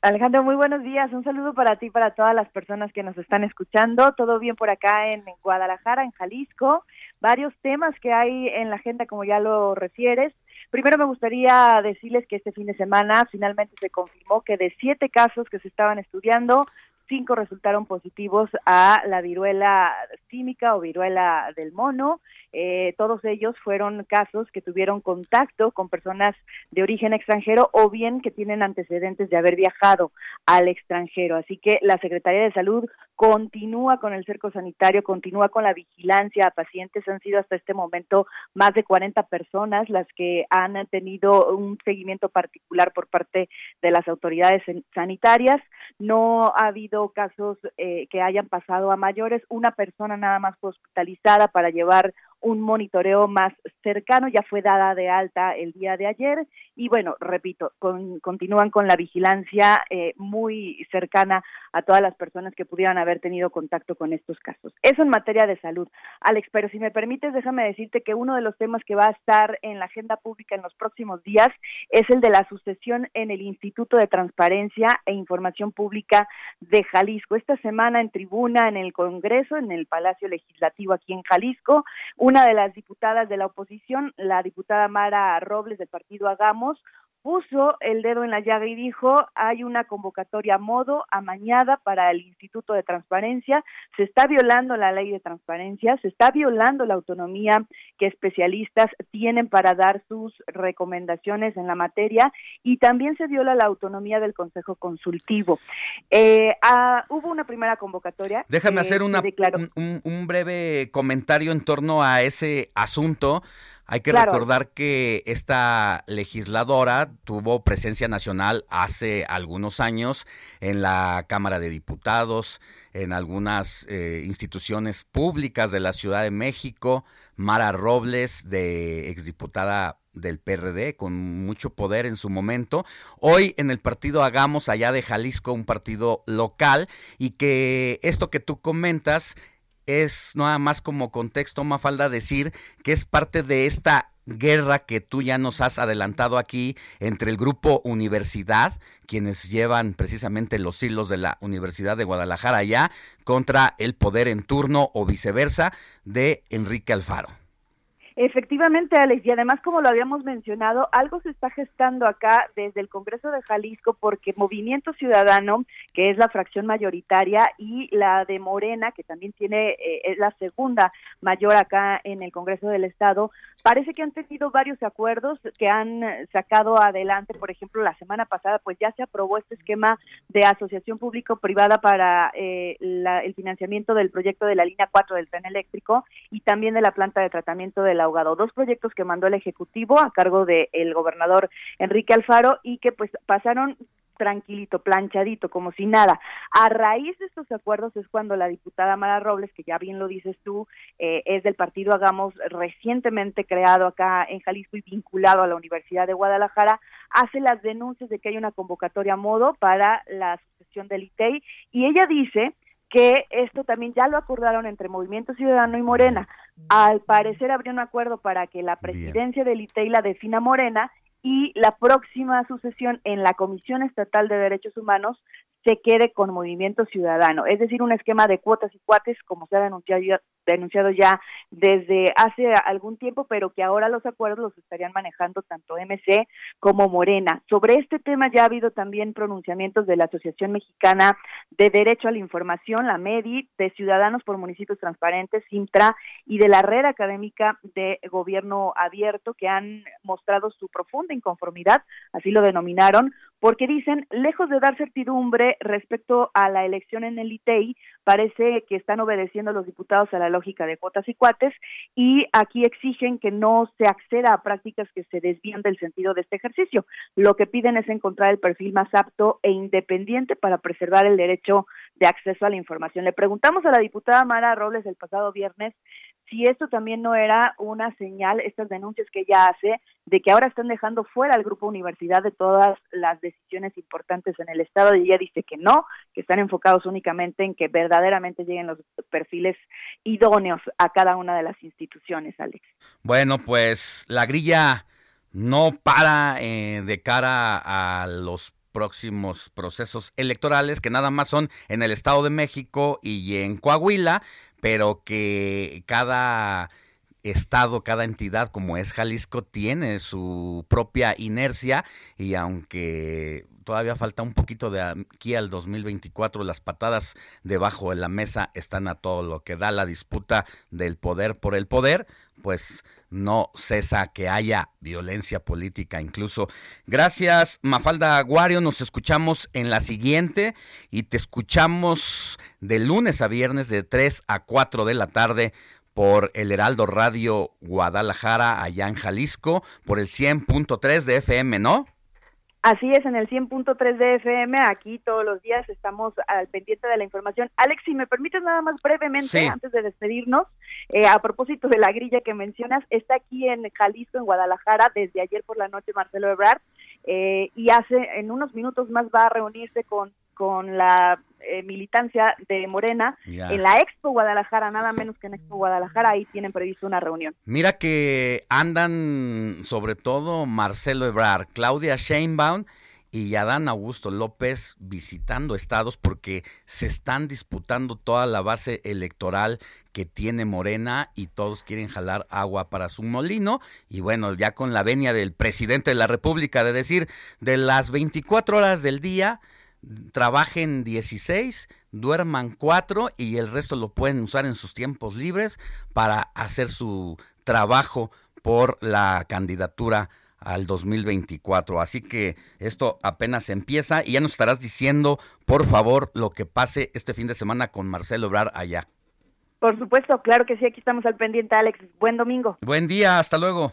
Alejandro, muy buenos días. Un saludo para ti y para todas las personas que nos están escuchando. Todo bien por acá en Guadalajara, en Jalisco. Varios temas que hay en la agenda, como ya lo refieres. Primero me gustaría decirles que este fin de semana finalmente se confirmó que de siete casos que se estaban estudiando, cinco resultaron positivos a la viruela química o viruela del mono. Eh, todos ellos fueron casos que tuvieron contacto con personas de origen extranjero o bien que tienen antecedentes de haber viajado al extranjero. Así que la Secretaría de Salud continúa con el cerco sanitario, continúa con la vigilancia a pacientes. Han sido hasta este momento más de 40 personas las que han tenido un seguimiento particular por parte de las autoridades sanitarias. No ha habido casos eh, que hayan pasado a mayores. Una persona nada más fue hospitalizada para llevar un monitoreo más cercano, ya fue dada de alta el día de ayer y bueno, repito, continúan con la vigilancia eh, muy cercana a todas las personas que pudieran haber tenido contacto con estos casos. Eso en materia de salud. Alex, pero si me permites, déjame decirte que uno de los temas que va a estar en la agenda pública en los próximos días es el de la sucesión en el Instituto de Transparencia e Información Pública de Jalisco. Esta semana en tribuna en el Congreso, en el Palacio Legislativo aquí en Jalisco, una de las diputadas de la oposición, la diputada Mara Robles del partido Hagamos, puso el dedo en la llaga y dijo, hay una convocatoria a modo amañada para el Instituto de Transparencia, se está violando la ley de transparencia, se está violando la autonomía que especialistas tienen para dar sus recomendaciones en la materia y también se viola la autonomía del Consejo Consultivo. Eh, ah, hubo una primera convocatoria.
Déjame hacer una, un breve comentario en torno a ese asunto. Hay que recordar que esta legisladora tuvo presencia nacional hace algunos años en la Cámara de Diputados, en algunas eh, instituciones públicas de la Ciudad de México. Mara Robles, de exdiputada del PRD, con mucho poder en su momento. Hoy en el partido Hagamos, allá de Jalisco, un partido local, y que esto que tú comentas es nada más como contexto, Mafalda, decir que es parte de esta guerra que tú ya nos has adelantado aquí entre el grupo Universidad, quienes llevan precisamente los hilos de la Universidad de Guadalajara allá, contra el poder en turno o viceversa de Enrique Alfaro.
Efectivamente, Alex, y además, como lo habíamos mencionado, algo se está gestando acá desde el Congreso de Jalisco porque Movimiento Ciudadano, que es la fracción mayoritaria, y la de Morena, que también tiene, eh, es la segunda mayor acá en el Congreso del Estado, parece que han tenido varios acuerdos que han sacado adelante. Por ejemplo, la semana pasada, pues ya se aprobó este esquema de asociación público-privada para eh, el financiamiento del proyecto de la línea 4 del tren eléctrico y también de la planta de tratamiento de la ahogado. Dos proyectos que mandó el Ejecutivo a cargo del gobernador Enrique Alfaro y que pues pasaron tranquilito, planchadito, como si nada. A raíz de estos acuerdos es cuando la diputada Mara Robles, que ya bien lo dices tú, eh, es del partido Hagamos, recientemente creado acá en Jalisco y vinculado a la Universidad de Guadalajara, hace las denuncias de que hay una convocatoria a modo para la sucesión del ITEI y ella dice que esto también ya lo acordaron entre Movimiento Ciudadano y Morena. Al parecer habría un acuerdo para que la presidencia del ITEI la defina Morena y la próxima sucesión en la Comisión Estatal de Derechos Humanos se quede con Movimiento Ciudadano, es decir, un esquema de cuotas y cuates como se ha denunciado ya, desde hace algún tiempo, pero que ahora los acuerdos los estarían manejando tanto MC como Morena. Sobre este tema ya ha habido también pronunciamientos de la Asociación Mexicana de Derecho a la Información, la MEDI, de Ciudadanos por Municipios Transparentes, Sintra, y de la Red Académica de Gobierno Abierto, que han mostrado su profunda inconformidad, así lo denominaron, porque dicen, lejos de dar certidumbre respecto a la elección en el ITEI, parece que están obedeciendo los diputados a la lógica de cuotas y cuates y aquí exigen que no se acceda a prácticas que se desvían del sentido de este ejercicio. Lo que piden es encontrar el perfil más apto e independiente para preservar el derecho de acceso a la información. Le preguntamos a la diputada Mara Robles el pasado viernes si esto también no era una señal, estas denuncias que ella hace, de que ahora están dejando fuera al grupo universidad de todas las decisiones importantes en el Estado, y ella dice que no, que están enfocados únicamente en que verdaderamente lleguen los perfiles idóneos a cada una de las instituciones, Alex.
Bueno, pues la grilla no para eh, de cara a los próximos procesos electorales que nada más son en el Estado de México y en Coahuila, pero que cada estado, cada entidad como es Jalisco tiene su propia inercia y aunque todavía falta un poquito de aquí al 2024, las patadas debajo de la mesa están a todo lo que da la disputa del poder por el poder, pues no cesa que haya violencia política incluso. Gracias, Mafalda Aguario. Nos escuchamos en la siguiente y te escuchamos de lunes a viernes de 3 a 4 de la tarde por el Heraldo Radio Guadalajara, allá en Jalisco, por el 100.3 de FM, ¿no?
Así es, en el 100.3 de FM, aquí todos los días estamos al pendiente de la información. Alex, si me permites nada más brevemente, antes de despedirnos, eh, a propósito de la grilla que mencionas, está aquí en Jalisco, en Guadalajara, desde ayer por la noche Marcelo Ebrard, eh, y hace, en unos minutos más va a reunirse con con la eh, militancia de Morena en la Expo Guadalajara, nada menos que en Expo Guadalajara, ahí tienen previsto una reunión.
Mira que andan sobre todo Marcelo Ebrard, Claudia Sheinbaum y Adán Augusto López visitando estados porque se están disputando toda la base electoral que tiene Morena y todos quieren jalar agua para su molino y bueno, ya con la venia del presidente de la República de decir de las 24 horas del día trabajen 16, duerman 4 y el resto lo pueden usar en sus tiempos libres para hacer su trabajo por la candidatura al 2024. Así que esto apenas empieza y ya nos estarás diciendo, por favor, lo que pase este fin de semana con Marcelo Obrar allá.
Por supuesto, claro que sí, aquí estamos al pendiente, Alex. Buen domingo.
Buen día, hasta luego.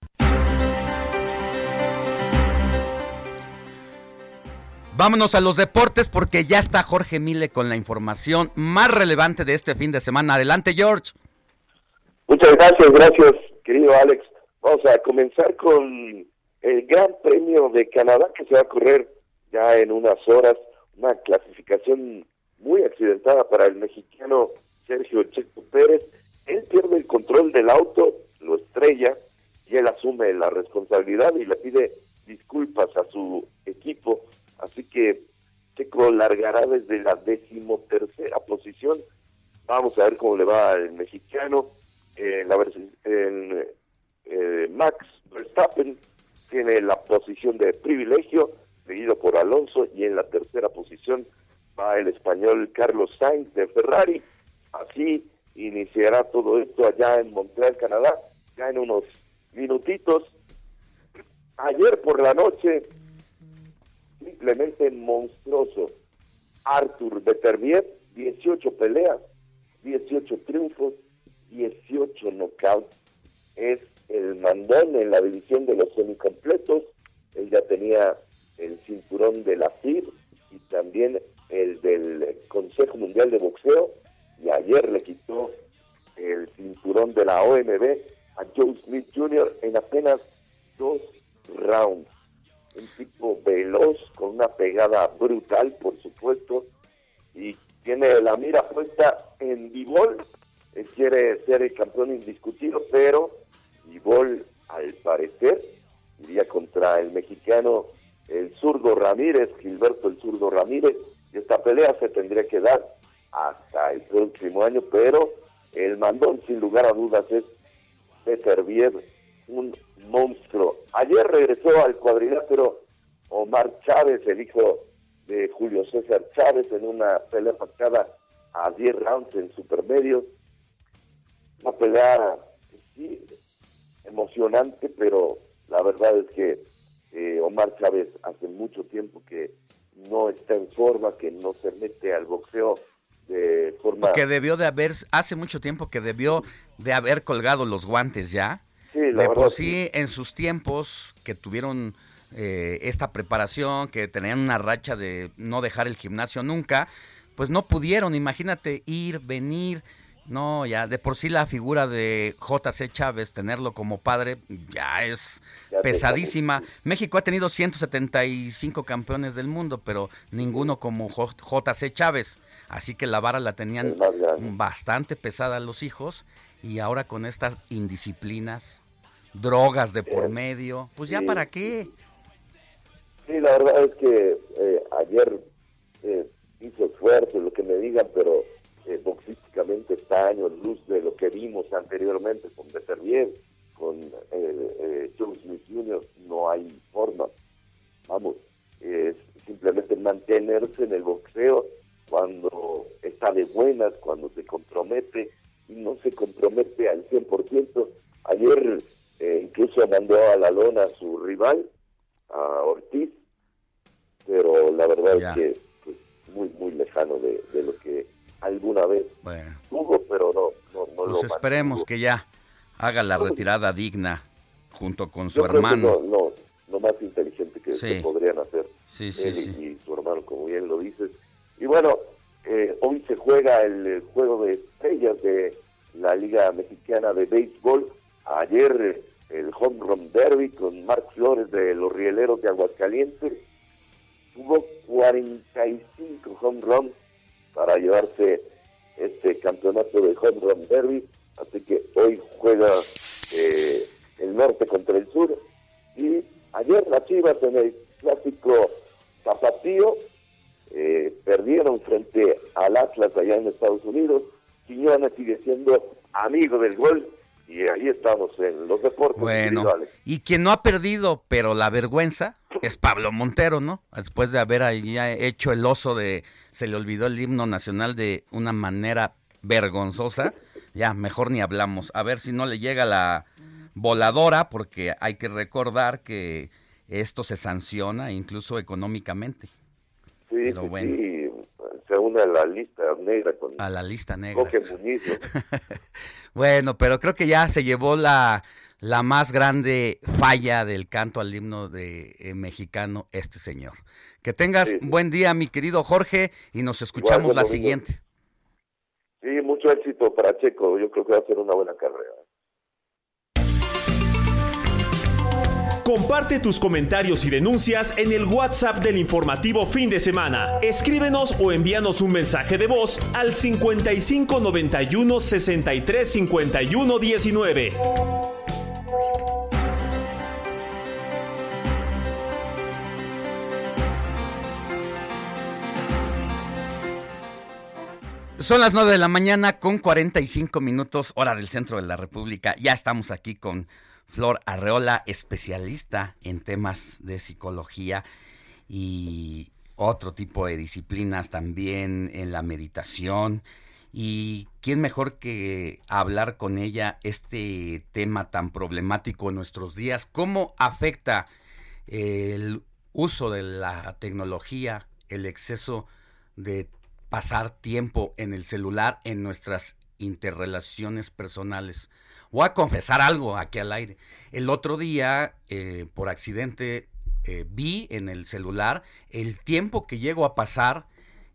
Vámonos a los deportes porque ya está Jorge Mile con la información más relevante de este fin de semana. Adelante, George.
Muchas gracias, gracias, querido Alex. Vamos a comenzar con el Gran Premio de Canadá que se va a correr ya en unas horas. Una clasificación muy accidentada para el mexicano Sergio Checo Pérez. Él pierde el control del auto, lo estrella y él asume la responsabilidad y le pide disculpas a su equipo Así que Checo largará desde la decimotercera posición. Vamos a ver cómo le va al mexicano. En la eh, Max Verstappen tiene la posición de privilegio, seguido por Alonso, y en la tercera posición va el español Carlos Sainz de Ferrari. Así iniciará todo esto allá en Montreal, Canadá, ya en unos minutitos. Ayer por la noche simplemente monstruoso. Arthur Beterbiev, 18 peleas, 18 triunfos, 18 knockouts. Es el mandón en la división de los semicompletos. Él ya tenía el cinturón de la FIB y también el del Consejo Mundial de Boxeo. Y ayer le quitó el cinturón de la OMB a Joe Smith Jr. en apenas dos rounds un tipo veloz, con una pegada brutal, por supuesto, y tiene la mira puesta en Vivol, él quiere ser el campeón indiscutido, pero Vivol, al parecer, iría contra el mexicano, el zurdo Ramírez, Gilberto el zurdo Ramírez, y esta pelea se tendría que dar hasta el próximo año, pero el mandón sin lugar a dudas es Peter Bier, un monstruo. Ayer regresó al cuadrilátero Omar Chávez, el hijo de Julio César Chávez, en una pelea pactada a 10 rounds en supermedios. Una pelea sí, emocionante, pero la verdad es que eh, Omar Chávez hace mucho tiempo que no está en forma, que no se mete al boxeo de forma...
Que debió de haber, hace mucho tiempo que debió de haber colgado los guantes ya.
Sí, la
de
verdad,
por sí, en sus tiempos que tuvieron eh, esta preparación, que tenían una racha de no dejar el gimnasio nunca, pues no pudieron, imagínate ir, venir, no, ya de por sí la figura de JC Chávez, tenerlo como padre, ya es
Ya
pesadísima. México ha tenido 175 campeones del mundo, pero ninguno como J- JC Chávez. Así que la vara la tenían bastante pesada los hijos y ahora con estas indisciplinas, drogas de por medio, pues ya
Sí.
para qué.
Sí, la verdad es que eh, ayer eh, hizo esfuerzo, lo que me digan, pero eh, boxísticamente está años luz de lo que vimos anteriormente con Beterbiev, con eh, eh, Joe Smith Jr., no hay forma. Vamos, es simplemente mantenerse en el boxeo cuando está de buenas, cuando se compromete, y no se compromete al 100%. Ayer eh, incluso mandó a la lona a su rival, a Ortiz, pero la verdad
Ya.
es que pues, muy, muy lejano de, de lo que alguna vez
Bueno,
tuvo, pero no, no, no
pues
lo
esperemos
mantuvo.
que ya haga la retirada digna junto con su
Yo creo que
hermano.
No, no, lo más inteligente que,
Sí.
que podrían hacer
Sí, sí,
él y,
sí.
y su hermano, como bien lo dices. Y bueno, eh, hoy se juega el, eh, juego de estrellas de la Liga Mexicana de Béisbol. Ayer eh, el Home Run Derby con Marc Flores de los Rieleros de Aguascalientes. Tuvo 45 home runs para llevarse este campeonato de Home Run Derby. Así que hoy juega eh, el norte contra el sur. Y ayer las Chivas en el clásico Zapatío eh, perdieron frente al Atlas allá en Estados Unidos. Quiñones sigue siendo amigo del gol y ahí estamos en los deportes.
Bueno, y quien no ha perdido, pero la vergüenza, es Pablo Montero, ¿no? Después de haber hecho el oso de, se le olvidó el himno nacional de una manera vergonzosa, ya mejor ni hablamos. A ver si no le llega la voladora, porque hay que recordar que esto se sanciona incluso económicamente.
Sí,
Pero
sí,
bueno.
sí, se une a la lista negra con
A la lista negra.
Jorge. ¿no? (laughs)
Bueno, pero creo que ya se llevó la, la más grande falla del canto al himno de eh, mexicano este señor. Que tengas
Sí, sí.
buen día, mi querido Jorge, y nos escuchamos la siguiente.
Sí, mucho éxito para Checo. Yo creo que va a ser una buena carrera.
Comparte tus comentarios y denuncias en el WhatsApp del informativo fin de semana. Escríbenos o envíanos un mensaje de voz al 55 91 63 51 19.
Son las 9 de la mañana con 45 minutos, hora del centro de la República. Ya estamos aquí con Flor Arreola, especialista en temas de psicología y otro tipo de disciplinas también en la meditación. Y quién mejor que hablar con ella este tema tan problemático en nuestros días, cómo afecta el uso de la tecnología, el exceso de pasar tiempo en el celular en nuestras interrelaciones personales. Voy a confesar algo aquí al aire. El otro día, eh, por accidente, eh, vi en el celular el tiempo que llego a pasar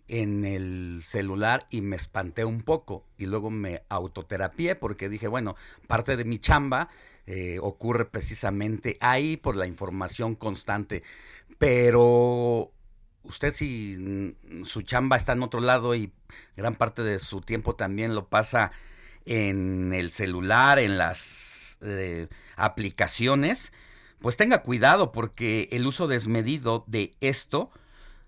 en el celular y me espanté un poco y luego me autoterapié porque dije, bueno, parte de mi chamba eh, ocurre precisamente ahí por la información constante, pero usted si su chamba está en otro lado y gran parte de su tiempo también lo pasa en el celular, en las eh, aplicaciones, pues tenga cuidado porque el uso desmedido de esto,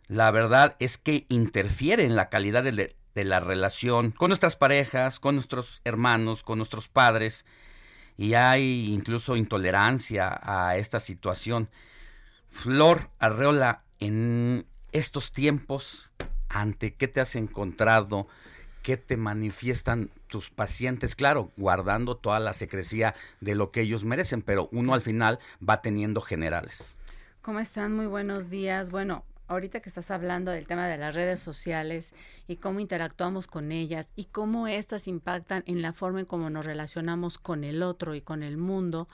la verdad es que interfiere en la calidad de la relación con nuestras parejas, con nuestros hermanos, con nuestros padres, y hay incluso intolerancia a esta situación. Flor Arreola, en estos tiempos, ¿ante qué te has encontrado? ¿Qué te manifiestan tus pacientes? Claro, guardando toda la secrecía de lo que ellos merecen, pero uno al final va teniendo generales.
¿Cómo están? Muy buenos días. Bueno, ahorita que estás hablando del tema de las redes sociales y cómo interactuamos con ellas y cómo éstas impactan en la forma en cómo nos relacionamos con el otro y con el mundo,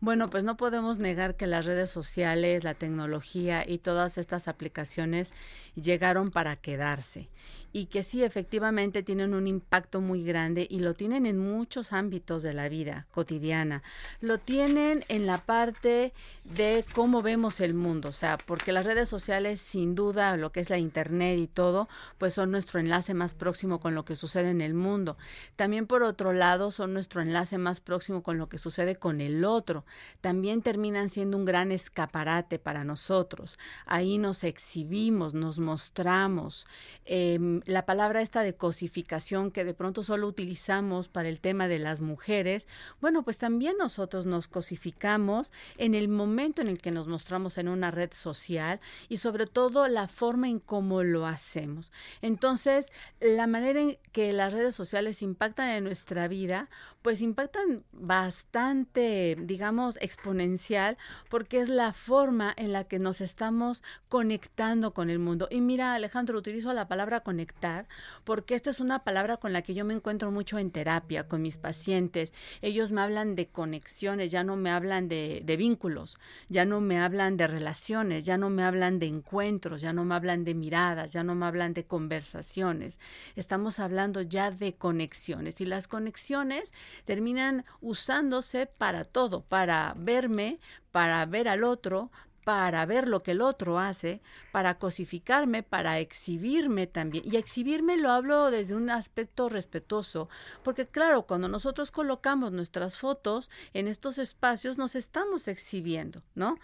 bueno, pues no podemos negar que las redes sociales, la tecnología y todas estas aplicaciones llegaron para quedarse y que sí, efectivamente tienen un impacto muy grande y lo tienen en muchos ámbitos de la vida cotidiana. Lo tienen en la parte de cómo vemos el mundo, o sea, porque las redes sociales, sin duda, lo que es la Internet y todo, pues son nuestro enlace más próximo con lo que sucede en el mundo. También, por otro lado, son nuestro enlace más próximo con lo que sucede con el otro. También terminan siendo un gran escaparate para nosotros. Ahí nos exhibimos, nos mostramos. Eh, la palabra esta de cosificación que de pronto solo utilizamos para el tema de las mujeres, bueno, pues también nosotros nos cosificamos en el momento en el que nos mostramos en una red social y sobre todo la forma en cómo lo hacemos. Entonces, la manera en que las redes sociales impactan en nuestra vida, pues impactan bastante, digamos, exponencial, porque es la forma en la que nos estamos conectando con el mundo. Y mira, Alejandro, utilizo la palabra conectar, porque esta es una palabra con la que yo me encuentro mucho en terapia con mis pacientes. Ellos me hablan de conexiones, ya no me hablan de, de vínculos, ya no me hablan de relaciones, ya no me hablan de encuentros, ya no me hablan de miradas, ya no me hablan de conversaciones. Estamos hablando ya de conexiones y las conexiones terminan usándose para todo, para verme, para ver al otro, para ver lo que el otro hace, para cosificarme, para exhibirme también. Y exhibirme lo hablo desde un aspecto respetuoso, porque claro, cuando nosotros colocamos nuestras fotos en estos espacios, nos estamos exhibiendo, ¿no?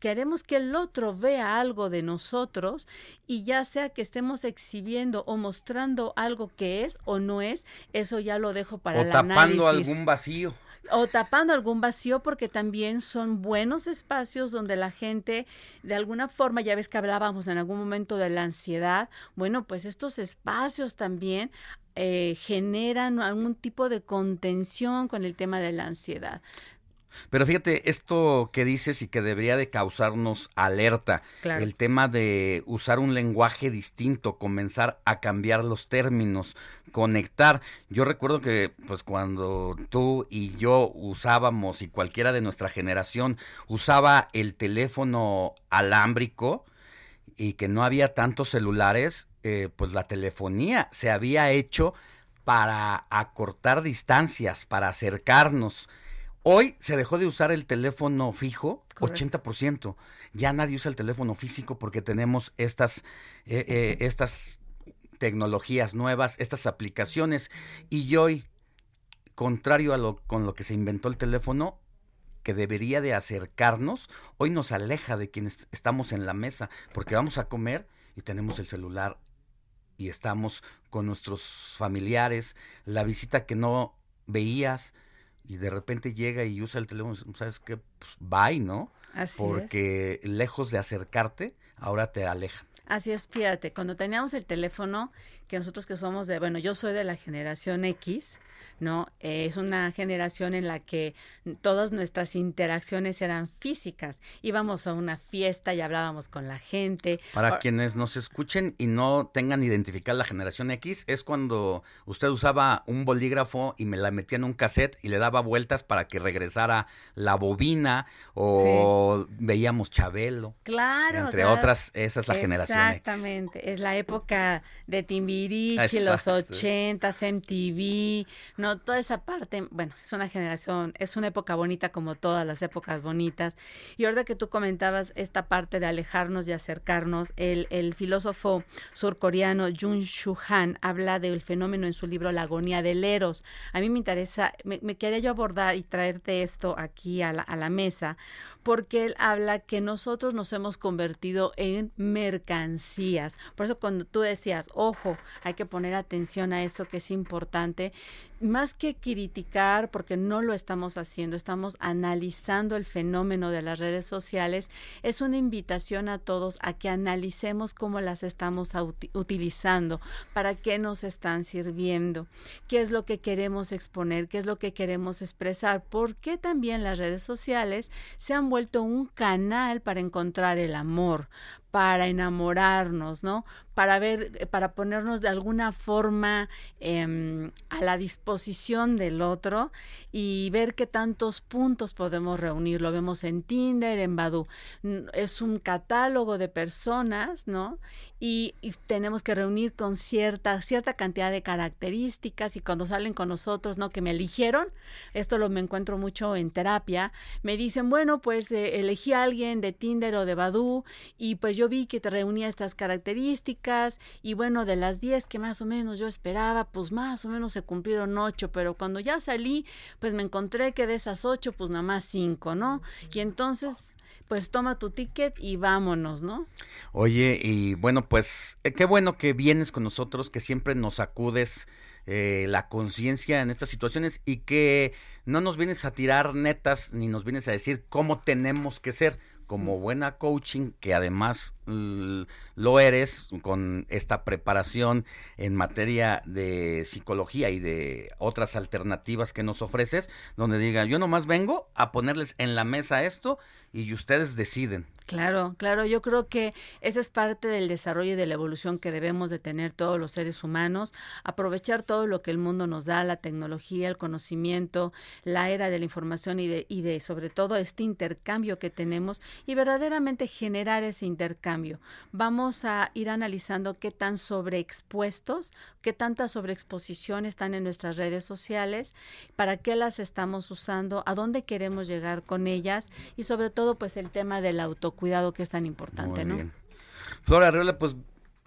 queremos que el otro vea algo de nosotros y ya sea que estemos exhibiendo o mostrando algo que es o no es, eso ya lo dejo para
o
el
tapando algún vacío
o tapando algún vacío porque también son buenos espacios donde la gente de alguna forma, ya ves que hablábamos en algún momento de la ansiedad, bueno, pues estos espacios también eh, generan algún tipo de contención con el tema de la ansiedad.
Pero fíjate, esto que dices y que debería de causarnos alerta, el tema de usar un lenguaje distinto, comenzar a cambiar los términos, conectar. Yo recuerdo que pues cuando tú y yo usábamos y cualquiera de nuestra generación usaba el teléfono alámbrico y que no había tantos celulares, eh, pues la telefonía se había hecho para acortar distancias, para acercarnos Hoy se dejó de usar el teléfono fijo, 80%. Ya nadie usa el teléfono físico porque tenemos estas, eh, eh, estas tecnologías nuevas, estas aplicaciones. Y hoy, contrario a lo con lo que se inventó el teléfono, que debería de acercarnos, hoy nos aleja de quienes estamos en la mesa, porque vamos a comer y tenemos el celular y estamos con nuestros familiares, la visita que no veías, y de repente llega y usa el teléfono, ¿sabes qué? Pues bye, ¿no?
Así
Porque lejos de acercarte, ahora te aleja.
Así es, fíjate, cuando teníamos el teléfono, que nosotros que somos de, bueno, yo soy de la generación X, ¿no? es una generación en la que todas nuestras interacciones eran físicas. Íbamos a una fiesta y hablábamos con la gente.
Para quienes nos escuchen y no tengan identificar la generación X, es cuando usted usaba un bolígrafo y me la metía en un cassette y le daba vueltas para que regresara la bobina o veíamos Chabelo.
Claro.
Entre otras, esa es la generación
X. Exactamente. Es la época de Timbiriche, los ochentas, MTV, ¿no? Toda esa parte, bueno, es una generación, es una época bonita como todas las épocas bonitas. Y ahora que tú comentabas esta parte de alejarnos y acercarnos, el, el filósofo surcoreano Jun Shu Han habla del fenómeno en su libro La agonía del Eros. A mí me interesa, me, me quería yo abordar y traerte esto aquí a la, a la mesa, porque él habla que nosotros nos hemos convertido en mercancías. Por eso cuando tú decías, ojo, hay que poner atención a esto que es importante, más que criticar, porque no lo estamos haciendo, estamos analizando el fenómeno de las redes sociales, es una invitación a todos a que analicemos cómo las estamos utilizando, para qué nos están sirviendo, qué es lo que queremos exponer, qué es lo que queremos expresar, porque también las redes sociales se han vuelto un canal para encontrar el amor, para enamorarnos, ¿no? Para ver, eh, para ponernos de alguna forma eh, a la disposición del otro y ver qué tantos puntos podemos reunir. Lo vemos en Tinder, en Badu. Es un catálogo de personas, ¿no? Y, y, tenemos que reunir con cierta, cierta cantidad de características y cuando salen con nosotros, ¿no? Que me eligieron, esto lo me encuentro mucho en terapia, me dicen, bueno, pues eh, elegí a alguien de Tinder o de Badu y pues yo vi que te reunía estas características y bueno, de las 10 que más o menos yo esperaba, pues más o menos se cumplieron 8, pero cuando ya salí, pues me encontré que de esas 8, pues nada más 5, ¿no? Y entonces pues toma tu ticket y vámonos, ¿no?
Oye, y bueno, pues eh, qué bueno que vienes con nosotros, que siempre nos acudes eh, la conciencia en estas situaciones y que no nos vienes a tirar netas ni nos vienes a decir cómo tenemos que ser como buena coaching, que además lo eres con esta preparación en materia de psicología y de otras alternativas que nos ofreces, donde diga, yo nomás vengo a ponerles en la mesa esto y ustedes deciden.
Claro, claro, yo creo que esa es parte del desarrollo y de la evolución que debemos de tener todos los seres humanos, aprovechar todo lo que el mundo nos da, la tecnología, el conocimiento, la era de la información y de, y de sobre todo este intercambio que tenemos y verdaderamente generar ese intercambio. Vamos a ir analizando qué tan sobreexpuestos, qué tanta sobreexposición están en nuestras redes sociales, para qué las estamos usando, a dónde queremos llegar con ellas y sobre todo pues el tema del autocuidado que es tan importante,
Muy
¿no?
bien. Flora Arriola, pues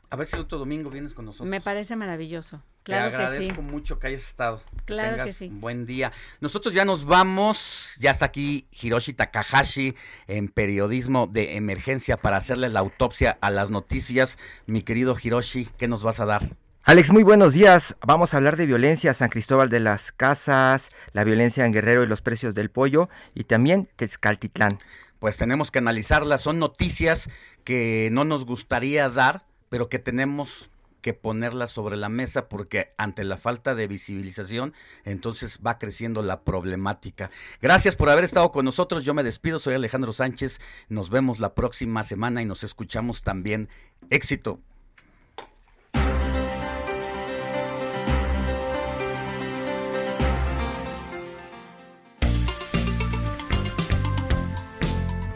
a ver si el otro domingo vienes con nosotros.
Me parece maravilloso. Claro
Te
que sí.
agradezco mucho que hayas estado.
Claro que sí.
Buen día. Nosotros ya nos vamos. Ya está aquí Hiroshi Takahashi en periodismo de emergencia para hacerle la autopsia a las noticias. Mi querido Hiroshi, ¿qué nos vas a dar?
Alex, muy buenos días. Vamos a hablar de violencia, San Cristóbal de las Casas, la violencia en Guerrero y los precios del pollo y también Tezcaltitlán.
Pues tenemos que analizarlas. Son noticias que no nos gustaría dar, pero que tenemos que ponerlas sobre la mesa porque ante la falta de visibilización, entonces va creciendo la problemática. Gracias por haber estado con nosotros. Yo me despido, soy Alejandro Sánchez. Nos vemos la próxima semana y nos escuchamos también. Éxito.